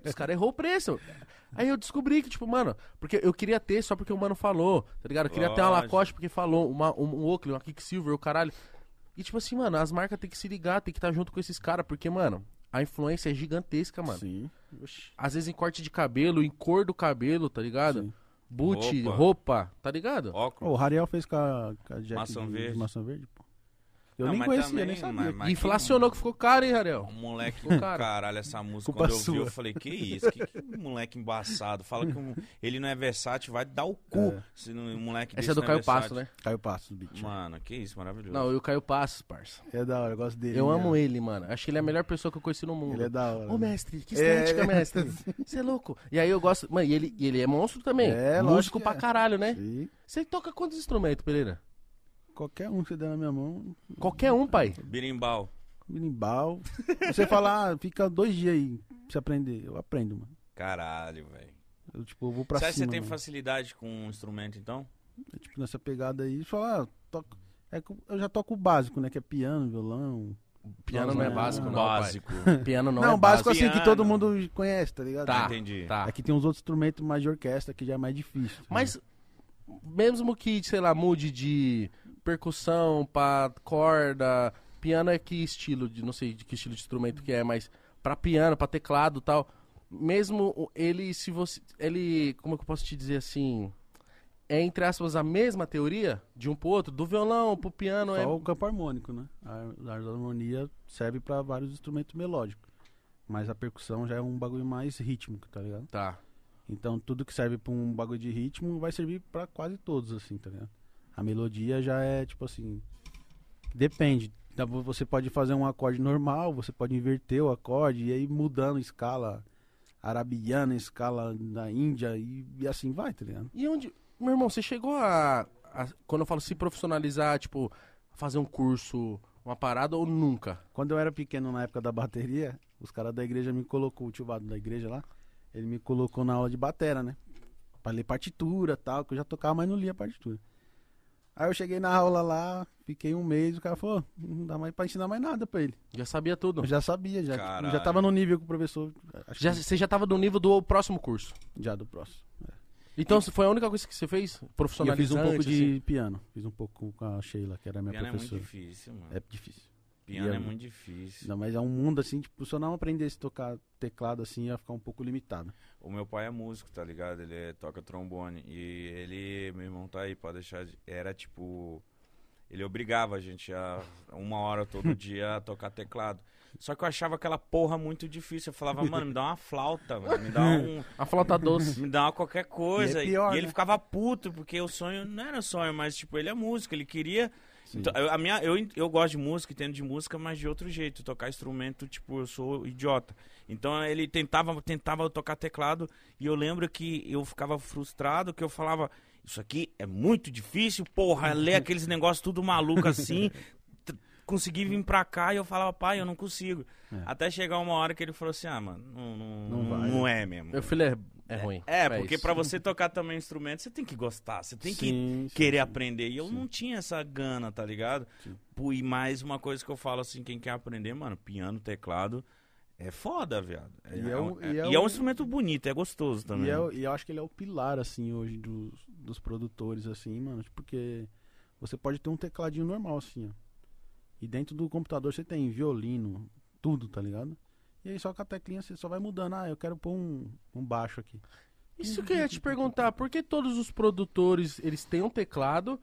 Os caras errou o preço. Aí eu descobri que, tipo, mano, porque eu queria ter só porque o mano falou, tá ligado? Eu queria ter uma Lógico. Lacoste porque falou, uma, um, um Oakley, uma Kicksilver, o caralho. E tipo assim, mano, as marcas tem que se ligar, tem que estar junto com esses caras, porque, mano, a influência é gigantesca, mano. Sim. Oxi. Às vezes em corte de cabelo, em cor do cabelo, tá ligado? Sim. Boot, Roupa. roupa. tá ligado? Ô, Óculos. o Rariel fez com a, com a Jack Maçã de- verde. de maçã verde, pô. Eu Não, nem conhecia, também, nem sabia. mas- mas- Inflacionou que ficou caro, hein, Ariel? Um moleque, Ficou caro. caralho, essa música, Culpa quando eu vi, sua. eu falei, que isso? Que, que moleque embaçado. Fala que um- ele não é versátil, vai dar o cu É. se não, um moleque Essa desse é do não Caio versátil. Passo, né? Caiu passo, beat. Mano, que isso, maravilhoso. Não, eu Caio Passos, parça. É da hora, eu gosto dele. Eu né? amo ele, mano. Acho que ele é a melhor pessoa que eu conheci no mundo. Ele é da hora. Ô, mestre, que É. estética, mestre. Você é louco. E aí eu gosto. Mano, e ele, e ele é monstro também. É, lógico Músico pra é. caralho, né? Sim. Você toca quantos instrumentos, Pereira? Qualquer um que você der na minha mão, Qualquer um, pai. Birimbau. birimbau. você falar, ah, fica dois dias aí pra você aprender. Eu aprendo, mano. Caralho, velho. Eu, tipo, eu vou pra Você acha que cima. você tem mano. facilidade com um instrumento, então? É, tipo, nessa pegada aí, falar, ah, toco... é que eu já toco o básico, né? Que é piano, violão. Piano não é Não, básico, não, Básico. pai. Piano não, Não, é básico básico. assim que Piano. todo mundo conhece, tá ligado? Tá, Entendi. tá. Aqui tem uns outros instrumentos mais de orquestra que já é mais difícil. tá Mas, mesmo que, sei lá, mude de percussão pra corda, piano é que estilo, de não sei de que estilo de instrumento que é, mas pra piano, pra teclado e tal, mesmo ele, se você, ele, como é que eu posso te dizer assim, é entre aspas a mesma teoria de um pro outro, do violão pro piano Só é... o campo harmônico, né? A, a harmonia serve pra vários instrumentos melódicos. Mas a percussão já é um bagulho mais rítmico, tá ligado? Tá, Então tudo que serve pra um bagulho de ritmo vai servir pra quase todos, assim, tá ligado? A melodia já é tipo assim. Depende. Então, Você pode fazer um acorde normal, você pode inverter o acorde e aí mudando escala arabiana, escala da Índia e, e assim vai, tá ligado? E onde. Meu irmão, você chegou a, a- Quando eu falo se profissionalizar, tipo, fazer um curso, uma parada ou nunca? Quando eu era pequeno na época da bateria, os caras da igreja me colocou, o tio Vado da igreja lá, ele me colocou na aula de batera, né? Pra ler partitura e tal, que eu já tocava, mas não lia partitura. Aí eu cheguei na aula lá, fiquei um mês, o cara falou, não dá mais pra ensinar mais nada pra ele. Já sabia tudo. Eu já sabia, já, Caralho. já tava no nível que o professor. Já, que você já tava no nível do próximo curso. já do próximo. Então foi a única coisa que você fez? E eu fiz Profissionalizante? um pouco de assim? piano. Fiz um pouco com a Sheila, que era a minha Piano é muito professora. difícil, mano. É difícil. Piano é é- muito difícil. Não, mas é um mundo assim, tipo, se eu não aprendesse a tocar teclado assim, ia ficar um pouco limitado. O meu pai é músico, tá ligado? Ele é- toca trombone. E ele, meu irmão tá aí, pode deixar. de- Era tipo. Ele obrigava a gente a uma hora todo dia a tocar teclado. Só que eu achava aquela porra muito difícil. Eu falava, mano, me dá uma flauta, velho, me dá um. A flauta doce. Me dá uma qualquer coisa. E é pior, e ele né? ficava puto, porque o sonho não era sonho, mas tipo, ele é músico, ele queria. Então, eu, a minha, eu, eu gosto de música, entendo de música, mas de outro jeito. Tocar instrumento, tipo, eu sou idiota. Então ele tentava, tentava tocar teclado e eu lembro que eu ficava frustrado, que eu falava, isso aqui é muito difícil, porra, ler aqueles negócios tudo maluco assim. Consegui vir pra cá e eu falava, pai, eu não consigo. É. Até chegar uma hora que ele falou assim, ah, mano, não, não, Não vai, não é mesmo. Meu filho é, é ruim. É, porque isso. pra você tocar também instrumento, você tem que gostar, você tem que Sim, sim, querer sim. aprender. E eu não tinha essa gana, tá ligado? Sim. E mais uma coisa que eu falo assim, quem quer aprender, mano, piano, teclado, É foda, viado. É, E é é um- é- e é e é um um- instrumento bonito, é gostoso também. E, é e eu acho que ele é o pilar, assim, hoje dos, dos produtores, assim, mano. Porque você pode ter um tecladinho normal, assim, ó. E dentro do computador você tem violino, tudo, tá ligado? E aí só com a teclinha você só vai mudando. Ah, eu quero pôr um, um baixo aqui. Isso que eu ia te perguntar, por que todos os produtores, eles têm um teclado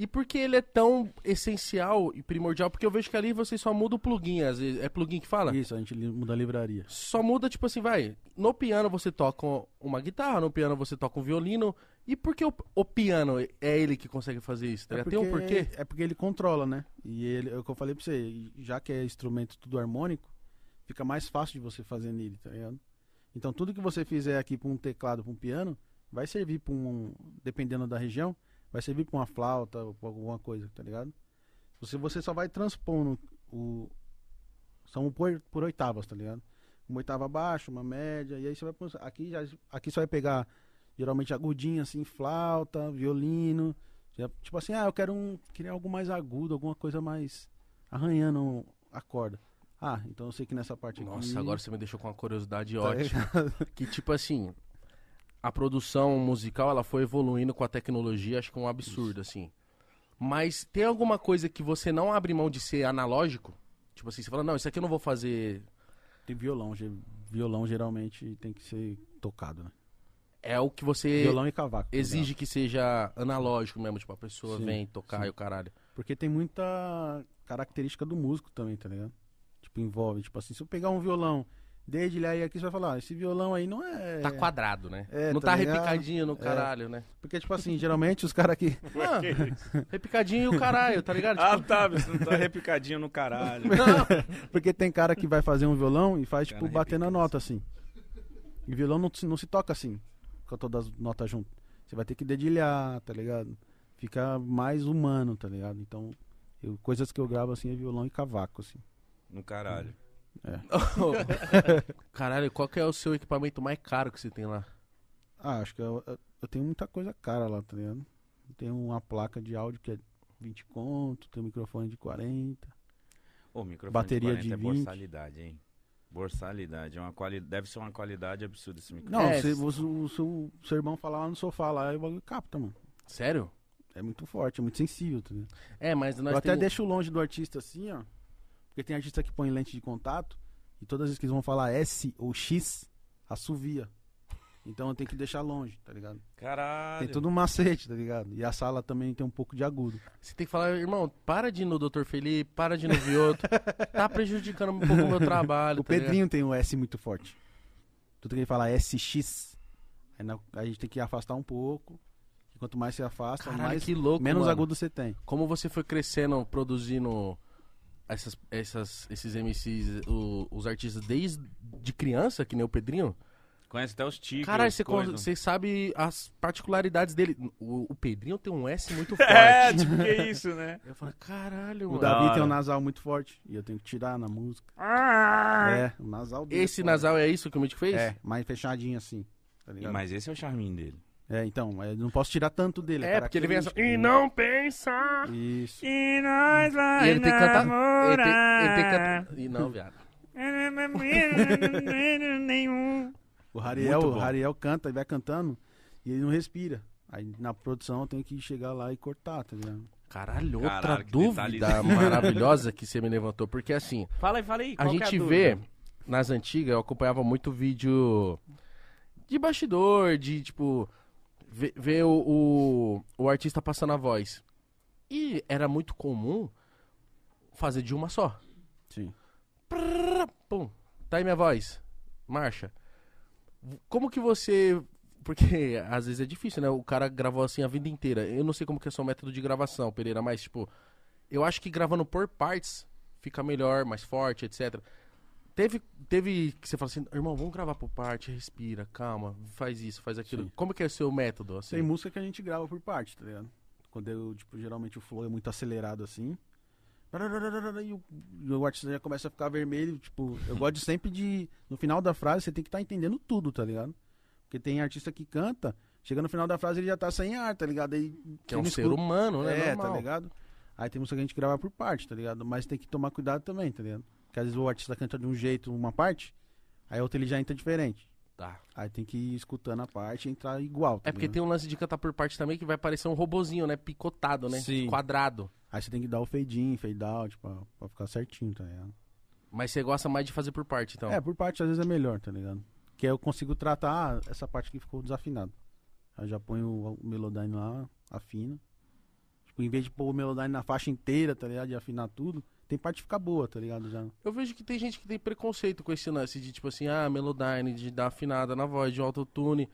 e por que ele é tão essencial e primordial? Porque eu vejo que ali você só muda o plugin, às vezes, é plugin que fala? Isso, a gente muda a livraria. Só muda, tipo assim, vai, no piano você toca uma guitarra, no piano você toca um violino, e por que o, o piano é ele que consegue fazer isso? tá ligado? Tem um porquê? É porque ele controla, né? E ele, é o que eu falei pra você, já que é instrumento tudo harmônico, fica mais fácil de você fazer nele, tá ligado? Então tudo que você fizer aqui pra um teclado, pra um piano, vai servir pra um. Dependendo da região, vai servir pra uma flauta ou pra alguma coisa, tá ligado? Você, você só vai transpondo o. São por, por oitavas, tá ligado? Uma oitava abaixo, uma média, e aí você vai. pôr- Aqui, já, aqui você vai pegar geralmente agudinho, assim, flauta, violino. Já, tipo assim, ah, eu quero um. Queria algo mais agudo, alguma coisa mais arranhando a corda. Ah, então eu sei que nessa parte aqui. Nossa, agora você me deixou com uma curiosidade tá ótima. Que tipo assim, a produção musical ela foi evoluindo com a tecnologia, acho que é um absurdo, assim. Mas tem alguma coisa que você não abre mão de ser analógico? Tipo assim, você fala, não, isso aqui eu não vou fazer. Tem violão, violão geralmente tem que ser tocado, né? É o que você Violão e cavaco. exige que seja analógico mesmo, tipo, a pessoa Sim, vem tocar sim. e o caralho. Porque tem muita característica do músico também, tá ligado? Tipo, envolve, tipo assim, se eu pegar um violão, dedilhar aí aqui, você vai falar, ah, esse violão aí não é... Tá quadrado, né? É, não tá tá, repicadinho no caralho, né? Porque, tipo assim, geralmente os caras aqui... Não, repicadinho e o caralho, tá ligado? Ah, tá, você não tá repicadinho no caralho. Porque tem cara que vai fazer um violão e faz, tipo, batendo a nota, assim. E violão não, se- não se toca assim, com todas as notas juntas. Você vai ter que dedilhar, tá ligado? Fica mais humano, tá ligado? Então, eu- coisas que eu gravo, assim, é violão e cavaco, assim. No caralho. caralho, qual que é o seu equipamento mais caro que você tem lá? Ah, acho que eu, eu- tenho muita coisa cara lá, tá ligado? Eu tenho uma placa de áudio que é 20 conto, tenho um microfone de 40. Ô, microfone Bateria de 40 de é 20. borsalidade, hein? Borsalidade. É uma quali... Deve ser uma qualidade absurda esse microfone. Não, É, se, s- o, seu- seu irmão falar lá no sofá, lá, aí o bagulho capta, mano. Sério? É muito forte, é muito sensível, tá ligado? É, mas nós eu até temos- deixo longe do artista assim, ó. Porque tem artista que põe lente de contato e todas as vezes que eles vão falar S ou X, assovia. Então eu tenho que deixar longe, tá ligado? Caralho. Tem todo um macete, tá ligado? E a sala também tem um pouco de agudo. Você tem que falar, irmão, para de ir no Dr. Felipe, para de ir no Vioto. tá prejudicando um pouco o meu trabalho. O tá ligado? Pedrinho tem um S muito forte. Tudo que ele fala SX, aí na- a gente tem que afastar um pouco. E quanto mais você afasta, Caralho, mais, que louco, menos mano. agudo você tem. Como você foi crescendo, produzindo essas, essas, esses MCs, o- os artistas desde de criança, que nem o Pedrinho? Conhece até os tigres. Caralho, você, você sabe as particularidades dele. O, o Pedrinho tem um S muito forte. É, tipo, que isso, né? Eu falo, caralho, O mano. Da Davi tem um nasal muito forte. E eu tenho que tirar na música. É, o nasal dele. Esse é nasal é isso que o Mitch fez? É, mais fechadinho assim. Tá E-? Mas esse é o charminho dele. É, então, eu não posso tirar tanto dele. É, porque ele vem assim. E não pensa! Isso. E nós vai E ele tem que cantar. Ele tem, ele tem que cantar. E não, viado. Nenhum. O Rariel, o Rariel canta e vai cantando e ele não respira. Aí na produção eu tenho que chegar lá e cortar, tá ligado? Caralho, outra Caralho, dúvida maravilhosa que você me levantou. Porque assim, Fala aí, fala aí. a é gente dúvida? vê nas antigas, eu acompanhava muito vídeo de bastidor, de tipo, ver, ver o, o, o artista passando a voz. E era muito comum fazer de uma só. Sim. Prrr, Pum, tá aí minha voz. Marcha. Como que você. Porque às vezes é difícil, né? O cara gravou assim a vida inteira. Eu não sei como que é o seu método de gravação, Pereira, mas tipo, eu acho que gravando por partes fica melhor, mais forte, etc. Teve, teve que você fala assim, irmão, vamos gravar por parte, respira, calma, faz isso, faz aquilo. Sim. Como que é o seu método? Assim? Tem música que a gente grava por parte, tá ligado? Quando eu, tipo, geralmente o flow é muito acelerado assim. E o, e o artista já começa a ficar vermelho, tipo, eu gosto sempre de. No final da frase você tem que estar entendendo tudo, tá ligado? Porque tem artista que canta, chega no final da frase ele já tá sem ar, tá ligado? Aí, Que é um ser escuta- humano, né? É, Normal. tá ligado? Aí tem música que a gente grava por parte, tá ligado? Mas tem que tomar cuidado também, tá ligado? Porque às vezes o artista canta de um jeito uma parte, aí a outra ele já entra diferente. Tá. Aí tem que ir escutando a parte e entrar igual. tá É porque ligado? tem um lance de cantar por parte também que vai parecer um robozinho, né? Picotado, né? Sim. Quadrado. Aí você tem que dar o fade in, fade out, pra, pra ficar certinho, tá ligado? Mas você gosta mais de fazer por parte, então. É, por parte às vezes é melhor, tá ligado? Que aí eu consigo tratar ah, essa parte que ficou desafinada. Aí eu já ponho o, o Melodyne lá, afina. Tipo, em vez de pôr o Melodyne na faixa inteira, tá ligado? De afinar tudo, tem parte que fica boa, tá ligado? Já. Eu vejo que tem gente que tem preconceito com esse lance de tipo assim, ah, Melodyne, de dar afinada na voz, de autotune.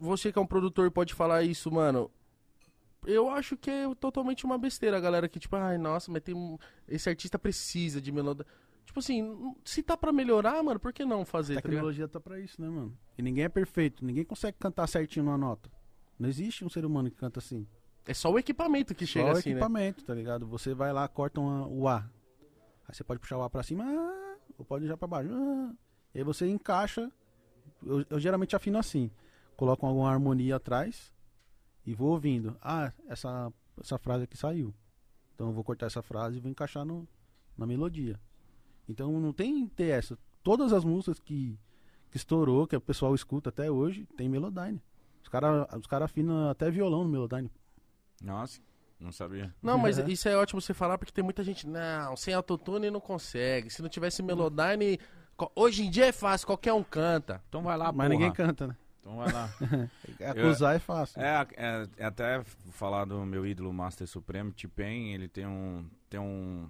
Você que é um produtor pode falar isso, mano. Eu acho que é totalmente uma besteira, a galera que tipo, ai, nossa, mas tem esse artista precisa de Melodyne. Tipo assim, se tá pra melhorar, mano, por que não fazer, A tá tecnologia tá pra isso, né, mano? E ninguém é perfeito, ninguém consegue cantar certinho numa nota. Não existe um ser humano que canta assim. É só o equipamento que chega Só o assim, né? equipamento, tá ligado? Você vai lá, corta uma- o A. Aí você pode puxar o A pra cima, ah, ou pode já pra baixo. ah. E aí você encaixa. Eu, eu geralmente afino assim. Coloco alguma harmonia atrás e vou ouvindo. Ah, essa, essa frase aqui saiu. Então eu vou cortar essa frase e vou encaixar no, na melodia. Então não tem ter essa. Todas as músicas que, que estourou, que o pessoal escuta até hoje, tem Melodyne. Os caras os cara afinam até violão no Melodyne. Nossa, não sabia. Não, mas É. isso é ótimo você falar porque tem muita gente, não, sem autotune não consegue. Se não tivesse Melodyne, hoje em dia é fácil, qualquer um canta. Então vai lá, Mas porra. ninguém canta, né? Então vai lá. Acusar é fácil. É, é, é até falar do meu ídolo Master Supremo, T-Pain, ele tem um tem um,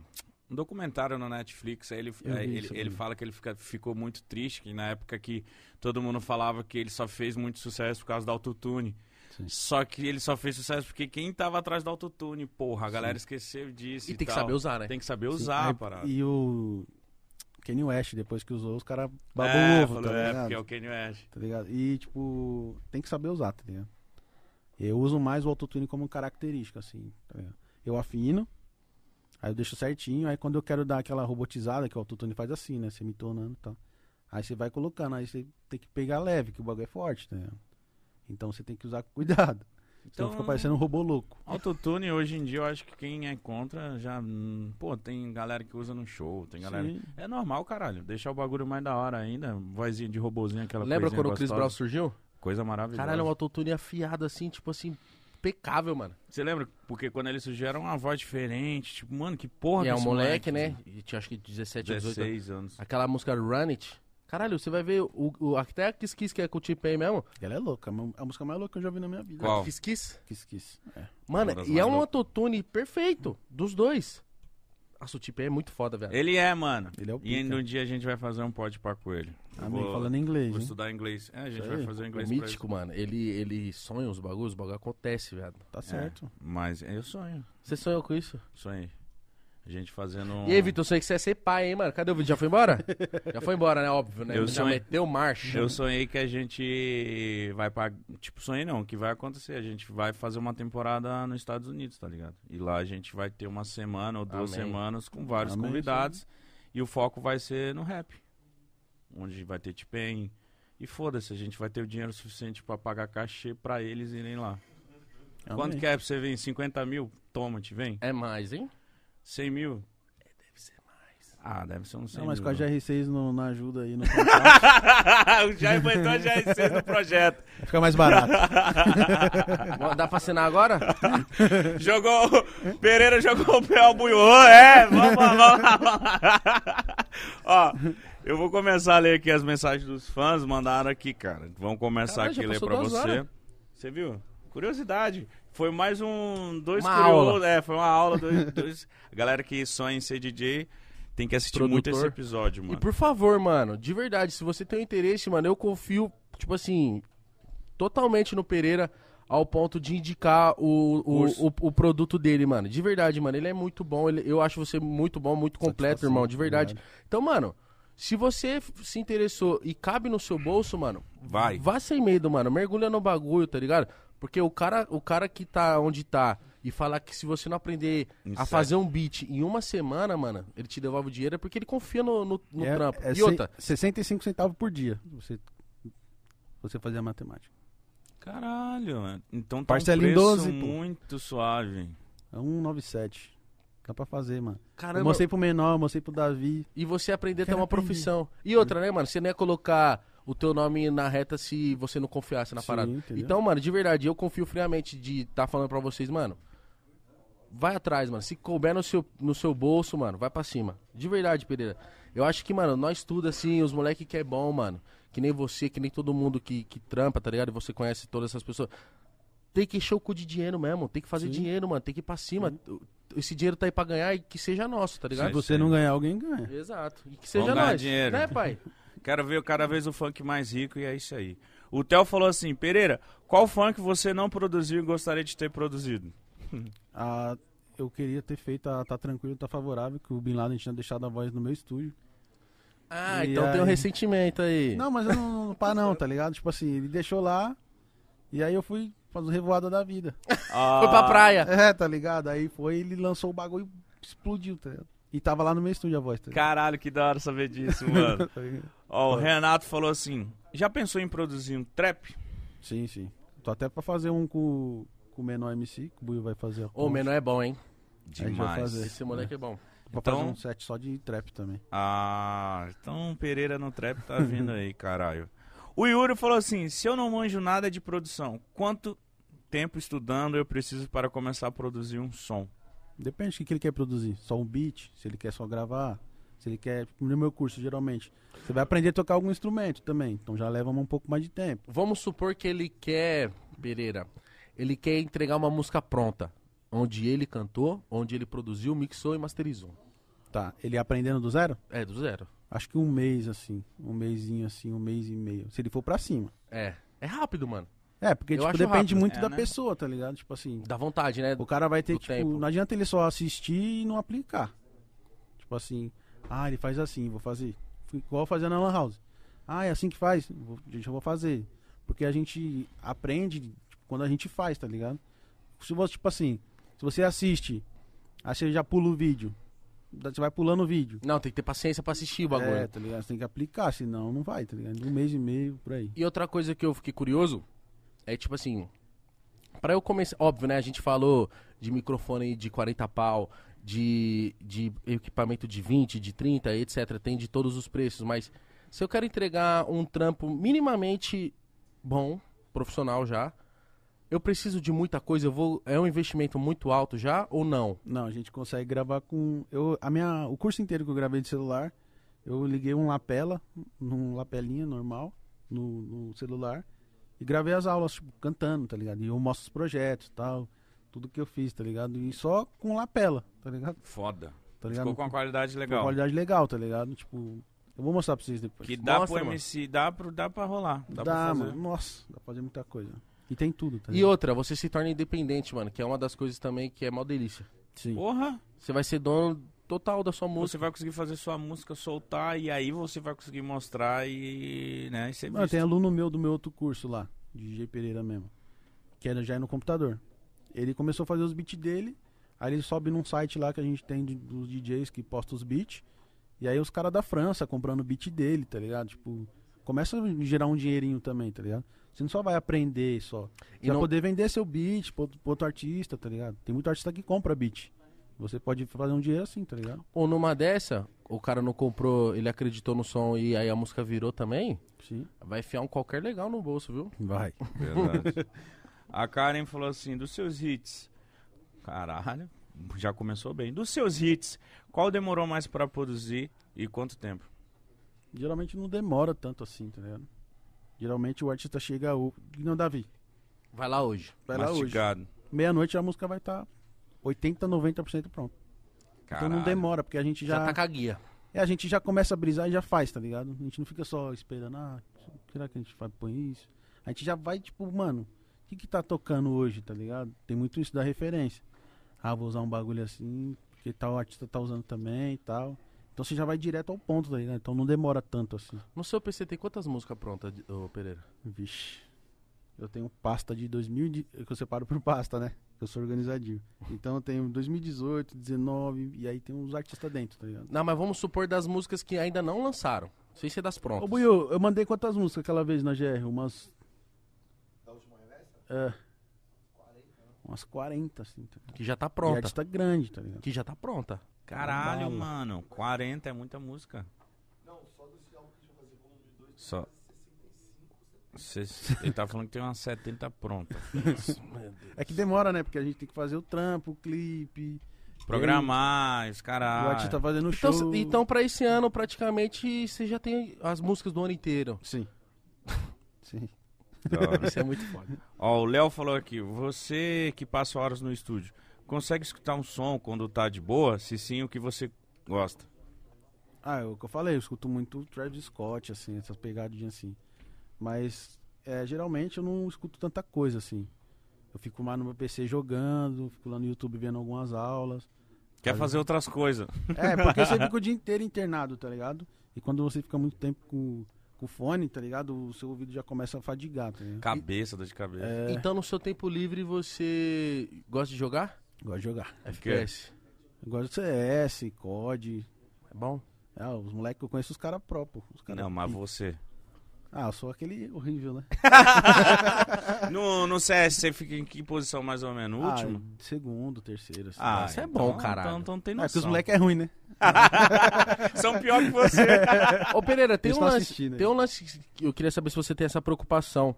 um documentário no Netflix, aí ele, Eu é, ele, ele fala que ele fica- ficou muito triste, que na época que todo mundo falava que ele só fez muito sucesso por causa do autotune. Sim. Só que ele só fez sucesso porque quem tava atrás do autotune, porra, a galera esqueceu disso E e, tem que tal. saber usar, né? Tem que saber Sim, usar aí- a parada. E o Kanye West, depois que usou, os caras babou é, o ovo, falou, tá é, ligado? porque é o Kanye West. Tá ligado? E, tipo, tem que saber usar, tá ligado? Eu uso mais o autotune como característica, assim, tá ligado? Eu afino, aí eu deixo certinho, aí quando eu quero dar aquela robotizada, que o autotune faz assim, né? Semitonando e tal. Aí você vai colocando, aí você tem que pegar leve, que o bagulho é forte, tá ligado? Então você tem que usar com cuidado. Senão Então- fica parecendo um robô louco. Autotune, hoje em dia, eu acho que quem é contra já. hum, Pô, tem galera que usa no show, tem galera. Sim. É normal, caralho. Deixar o bagulho mais da hora ainda. Vozinha de robozinho, aquela Lembra coisinha quando o Chris gostosa. Brown surgiu? Coisa maravilhosa. Caralho, um autotune afiado assim, tipo assim, impecável, mano. Você lembra? Porque quando ele surgiu era uma voz diferente. Tipo, mano, que porra e é um desse moleque, né? E tinha acho que 17, 18 16 anos. Aquela música Run It. Caralho, você vai ver o, o, até a Kiss Kiss que é com o T-Pain mesmo. Ela é louca, a mu- a música mais louca que eu já vi na minha vida. Qual? Kiss Kiss. Kiss Kiss. É. Mano, e é um autotune perfeito dos dois. Nossa, o T-Pain é muito foda, velho. Ele é, mano. Ele é o E pica. um dia a gente vai fazer um pod pra com ele. Eu Amém, vou- falando inglês, Vou hein? estudar inglês. É, a gente Isso vai fazer o É inglês pra mítico, mano. Ele, ele sonha os bagulhos, os bagulho acontece, velho. Tá certo. É, mas eu sonho. Você sonhou com isso? Sonhei. A gente fazendo um... E aí, Vitor, sonhei que você ia ser pai, hein, mano? Cadê o vídeo? Já foi embora? Já foi embora, né? Óbvio, né? Eu Já sonhei- meteu marcha. Eu sonhei que a gente vai pra. Tipo, sonhei não, que vai acontecer. A gente vai fazer uma temporada nos Estados Unidos, tá ligado? E lá a gente vai ter uma semana ou duas Amém. semanas com vários Amém, convidados. E o foco vai ser no rap. Onde vai ter T-Pain. E foda-se, a gente vai ter o dinheiro suficiente pra pagar cachê pra eles irem lá. Quanto que é pra você vir? 50 mil? Toma, te vem? É mais, hein? 100 mil? Deve ser mais. Ah, deve ser uns 100 Não, mas mil. com a né? GR6 no- na ajuda aí no contato, o Jair botou a GR6 no projeto. fica mais barato. Dá pra assinar agora? Jogou. Pereira jogou o pé ao buiô. É, vamos lá, vamos lá, vamos lá. Ó, eu vou começar a ler aqui as mensagens dos fãs. Mandaram aqui, cara. Vamos começar Caralho, aqui já a ler pra você. horas. Você viu? Curiosidade. Foi mais um. Dois Uma curiosos. aula. É, foi uma aula. Dois, dois- A galera que sonha em ser DJ tem que assistir muito Produtor. esse episódio, E mano. por favor, mano, de verdade, se você tem um interesse, mano, eu confio, tipo assim, totalmente no Pereira ao ponto de indicar o, o, o, o produto dele, mano. De verdade, mano, ele é muito bom, ele- eu acho você muito bom, muito completo, Satisfação, irmão, de verdade. obrigado. Então, mano, se você se interessou e cabe no seu bolso, mano, Vai. vá sem medo, mano, mergulha no bagulho, tá ligado? Porque o cara, o cara que tá onde tá e falar que se você não aprender Em a fazer um beat em uma semana, mano, ele te devolve o dinheiro é porque ele confia no, no, no É- trampo. é e outra, 65 centavos por dia. Você, você fazer a matemática. Caralho, mano. Então tá Parcela um em preço 12, pô. muito suave. É 197. Dá pra fazer, mano. Caramba, Eu mostrei pro menor, mostrei pro Davi. e você aprender a ter Quero uma aprender. profissão. E outra, né, mano? Você não ia colocar o teu nome na reta se você não confiasse na Sim, parada. entendeu? Então, mano, de verdade, eu confio friamente de estar falando pra vocês, mano. Vai atrás, mano. Se couber no seu, no seu bolso, mano, vai pra cima. De verdade, Pereira. Eu acho que, mano, nós tudo assim, os moleque que é bom, mano. Que nem você, que nem todo mundo que, que trampa, tá ligado? E você conhece todas essas pessoas. Tem que encher o cu de dinheiro mesmo. Tem que fazer Sim. dinheiro, mano. Tem que ir pra cima. Esse dinheiro tá aí pra ganhar e que seja nosso, tá Se ligado? você não ganhar, alguém ganha. Exato. E que seja Vamos nós. dinheiro. Né, pai? Quero ver cada vez o funk mais rico e é isso aí. O Theo falou assim, Pereira, qual funk você não produziu e gostaria de ter produzido? Ah, eu queria ter feito a Tá Tranquilo, Tá Favorável, que o Bin Laden tinha deixado a voz no meu estúdio. Ah, E então tem um aí? ressentimento aí. Não, mas eu não, não pá não, tá ligado? Tipo assim, ele deixou lá, e aí eu fui fazer revoada da vida. Foi pra praia. É, tá ligado? Aí foi, ele lançou o bagulho e explodiu, tá ligado? E tava lá no meu estúdio a voz, tá? Caralho, que da hora saber disso, mano. Tá? Ó, o Renato falou assim, já pensou em produzir um trap? sim, sim. Tô até pra fazer um com, com o menor MC, que o Buio vai fazer. Ô, o menor é bom, hein? Demais. fazer. Esse moleque é bom. Pra Então- fazer um set só de trap também. Ah, então Pereira no trap tá vindo aí, caralho. O Yuri falou assim, se eu não manjo nada de produção, quanto tempo estudando eu preciso para começar a produzir um som? Depende do que ele quer produzir. Só um beat, se ele quer só gravar, se ele quer. No meu curso, geralmente. Você vai aprender a tocar algum instrumento também. Então já leva um pouco mais de tempo. Vamos supor que ele quer, Pereira, ele quer entregar uma música pronta. Onde ele cantou, onde ele produziu, mixou e masterizou. Tá. Ele aprendendo do zero? É, do zero. Acho que um mês, assim. Um mêsinho assim, um mês e meio. Se ele for pra cima. É. É rápido, mano. É, porque tipo, depende rápido. muito É, da né? pessoa, tá ligado? Tipo assim. Dá vontade, né? O cara vai ter, do tipo, tempo. não adianta ele só assistir e não aplicar. Tipo assim, ah, ele faz assim, vou fazer. Igual fazer na Lan House. Ah, é assim que faz? Vou, gente, eu vou fazer. Porque a gente aprende tipo, quando a gente faz, tá ligado? Se você, tipo assim, se você assiste, aí você já pula o vídeo. Você vai pulando o vídeo. Não, tem que ter paciência pra assistir o bagulho. É, tá ligado? Você tem que aplicar, senão não vai, tá ligado? Um mês e meio, por aí. E outra coisa que eu fiquei curioso é tipo assim, Pra eu começar, óbvio, né? A gente falou de microfone de 40 pau, de, de equipamento de 20, de 30, etc. Tem de todos os preços, mas se eu quero entregar um trampo minimamente bom, profissional já, eu preciso de muita coisa, eu vou, é um investimento muito alto já ou não? Não, a gente consegue gravar com. Eu, a minha, o curso inteiro que eu gravei de celular, eu liguei um lapela, num lapelinha normal, no, no celular, e gravei as aulas, tipo, cantando, tá ligado? E eu mostro os projetos e tal, tudo que eu fiz, tá ligado? E só com lapela, tá ligado? Foda. Tá ligado? Ficou com uma qualidade Com legal. qualidade legal, tá ligado? Tipo, eu vou mostrar pra vocês depois. Que dá Mostra, pro mano. MC, dá, pro, dá pra rolar. Dá, dá, pra fazer. mano. Nossa, dá pra fazer muita coisa. E tem tudo, tá E ligado? outra, você se torna independente, mano, que é uma das coisas também que é mó delícia. Sim. Porra, Você vai ser dono total da sua você música. vai conseguir fazer sua música soltar e aí você vai conseguir mostrar e, né, e ser Mano, tem aluno meu do meu outro curso lá, de DJ Pereira mesmo, que era já no computador. Ele começou a fazer os beats dele, aí ele sobe num site lá que a gente tem de- dos DJs que posta os beats, e aí os caras da França comprando o beat dele, tá ligado? Tipo, começa a gerar um dinheirinho também, tá ligado? Você não só vai aprender só. Você E vai não- poder vender seu beat pro, outro- pro outro artista, tá ligado? Tem muito artista que compra beat. Você pode fazer um dinheiro assim, tá ligado? Ou numa dessa, o cara não comprou, ele acreditou no som e aí a música virou também, Sim. vai enfiar um qualquer legal no bolso, viu? Vai. Verdade. A Karen falou assim, dos seus hits. Caralho, já começou bem. Dos seus hits, qual demorou mais pra produzir e quanto tempo? Geralmente não demora tanto assim, tá ligado? Geralmente o artista chega o. Não, Davi. Vai lá hoje. Vai lá hoje. Mastigado. Meia-noite a música vai estar 80, 90% pronto. Então não Caralho. demora, porque a gente Já, já. tá com a guia. É, a gente já começa a brisar e já faz, tá ligado? A gente não fica só esperando, ah, será que a gente vai põe isso? A gente já vai, tipo, mano, o que que tá tocando hoje, tá ligado? Tem muito isso da referência. Ah, vou usar um bagulho assim, porque tal artista tá usando também e tal. Então você já vai direto ao ponto, tá ligado? Então não demora tanto assim. No seu PC tem quantas músicas prontas, ô Pereira? Vixe. Eu tenho pasta de 2000, de- que eu separo por pasta, né? Eu sou organizadinho. Então eu tenho 2018, 19, e aí tem uns artistas dentro, tá ligado? Não, mas vamos supor das músicas que ainda não lançaram. Sem ser das Ô, prontas. Buiu, eu mandei quantas músicas aquela vez na GR? Umas. Da última remessa? É. Umas 40, assim. Tá? Que já tá E pronta. artista grande, tá ligado? Que já tá pronta. Caralho, Bala. mano. 40 é muita música. Não, só desse álbum que a gente vai fazer volume 2. Só. Cê- Ele tá falando que tem umas 70 prontas. É que demora, né? Porque a gente tem que fazer o trampo, o clipe. Programar, os O caras. artista fazendo Então, show. então, pra esse ano, praticamente, você já tem as músicas do ano inteiro. Sim. Sim. Isso é muito foda. Ó, o Léo falou aqui, você que passa horas no estúdio, consegue escutar um som quando tá de boa? Se sim, o que você gosta? Ah, é o que eu falei, eu escuto muito Travis Scott, assim, essas pegadinhas assim. Mas é, geralmente eu não escuto tanta coisa assim. Eu fico mais no meu PC jogando, fico lá no YouTube vendo algumas aulas. Quer fazer outras coisas? É, porque você fica o dia inteiro internado, tá ligado? E quando você fica muito tempo com, com o fone, tá ligado? O seu ouvido já começa a fadigar, tá ligado? Cabeça, dor de cabeça. É, Então, no seu tempo livre, você gosta de jogar? gosto de jogar. FPS. Eu gosto de CS, COD. É bom? Ah, os moleques, eu conheço os caras pró, pô. Os cara Não, mas você. Ah, eu sou aquele horrível, né? No, no CS, você fica em que posição mais ou menos? No último? Ah, segundo, terceiro, assim. Ah, isso é bom, caralho. Então, então tem É, porque noção. os moleques é ruim, né? São pior que você. Ô, Pereira, tem Eles um, lance, tem um lance que eu queria saber se você tem essa preocupação.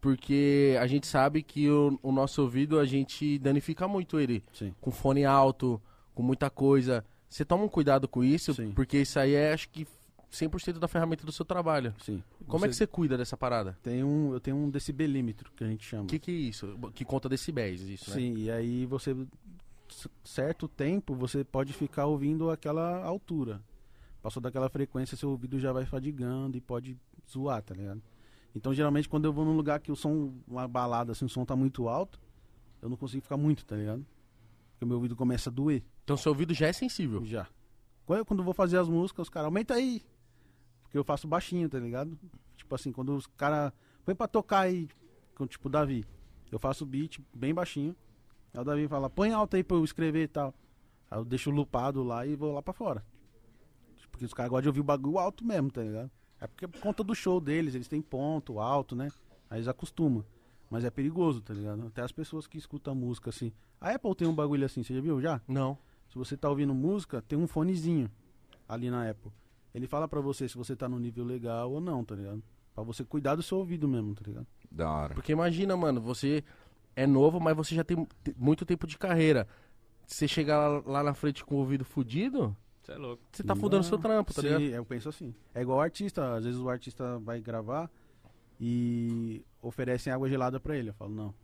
Porque a gente sabe que o, o nosso ouvido, a gente danifica muito ele. Sim. Com fone alto, com muita coisa. Você toma um cuidado com isso? Sim. Porque isso aí é, acho que, 100% da ferramenta do seu trabalho. Sim. Como é que você cuida dessa parada? Tem um, eu tenho um decibelímetro que a gente chama. O que, que é isso? Que conta decibéis, isso, né? Sim, e aí você, certo tempo, você pode ficar ouvindo aquela altura. Passou daquela frequência, seu ouvido já vai fadigando e pode zoar, tá ligado? Então, geralmente, quando eu vou num lugar que o som, uma balada, assim, o som tá muito alto, eu não consigo ficar muito, tá ligado? Porque o meu ouvido começa a doer. Então seu ouvido já é sensível. Já. Quando eu, quando eu vou fazer as músicas, os caras, aumenta aí. Porque eu faço baixinho, tá ligado? Tipo assim, quando os caras. Põe pra tocar aí, com, tipo Davi. Eu faço o beat bem baixinho. Aí o Davi fala, põe alto aí pra eu escrever e tal. Aí eu deixo lupado lá e vou lá pra fora. Porque os caras gostam de ouvir o bagulho alto mesmo, tá ligado? É porque é por conta do show deles, eles têm ponto alto, né? Aí eles acostumam. Mas é perigoso, tá ligado? Até as pessoas que escutam música assim. A Apple tem um bagulho assim, você já viu já? Não. Se você tá ouvindo música, tem um fonezinho ali na Apple. Ele fala pra você se você tá no nível legal ou não, tá ligado? Pra você cuidar do seu ouvido mesmo, tá ligado? Da hora. Porque imagina, mano, você é novo, mas você já tem te- muito tempo de carreira. Você chegar lá, lá na frente com o ouvido fudido, Você é louco. você tá fudendo seu trampo, tá Sim, ligado? eu penso assim. É igual o artista, às vezes o artista vai gravar e oferecem água gelada pra ele. Eu falo, não,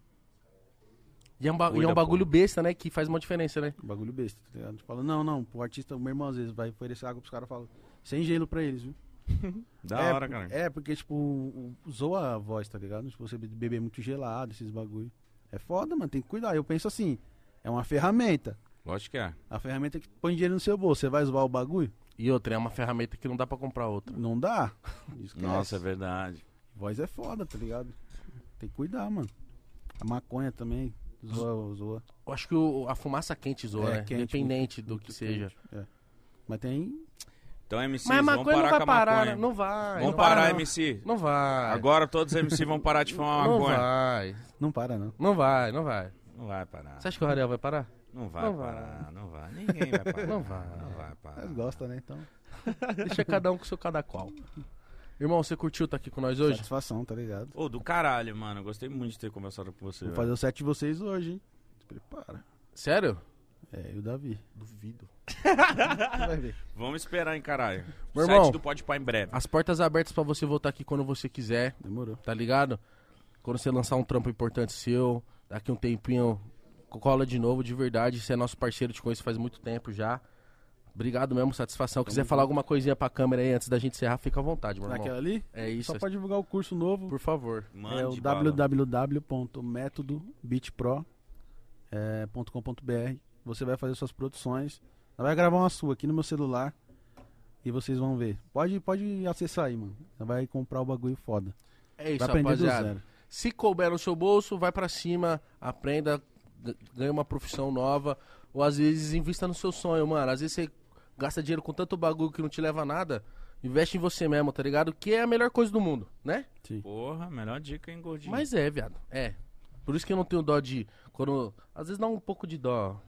E é um, ba- e é um bagulho besta, né? Que faz uma diferença, né? bagulho besta, tá ligado? Eu falo, não, não, o artista, o meu irmão às vezes vai oferecer água pros caras, fala, sem gelo pra eles, viu? Da é, hora, cara. É, porque, tipo, zoa a voz, tá ligado? Se você be- beber muito gelado, esses bagulho. É foda, mano, tem que cuidar. Eu penso assim, é uma ferramenta. Lógico que é. A ferramenta que põe dinheiro no seu bolso. Você vai zoar o bagulho? E outra, é uma ferramenta que não dá pra comprar outra. Não dá. Esquece. Nossa, é verdade. Voz é foda, tá ligado? Tem que cuidar, mano. A maconha também zoa, zoa. Eu acho que o- a fumaça quente zoa, É, né? quente, Independente muito- do muito que seja. quente, é. Mas tem. Então, MC, Mas vamos maconha parar não vai com a parar, maconha. Não vai. Vamos não parar, vai, MC. Não vai. Agora todos os MC vão parar de fumar Não maconha. vai. Não para, não. Não vai, não vai. Não vai parar. Você acha que o Rariel vai parar? Não vai Não vai. parar, não vai. Ninguém vai parar. Não vai. Não vai parar. Mas gosta, né? Então. Deixa cada um com seu cada qual. Irmão, você curtiu estar aqui com nós hoje? Satisfação, tá ligado? Ô, do caralho, mano. Gostei muito de ter conversado com você. Vou velho. fazer o set de vocês hoje, hein? Se prepara. Sério? É, e o Davi. Duvido. Vai ver. Vamos esperar, hein, caralho. Meu Site irmão. do Pode Pá em breve. As portas abertas pra você voltar aqui quando você quiser, Demorou. tá ligado? Quando você lançar um trampo importante seu, daqui um tempinho, cola de novo, de verdade. Você é nosso parceiro, te conheço faz muito tempo já. Obrigado mesmo, satisfação. Quiser falar alguma coisinha pra câmera aí antes da gente encerrar, fica à vontade, meu irmão. Naquela ali? É isso, Só pra divulgar o curso novo. por favor. Mande é o www.metodobitpro.com.br. Você vai fazer suas produções. Ela vai gravar uma sua aqui no meu celular. E vocês vão ver. Pode, pode acessar aí, mano. Você vai comprar o bagulho foda. É isso, vai aprender do rapaziada. zero. Se couber no seu bolso, vai pra cima, aprenda, ganha uma profissão nova. Ou às vezes invista no seu sonho, mano. Às vezes você gasta dinheiro com tanto bagulho que não te leva a nada. Investe em você mesmo, tá ligado? Que é a melhor coisa do mundo, né? Sim. Porra, melhor dica, hein, gordinho. Mas é, viado. É. Por isso que eu não tenho dó de. Quando. Às vezes dá um pouco de dó.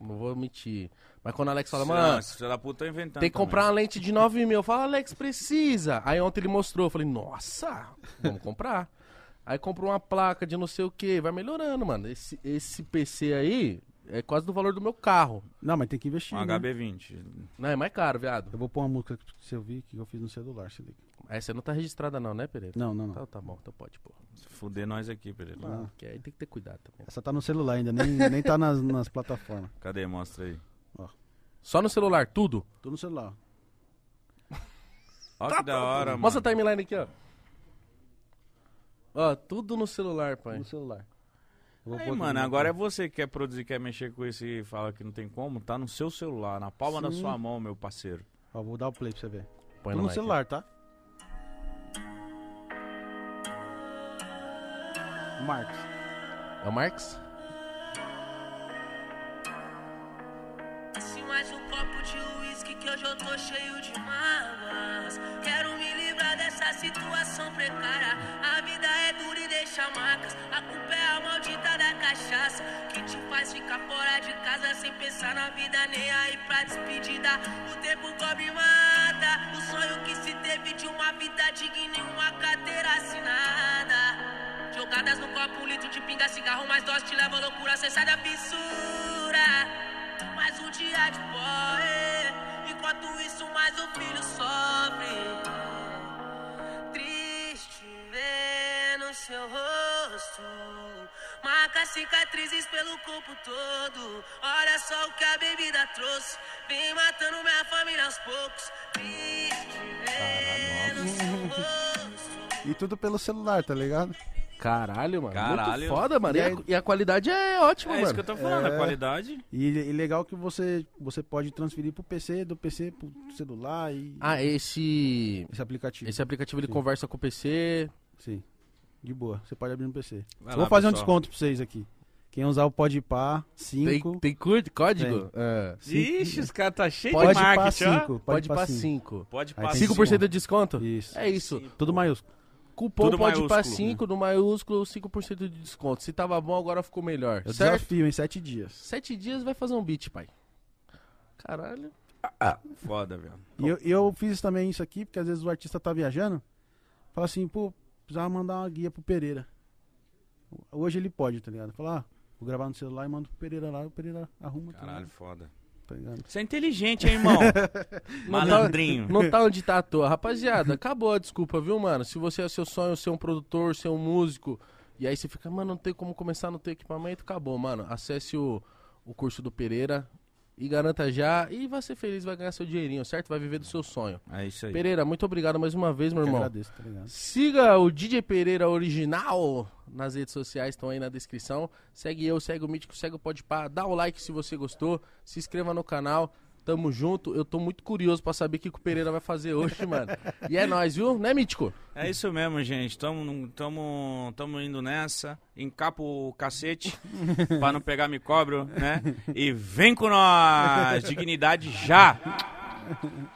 Não vou mentir. Mas quando o Alex fala, mano, filho da puta tá inventando. tem que também. comprar uma lente de 9 mil. Eu falo, Alex, precisa. Aí ontem ele mostrou. Eu falei, nossa, vamos comprar. Aí comprou uma placa de não sei o que. Vai melhorando, mano. Esse, esse PC aí é quase do valor do meu carro. Não, mas tem que investir. Um né? HB20. Não, é mais caro, viado. Eu vou pôr uma música que você ouvir que eu fiz no celular. Se liga. Essa não tá registrada, não, né, Pereira? Não, não, não. Então tá bom, então pode, pô. Fuder nós aqui, Pereira. Ah. Que aí tem que ter cuidado também. Essa tá no celular ainda, nem, nem tá nas, nas plataformas. Cadê? Mostra aí. Só no celular, tudo? Tô no celular. Ó que da hora, mano. Mostra a timeline aqui, ó. Ó, tudo no celular, pai. No celular. Vou Aí, mano, no- agora é você que quer produzir, quer mexer com isso e fala que não tem como, tá no seu celular, na palma da Sim. sua mão, meu parceiro. Ó, vou dar o play pra você ver. Põe Tô no no celular, tá? O Marcos. É o Marx? Desce mais um copo de uísque que hoje eu tô cheio de mágoas. Quero me livrar dessa situação precária. Que te faz ficar fora de casa sem pensar na vida nem aí pra despedida. O tempo cobre mata. O sonho que se teve de uma vida digna e uma carteira assinada. Jogadas no copo, um litro de pinga, cigarro mais dose te leva à loucura, cê sai da fissura. Mais um dia de boy, enquanto isso mais o filho sofre. Marca cicatrizes pelo corpo todo. Olha só o que a bebida trouxe, vem matando minha família aos poucos. E tudo pelo celular, tá ligado? Caralho, mano. Caralho. Muito foda, mano. E, a, e a qualidade é ótima, É mano. isso que eu tô falando, a É. qualidade. E, e legal que você, você pode transferir pro PC, do PC pro celular e Ah, esse. esse aplicativo. Esse aplicativo ele Sim. conversa com o PC. Sim. De boa. Você pode abrir no PC. Vai lá, vou fazer um pessoal. desconto pra vocês aqui. Quem usar o Podpah Tem, 5, tem cur- código? É. Ixi, os caras tá cheio Pode de marketing, ó. 5. Pode Pá para 5. 5. Pode Aí tem 5% de desconto? Isso. É isso. Tudo maiúsculo. Cupom Tudo pode para maiúsculo. 5 no maiúsculo, 5% de desconto. Se tava bom, agora ficou melhor. Eu certo? desafio em 7 dias. Sete dias vai fazer um beat, pai. Caralho. Foda, velho. E eu, eu fiz também isso aqui, porque às vezes o artista tá viajando. Fala assim, pô, precisava mandar uma guia pro Pereira. Hoje ele pode, tá ligado? Fala, ah, vou gravar no celular e mando pro Pereira lá, o Pereira arruma, tá Caralho, ligado? foda. Tá ligado? Você é inteligente, hein, irmão? Malandrinho. Não tá onde tá à toa. Rapaziada, acabou a desculpa, viu, mano? Se você é seu sonho ser um produtor, ser um músico, e aí você fica, mano, não tem como começar, não tem equipamento, acabou, mano. Acesse o, o curso do Pereira e garanta já. E vai ser feliz, vai ganhar seu dinheirinho, certo? Vai viver do seu sonho. É isso aí. Pereira, muito obrigado mais uma vez, meu Eu irmão. agradeço, tá ligado? Siga o DJ Pereira Original nas redes sociais, estão aí na descrição. Segue eu, segue o Mítico, segue o Podpah, dá o like se você gostou, se inscreva no canal. Tamo junto. Eu tô muito curioso pra saber o que, que o Pereira vai fazer hoje, mano. E é nóis, viu? Né, Mítico? É isso mesmo, gente. Tamo, tamo, tamo indo nessa. Encapa o cacete pra não pegar me cobro, né? E vem com nós! Dignidade já!